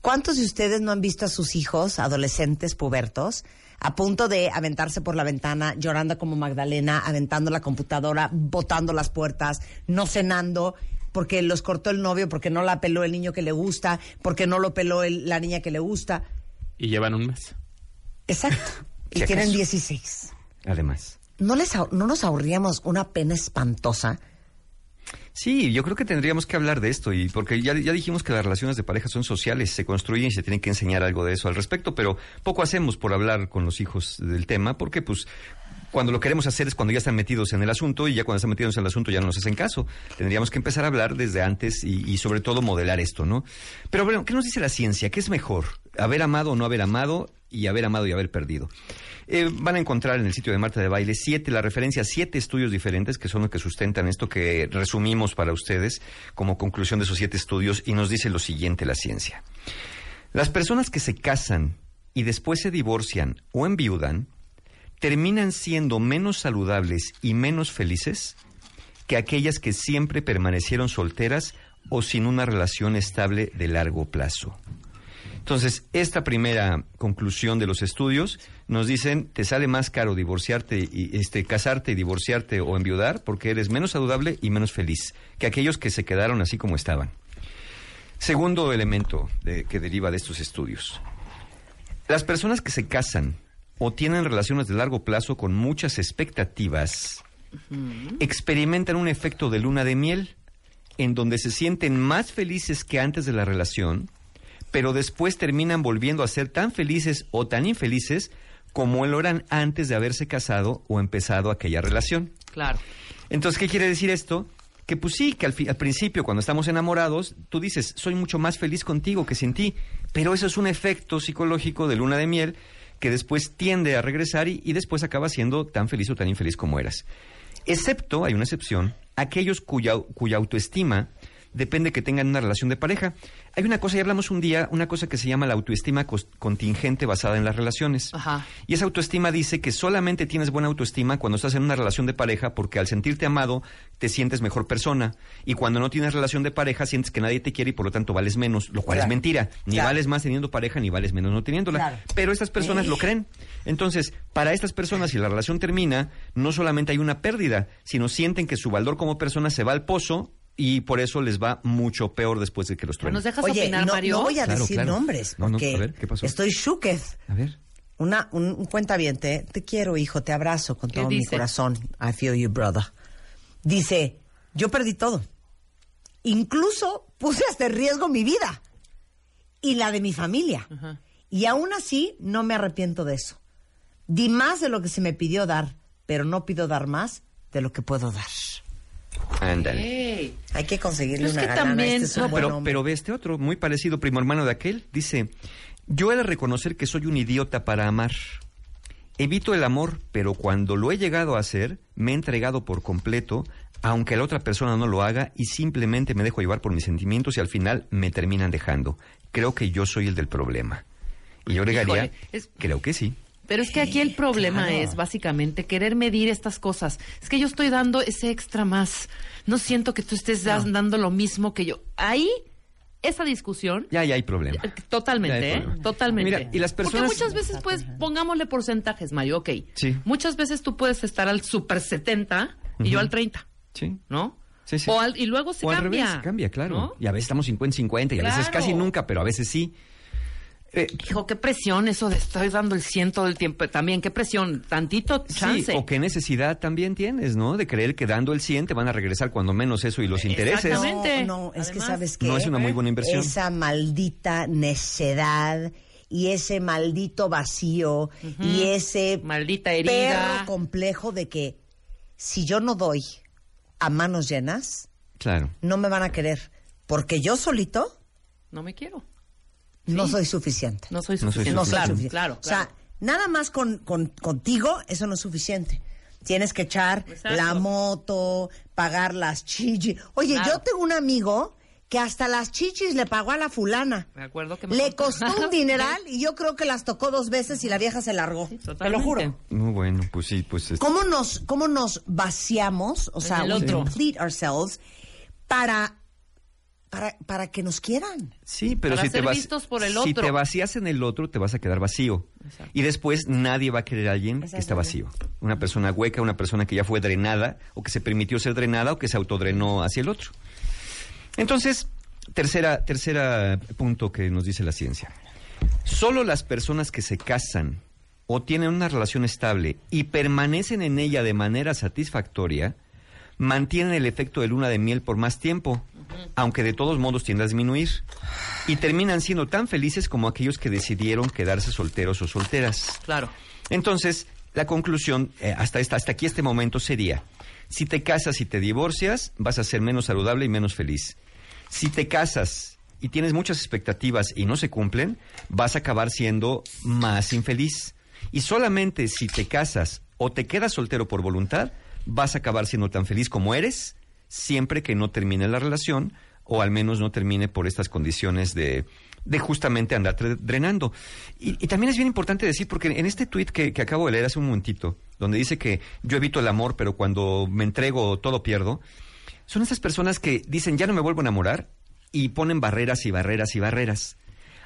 ¿cuántos de ustedes no han visto a sus hijos, adolescentes, pubertos, a punto de aventarse por la ventana, llorando como Magdalena, aventando la computadora, botando las puertas, no cenando, porque los cortó el novio, porque no la peló el niño que le gusta, porque no lo peló el- la niña que le gusta? Y llevan un mes. Exacto. Y tienen acaso. 16. Además. ¿No, les, ¿No nos ahorríamos una pena espantosa? Sí, yo creo que tendríamos que hablar de esto y porque ya, ya dijimos que las relaciones de pareja son sociales, se construyen y se tienen que enseñar algo de eso al respecto, pero poco hacemos por hablar con los hijos del tema porque pues cuando lo queremos hacer es cuando ya están metidos en el asunto y ya cuando están metidos en el asunto ya no nos hacen caso. Tendríamos que empezar a hablar desde antes y, sobre todo modelar esto, ¿no? Pero ¿qué nos dice la ciencia? ¿Qué es mejor? ¿Haber amado o no haber amado? Y haber amado y haber perdido. Eh, van a encontrar en el sitio de Marta de Baile siete, la referencia a siete estudios diferentes que son los que sustentan esto que resumimos para ustedes como conclusión de esos siete estudios y nos dice lo siguiente la ciencia. Las personas que se casan y después se divorcian o enviudan terminan siendo menos saludables y menos felices que aquellas que siempre permanecieron solteras o sin una relación estable de largo plazo. Entonces, esta primera conclusión de los estudios nos dicen, te sale más caro divorciarte y este casarte y divorciarte o enviudar porque eres menos saludable y menos feliz que aquellos que se quedaron así como estaban. Segundo elemento de- que deriva de estos estudios. Las personas que se casan o tienen relaciones de largo plazo con muchas expectativas experimentan un efecto de luna de miel en donde se sienten más felices que antes de la relación, pero después terminan volviendo a ser tan felices o tan infelices como lo eran antes de haberse casado o empezado aquella relación. Claro. Entonces, ¿qué quiere decir esto? Que pues sí, que al, principio, cuando estamos enamorados, tú dices, soy mucho más feliz contigo que sin ti, pero eso es un efecto psicológico de luna de miel que después tiende a regresar y, y después acaba siendo tan feliz o tan infeliz como eras. Excepto, hay una excepción, aquellos cuya, cuya autoestima depende que tengan una relación de pareja. Hay una cosa, ya hablamos un día, una cosa que se llama la autoestima contingente basada en las relaciones. Ajá. Y esa autoestima dice que solamente tienes buena autoestima cuando estás en una relación de pareja porque al sentirte amado te sientes mejor persona. Y cuando no tienes relación de pareja sientes que nadie te quiere y por lo tanto vales menos, lo cual Claro. es mentira. Ni Claro. vales más teniendo pareja ni vales menos no teniéndola. Claro. Pero estas personas Eh. lo creen. Entonces, para estas personas, si la relación termina, no solamente hay una pérdida, sino sienten que su valor como persona se va al pozo y por eso les va mucho peor después de que los truenen. ¿Nos dejas Oye, opinar, no, Mario? no voy a Claro, decir claro. nombres, No, no, porque a ver, ¿qué pasó? estoy shooketh. A ver. Una, un, un cuentaviente, te quiero, hijo, te abrazo con ¿Qué todo mi corazón. I feel you, brother. Dice, yo perdí todo. Incluso puse hasta en riesgo mi vida y la de mi familia. Y aún así no me arrepiento de eso. Di más de lo que se me pidió dar, pero no pido dar más de lo que puedo dar. Ándale. Hay que conseguirle una que galana. también- Este es un No, pero, pero ve este otro, muy parecido, primo hermano de aquel. Dice, yo he de reconocer que soy un idiota para amar. Evito el amor, pero cuando lo he llegado a hacer, me he entregado por completo, aunque la otra persona no lo haga, y simplemente me dejo llevar por mis sentimientos y al final me terminan dejando. Creo que yo soy el del problema. Y yo agregaría, Híjole, es- creo que sí. Pero es que aquí el problema claro. es básicamente querer medir estas cosas. Es que yo estoy dando ese extra más. No siento que tú estés dando lo mismo que yo. Ahí, esa discusión, Ya, ya hay problema. totalmente, ¿eh? problema. Totalmente. Mira, y las personas- Porque muchas veces, pues, pongámosle porcentajes, Mario, ok. Sí. Muchas veces tú puedes estar al super 70 y yo al 30, Sí. ¿no? Sí, sí. O al- y luego se o al cambia. revés, cambia, claro. ¿no? Y a veces estamos 50-50 y a veces casi nunca, pero a veces sí. Eh, Hijo, qué presión eso de estoy dando el 100 todo el tiempo. También, qué presión. Tantito chance. Sí, o qué necesidad también tienes, ¿no? De creer que dando el 100 te van a regresar cuando menos eso y los intereses. Exactamente. No, no, es que sabes que No es una muy buena inversión. Esa maldita necedad y ese maldito vacío y ese Maldita herida. perro complejo de que si yo no doy, a manos llenas, Claro. no me van a querer. Porque yo solito No me quiero. No soy suficiente. No soy No soy suficiente. No soy claro, suficiente. claro, O sea, nada más con, con- contigo, eso no es suficiente. Tienes que echar Exacto. la moto, pagar las chichis. Oye, Claro. yo tengo un amigo que hasta las chichis le pagó a la fulana. Me acuerdo que me Le costó un dineral y yo creo que las tocó dos veces y la vieja se largó. Te lo juro. Muy bueno, pues sí, pues es- ¿Cómo nos, cómo nos vaciamos, o sea, we complete ourselves para, para, para que nos quieran? Sí, pero Para si te, ser vac- vistos por el si otro. te vacías en el otro, te vas a quedar vacío. Y después nadie va a querer a alguien que está vacío. Una persona hueca, una persona que ya fue drenada, o que se permitió ser drenada, o que se autodrenó hacia el otro. Entonces, tercera, tercera punto que nos dice la ciencia. Solo las personas que se casan o tienen una relación estable y permanecen en ella de manera satisfactoria, mantienen el efecto de luna de miel por más tiempo, aunque de todos modos tiende a disminuir. Y terminan siendo tan felices como aquellos que decidieron quedarse solteros o solteras. Claro. Entonces, la conclusión eh, hasta, esta, hasta aquí este momento sería, si te casas y te divorcias, vas a ser menos saludable y menos feliz. Si te casas y tienes muchas expectativas y no se cumplen, vas a acabar siendo más infeliz. Y solamente si te casas o te quedas soltero por voluntad, vas a acabar siendo tan feliz como eres, siempre que no termine la relación o al menos no termine por estas condiciones de, de justamente andar drenando. Y, y también es bien importante decir, porque en este tuit que, que acabo de leer hace un momentito, donde dice que yo evito el amor, pero cuando me entrego todo pierdo, son esas personas que dicen ya no me vuelvo a enamorar y ponen barreras y barreras y barreras.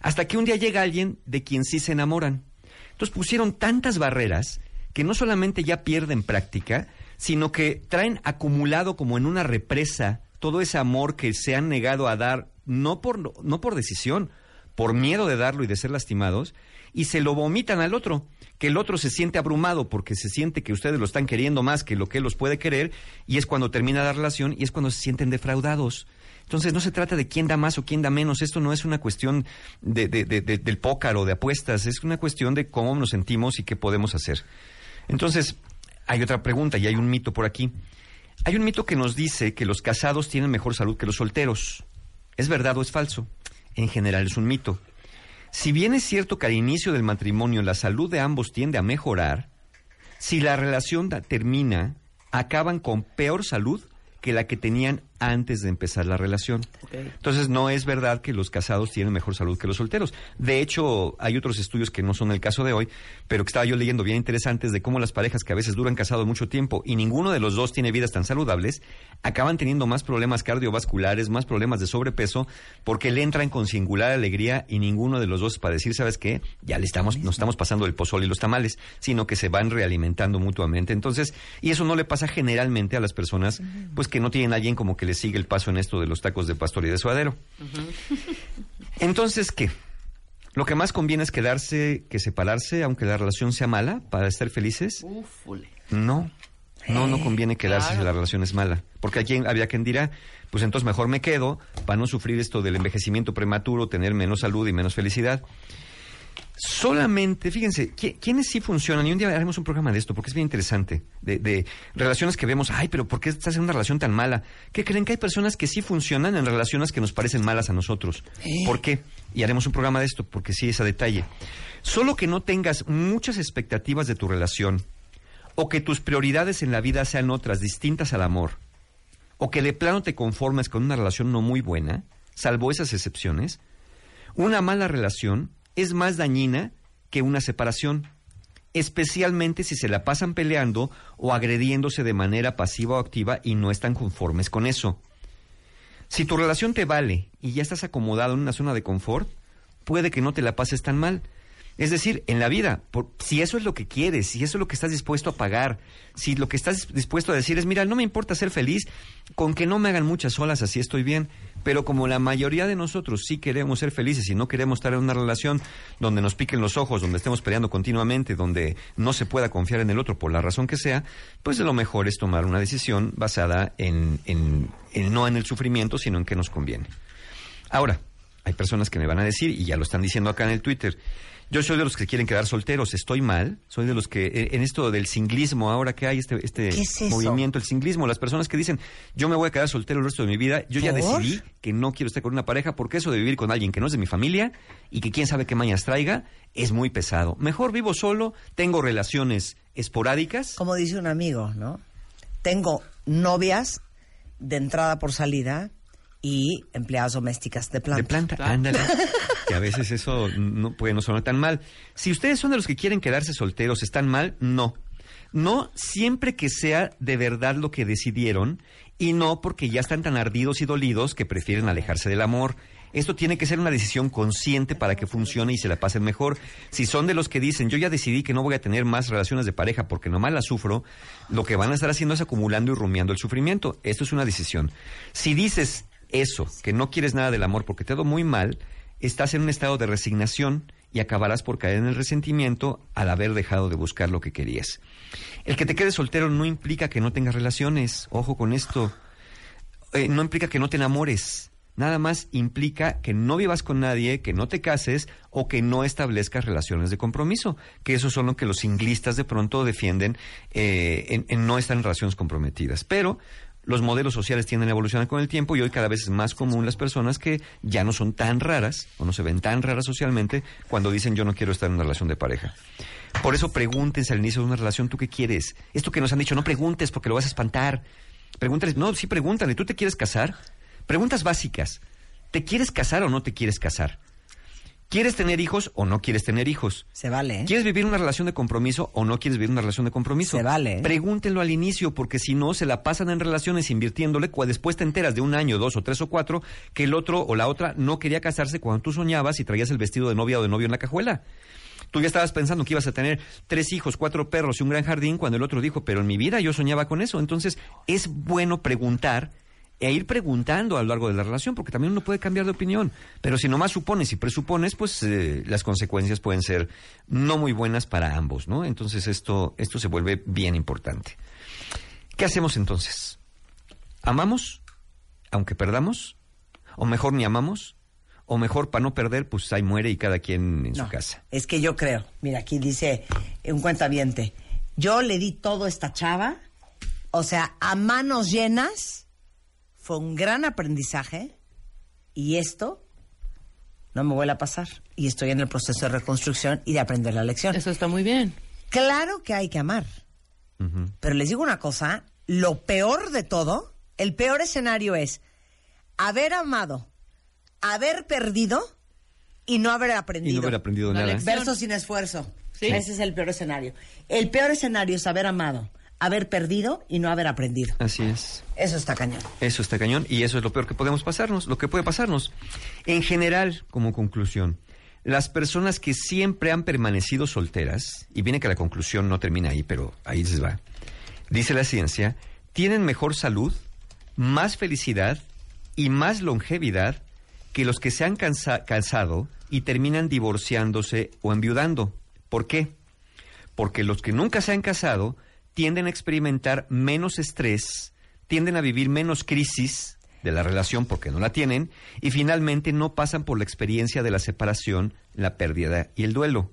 Hasta que un día llega alguien de quien sí se enamoran. Entonces pusieron tantas barreras que no solamente ya pierden práctica, sino que traen acumulado como en una represa todo ese amor que se han negado a dar, no por, no por decisión, por miedo de darlo y de ser lastimados, y se lo vomitan al otro, que el otro se siente abrumado porque se siente que ustedes lo están queriendo más que lo que él los puede querer, y es cuando termina la relación y es cuando se sienten defraudados. Entonces no se trata de quién da más o quién da menos, esto no es una cuestión de, de- de- de- del pócar o de apuestas, es una cuestión de cómo nos sentimos y qué podemos hacer. Entonces, hay otra pregunta y hay un mito por aquí. Hay un mito que nos dice que los casados tienen mejor salud que los solteros. ¿Es verdad o es falso? En general es un mito. Si bien es cierto que al inicio del matrimonio la salud de ambos tiende a mejorar, si la relación termina, acaban con peor salud que la que tenían antes de empezar la relación. Entonces no es verdad que los casados tienen mejor salud que los solteros. De hecho, hay otros estudios que no son el caso de hoy, pero que estaba yo leyendo bien interesantes de cómo las parejas que a veces duran casados mucho tiempo y ninguno de los dos tiene vidas tan saludables, acaban teniendo más problemas cardiovasculares, más problemas de sobrepeso, porque le entran con singular alegría y ninguno de los dos para decir, ¿sabes qué? Ya le estamos, nos estamos pasando el pozol y los tamales, sino que se van realimentando mutuamente. Entonces, y eso no le pasa generalmente a las personas, pues que no tienen a alguien como que sigue el paso en esto de los tacos de pastor y de suadero. Entonces, ¿qué? Lo que más conviene es quedarse que separarse, aunque la relación sea mala, para estar felices. Ufule. No, no, no conviene quedarse claro. si la relación es mala. Porque aquí había quien dirá, pues entonces mejor me quedo para no sufrir esto del envejecimiento prematuro, tener menos salud y menos felicidad. Solamente, fíjense, ¿qui- ¿quiénes sí funcionan? Y un día haremos un programa de esto, porque es bien interesante, de, de relaciones que vemos, ay, pero ¿por qué estás en una relación tan mala? ¿Qué creen que hay personas que sí funcionan en relaciones que nos parecen malas a nosotros? ¿Por qué? Y haremos un programa de esto, porque sí es a detalle. Solo que no tengas muchas expectativas de tu relación, o que tus prioridades en la vida sean otras, distintas al amor, o que de plano te conformes con una relación no muy buena, salvo esas excepciones, una mala relación es más dañina que una separación, especialmente si se la pasan peleando o agrediéndose de manera pasiva o activa y no están conformes con eso. Si tu relación te vale y ya estás acomodado en una zona de confort, puede que no te la pases tan mal. Es decir, en la vida, por- si eso es lo que quieres, si eso es lo que estás dispuesto a pagar, si lo que estás dispuesto a decir es, mira, no me importa ser feliz, con que no me hagan muchas olas, así estoy bien, pero como la mayoría de nosotros sí queremos ser felices y no queremos estar en una relación donde nos piquen los ojos, donde estemos peleando continuamente, donde no se pueda confiar en el otro por la razón que sea, pues lo mejor es tomar una decisión basada en, en- en no en el sufrimiento, sino en qué nos conviene. Ahora, Hay personas que me van a decir, y ya lo están diciendo acá en el Twitter, yo soy de los que quieren quedar solteros, estoy mal, soy de los que, eh, en esto del singlismo, ahora que hay este, este movimiento, el singlismo, las personas que dicen, yo me voy a quedar soltero el resto de mi vida, yo ya decidí que no quiero estar con una pareja porque eso de vivir con alguien que no es de mi familia y que quién sabe qué mañas traiga, es muy pesado. Mejor vivo solo, tengo relaciones esporádicas. Como dice un amigo, ¿no? Tengo novias de entrada por salida y empleadas domésticas de planta. De planta, ándale. que a veces eso no puede no sonar tan mal. Si ustedes son de los que quieren quedarse solteros, ¿están mal? No. No siempre que sea de verdad lo que decidieron y no porque ya están tan ardidos y dolidos que prefieren alejarse del amor. Esto tiene que ser una decisión consciente para que funcione y se la pasen mejor. Si son de los que dicen, yo ya decidí que no voy a tener más relaciones de pareja porque nomás las sufro, lo que van a estar haciendo es acumulando y rumiando el sufrimiento. Esto es una decisión. Si dices eso, que no quieres nada del amor porque te ha ido muy mal, estás en un estado de resignación y acabarás por caer en el resentimiento al haber dejado de buscar lo que querías. El que te quedes soltero no implica que no tengas relaciones, ojo con esto. Eh, no implica que no te enamores. Nada más implica que no vivas con nadie, que no te cases o que no establezcas relaciones de compromiso, que eso son lo que los singlistas de pronto defienden eh, en, en no estar en relaciones comprometidas. Pero los modelos sociales tienden a evolucionar con el tiempo y hoy cada vez es más común las personas que ya no son tan raras o no se ven tan raras socialmente cuando dicen yo no quiero estar en una relación de pareja. Por eso pregúntense al inicio de una relación, ¿tú qué quieres? Esto que nos han dicho, no preguntes porque lo vas a espantar. Pregúntales, no, sí pregúntale, ¿tú te quieres casar? Preguntas básicas. ¿Te quieres casar o no te quieres casar? ¿Quieres tener hijos o no quieres tener hijos? Se vale, ¿eh? ¿Quieres vivir una relación de compromiso o no quieres vivir una relación de compromiso? Se vale, ¿eh? Pregúntenlo al inicio, porque si no, se la pasan en relaciones invirtiéndole, cua- después te enteras de un año, dos o tres o cuatro, que el otro o la otra no quería casarse cuando tú soñabas y traías el vestido de novia o de novio en la cajuela. Tú ya estabas pensando que ibas a tener tres hijos, cuatro perros y un gran jardín, cuando el otro dijo, pero en mi vida yo soñaba con eso. Entonces, es bueno preguntar e ir preguntando a lo largo de la relación, porque también uno puede cambiar de opinión. Pero si nomás supones y presupones, pues eh, las consecuencias pueden ser no muy buenas para ambos, ¿no? Entonces esto, esto se vuelve bien importante. ¿Qué hacemos entonces? ¿Amamos aunque perdamos? ¿O mejor ni amamos? ¿O mejor para no perder, pues ahí muere y cada quien en su casa? Es que yo creo, mira, aquí dice un cuentaviente, yo le di todo a esta chava, o sea, a manos llenas, fue un gran aprendizaje y esto no me vuelve a pasar. Y estoy en el proceso de reconstrucción y de aprender la lección. Eso está muy bien. Claro que hay que amar, pero les digo una cosa, lo peor de todo, el peor escenario es haber amado, haber perdido y no haber aprendido. Y no haber aprendido nada. Verso sin esfuerzo. Ese es el peor escenario. El peor escenario es haber amado, haber perdido y no haber aprendido. Así es. Eso está cañón. Eso está cañón y eso es lo peor que podemos pasarnos, lo que puede pasarnos. En general, como conclusión, las personas que siempre han permanecido solteras, y viene que la conclusión no termina ahí, pero ahí les va, dice la ciencia, tienen mejor salud, más felicidad y más longevidad que los que se han cansa- casado y terminan divorciándose o enviudando. ¿Por qué? Porque los que nunca se han casado tienden a experimentar menos estrés, tienden a vivir menos crisis de la relación porque no la tienen y finalmente no pasan por la experiencia de la separación, la pérdida y el duelo.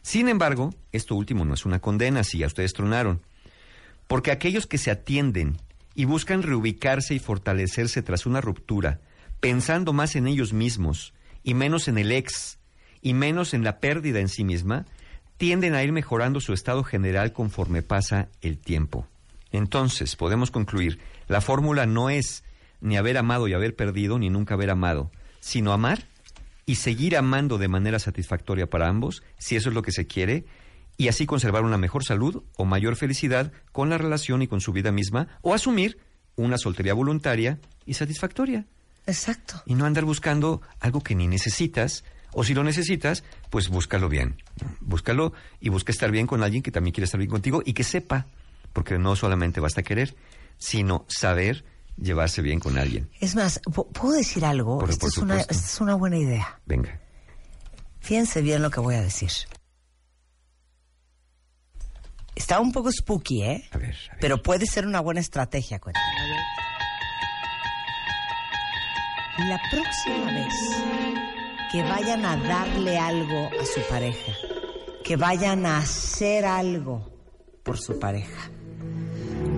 Sin embargo, esto último no es una condena si ya ustedes tronaron, porque aquellos que se atienden y buscan reubicarse y fortalecerse tras una ruptura, pensando más en ellos mismos y menos en el ex y menos en la pérdida en sí misma, tienden a ir mejorando su estado general conforme pasa el tiempo. Entonces, podemos concluir, la fórmula no es ni haber amado y haber perdido, ni nunca haber amado, sino amar y seguir amando de manera satisfactoria para ambos, si eso es lo que se quiere, y así conservar una mejor salud o mayor felicidad con la relación y con su vida misma, o asumir una soltería voluntaria y satisfactoria. Exacto. Y no andar buscando algo que ni necesitas, o si lo necesitas, pues búscalo bien. Búscalo y busca estar bien con alguien que también quiere estar bien contigo y que sepa, porque no solamente basta querer, sino saber llevarse bien con alguien. Es más, ¿pu- ¿puedo decir algo? Por- es, una, supuesto. esta es una buena idea. Venga. Fíjense bien lo que voy a decir. Está un poco spooky, ¿eh? A ver, Pero puede ser una buena estrategia, cuenta. La próxima vez que vayan a darle algo a su pareja, que vayan a hacer algo por su pareja,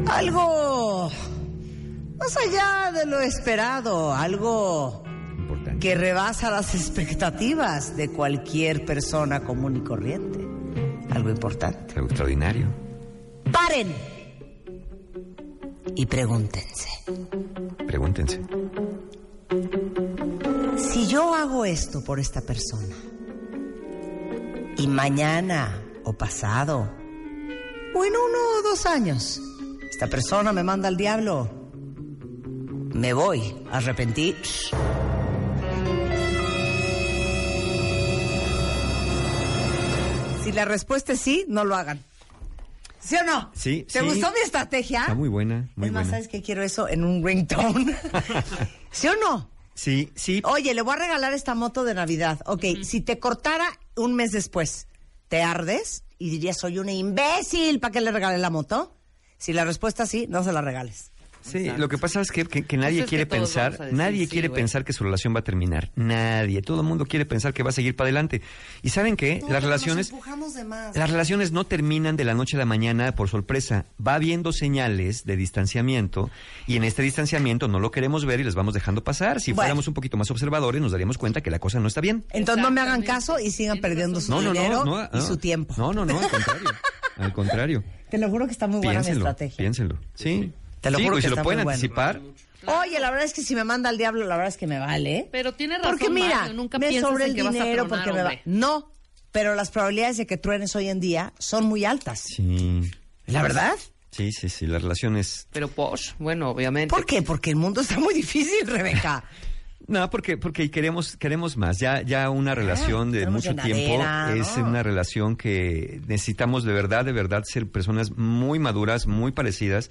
algo más allá de lo esperado, algo que rebasa las expectativas de cualquier persona común y corriente, algo importante. Algo extraordinario. Paren y pregúntense. Pregúntense. Yo hago esto por esta persona y mañana o pasado o en uno o dos años esta persona me manda al diablo, me voy a arrepentir. Si la respuesta es sí, no lo hagan. ¿Sí o no? Sí, ¿Te sí. gustó mi estrategia? Está muy buena, muy es más, buena. ¿sabes qué quiero eso en un ringtone? ¿Sí o no? Sí, sí. Oye, le voy a regalar esta moto de Navidad. Ok, si te cortara un mes después, ¿te ardes? Y dirías, soy una imbécil, ¿para qué le regalé la moto? Si la respuesta es sí, no se la regales. Sí, lo que pasa es que, que- que nadie quiere que pensar, decir nadie sí, quiere pensar que su relación va a terminar. Nadie. Todo el mundo quiere pensar que va a seguir para adelante. Y saben qué, las relaciones, empujamos de más. las relaciones no terminan de la noche a la mañana por sorpresa. Va habiendo señales de distanciamiento y en este distanciamiento no lo queremos ver y les vamos dejando pasar. Si Bueno. fuéramos un poquito más observadores, nos daríamos cuenta que la cosa no está bien. Entonces no me hagan caso y sigan perdiendo su No, no, dinero no, no, y su tiempo. No, no, no, al contrario. Al contrario. Te lo juro que está muy buena mi Piénsenlo, estrategia. piénsenlo. Sí. Te lo Sí, juro pues que si lo pueden muy bueno. anticipar. Oye, la verdad es que si me manda al diablo, la verdad es que me vale. Pero tiene razón, Porque mira, Mario, nunca me sobra el que vas a dinero tronar, porque me va. No, pero las probabilidades de que truenes hoy en día son muy altas. Sí. ¿La verdad? Sí, sí, sí, las relaciones... Pero Posh, bueno, obviamente. ¿Por qué? Porque el mundo está muy difícil, Rebeca. No, porque porque queremos queremos más. Ya ya una relación de mucho tiempo es ¿no? una relación que necesitamos de verdad, de verdad ser personas muy maduras, muy parecidas.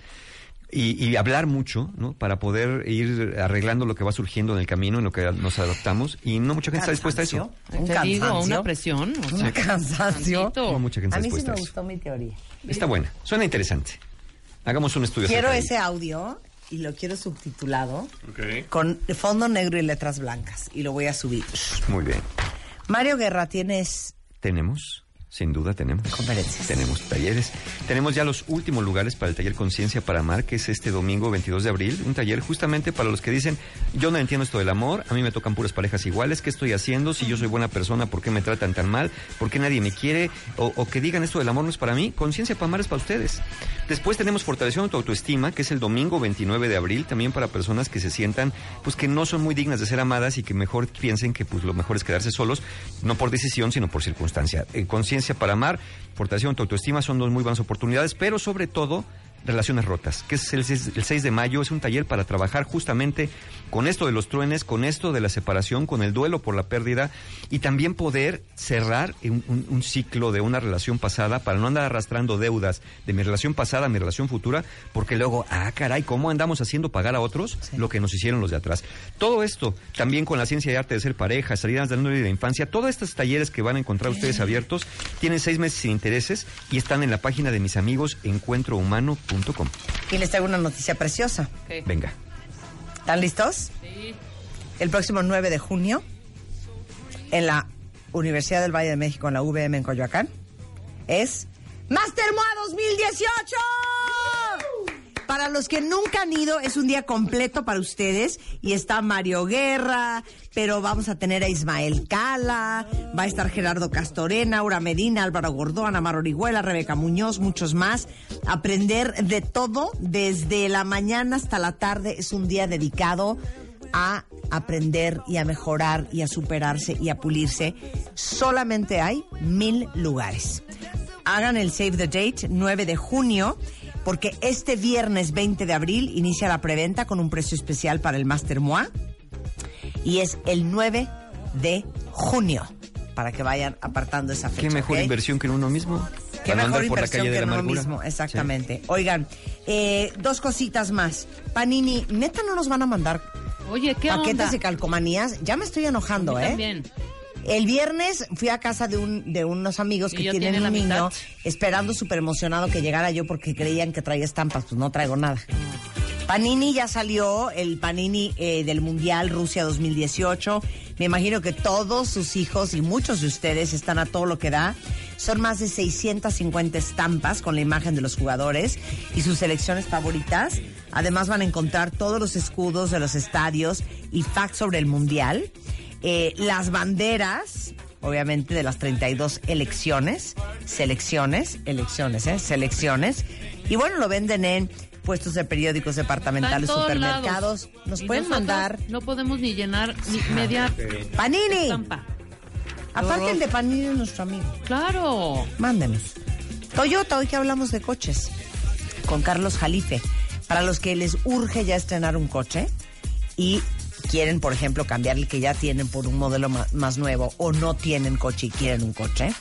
Y, y hablar mucho, ¿no? Para poder ir arreglando lo que va surgiendo en el camino, en lo que nos adaptamos. Y no mucha gente está dispuesta a eso. Un Te digo, cansancio. una presión. o Un cansancio. No mucha gente A está mí sí dispuesta me gustó mi teoría. Está buena, suena interesante. Hagamos un estudio. Quiero ese audio y lo quiero subtitulado con fondo negro y letras blancas y lo voy a subir. Muy bien. Mario Guerra, tienes Tenemos, sin duda tenemos. Conferencias. Tenemos talleres. Tenemos ya los últimos lugares para el taller Conciencia para Amar, que es este domingo 22 de abril. Un taller justamente para los que dicen, yo no entiendo esto del amor, a mí me tocan puras parejas iguales, ¿qué estoy haciendo? Si yo soy buena persona, ¿por qué me tratan tan mal? ¿Por qué nadie me quiere? O, o que digan esto del amor no es para mí. Conciencia para Amar es para ustedes. Después tenemos Fortaleciendo tu autoestima, que es el domingo 29 de abril, también para personas que se sientan, pues que no son muy dignas de ser amadas y que mejor piensen que pues lo mejor es quedarse solos, no por decisión, sino por circunstancia. Eh, conciencia para amar, fortaleciendo tu autoestima son dos muy buenas oportunidades, pero sobre todo relaciones rotas, que es el 6, el 6 de mayo, es un taller para trabajar justamente con esto de los truenes, con esto de la separación, con el duelo por la pérdida y también poder cerrar un, un- un ciclo de una relación pasada para no andar arrastrando deudas de mi relación pasada a mi relación futura, porque luego, ah, caray, ¿cómo andamos haciendo pagar a otros lo que nos hicieron los de atrás? Todo esto, también con la ciencia y arte de ser pareja, salidas de la infancia, todos estos talleres que van a encontrar ustedes abiertos, tienen seis meses sin intereses y están en la página de mis amigos y les traigo una noticia preciosa. Venga. ¿Están listos? Sí. El próximo 9 de junio, en la Universidad del Valle de México, en la UVM en Coyoacán, es Master MOA 2018. Para los que nunca han ido, es un día completo para ustedes y está Mario Guerra, pero vamos a tener a Ismael Cala, va a estar Gerardo Castorena, Aura Medina, Álvaro Gordón, Amar Orihuela, Rebeca Muñoz, muchos más. Aprender de todo desde la mañana hasta la tarde es un día dedicado a aprender y a mejorar y a superarse y a pulirse. Solamente hay mil lugares. Hagan el save the date 9 de junio porque este viernes 20 de abril inicia la preventa con un precio especial para el Master MOA y es el 9 de junio para que vayan apartando esa fecha. ¿Qué mejor inversión que en uno mismo? Qué Para mejor andar por la inversión calle que en uno mismo, exactamente. Oigan, eh, dos cositas más. Panini, neta no nos van a mandar Oye, ¿qué paquetes onda? de calcomanías. Ya me estoy enojando, ¿eh? también. El viernes fui a casa de, un, de unos amigos que tienen tiene un la niño mitad. esperando súper emocionado que llegara yo porque creían que traía estampas. Pues no traigo nada. Panini ya salió, el Panini eh, del Mundial Rusia 2018. Me imagino que todos sus hijos y muchos de ustedes están a todo lo que da. Son más de 650 estampas con la imagen de los jugadores y sus selecciones favoritas. Además van a encontrar todos los escudos de los estadios y facts sobre el Mundial. Eh, las banderas, obviamente, de las 32 elecciones, selecciones, elecciones, ¿eh? Selecciones. Y bueno, lo venden en puestos de periódicos departamentales, supermercados. lados. Nos Y pueden mandar No podemos ni llenar ni media Panini. estampa. Aparte el de Panini es nuestro amigo. Claro. Mándenos. Toyota, hoy que hablamos de coches, con Carlos Jalife. Para los que les urge ya estrenar un coche y quieren, por ejemplo, cambiar el que ya tienen por un modelo más nuevo o no tienen coche y quieren un coche,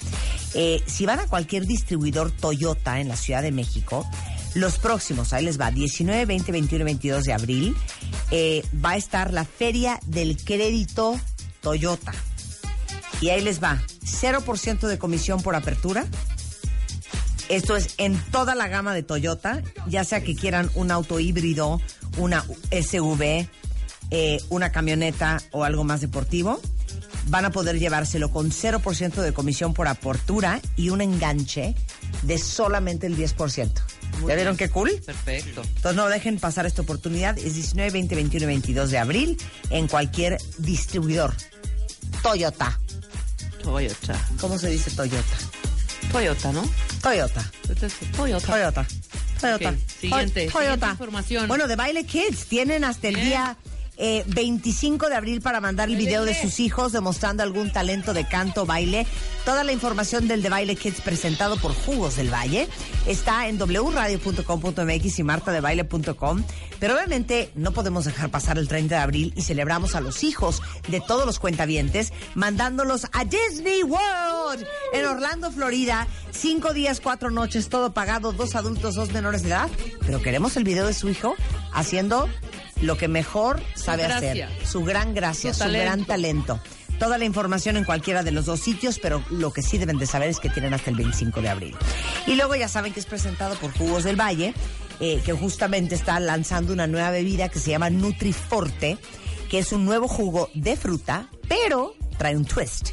eh, si van a cualquier distribuidor Toyota en la Ciudad de México, los próximos, ahí les va, 19, 20, 21 y 22 de abril, eh, va a estar la Feria del Crédito Toyota. Y ahí les va, 0% de comisión por apertura. Esto es en toda la gama de Toyota, ya sea que quieran un auto híbrido, una SUV, eh, una camioneta o algo más deportivo. Van a poder llevárselo con 0% de comisión por apertura y un enganche de solamente el 10%. ¿Ya vieron qué cool? Perfecto. Entonces no dejen pasar esta oportunidad. Es 19, 20, 21 y 22 de abril en cualquier distribuidor. Toyota. Toyota. ¿Cómo se dice Toyota? Toyota, ¿no? Toyota. Toyota. Toyota. Toyota. Siguiente, Toy- Toyota. siguiente información. Bueno, de Baile Kids tienen hasta el día eh, 25 de abril para mandar el video de sus hijos demostrando algún talento de canto, baile. Toda la información del de Baile Kids presentado por Jugos del Valle está en wradio.com.mx y martadebaile.com. Pero obviamente no podemos dejar pasar el 30 de abril y celebramos a los hijos de todos los cuentavientes mandándolos a Disney World en Orlando, Florida. Cinco días, cuatro noches, todo pagado, dos adultos, dos menores de edad. Pero queremos el video de su hijo haciendo lo que mejor sabe hacer. Su gran gracia, Su su, gran talento. talento. Toda la información en cualquiera de los dos sitios, pero lo que sí deben de saber es que tienen hasta el 25 de abril. Y luego ya saben que es presentado por Jugos del Valle, eh, que justamente está lanzando una nueva bebida que se llama Nutriforte, que es un nuevo jugo de fruta, pero trae un twist.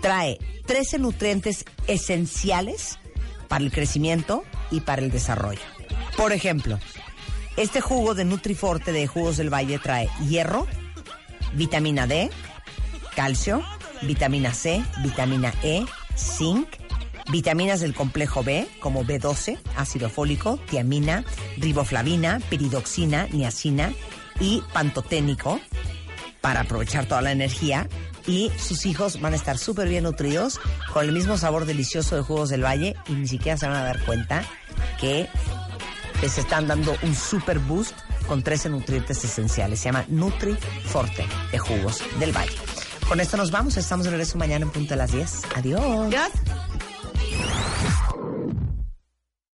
Trae 13 nutrientes esenciales para el crecimiento y para el desarrollo. Por ejemplo, este jugo de Nutriforte de Jugos del Valle trae hierro, vitamina D, calcio, vitamina C, vitamina E, zinc, vitaminas del complejo B como B12, ácido fólico, tiamina, riboflavina, piridoxina, niacina y pantoténico para aprovechar toda la energía. Y sus hijos van a estar súper bien nutridos con el mismo sabor delicioso de jugos del valle y ni siquiera se van a dar cuenta que que están dando un super boost con 13 nutrientes esenciales. Se llama Nutri Forte de Jugos del Valle. Con esto nos vamos. Estamos de regreso mañana en punto a las 10. Adiós. Gracias.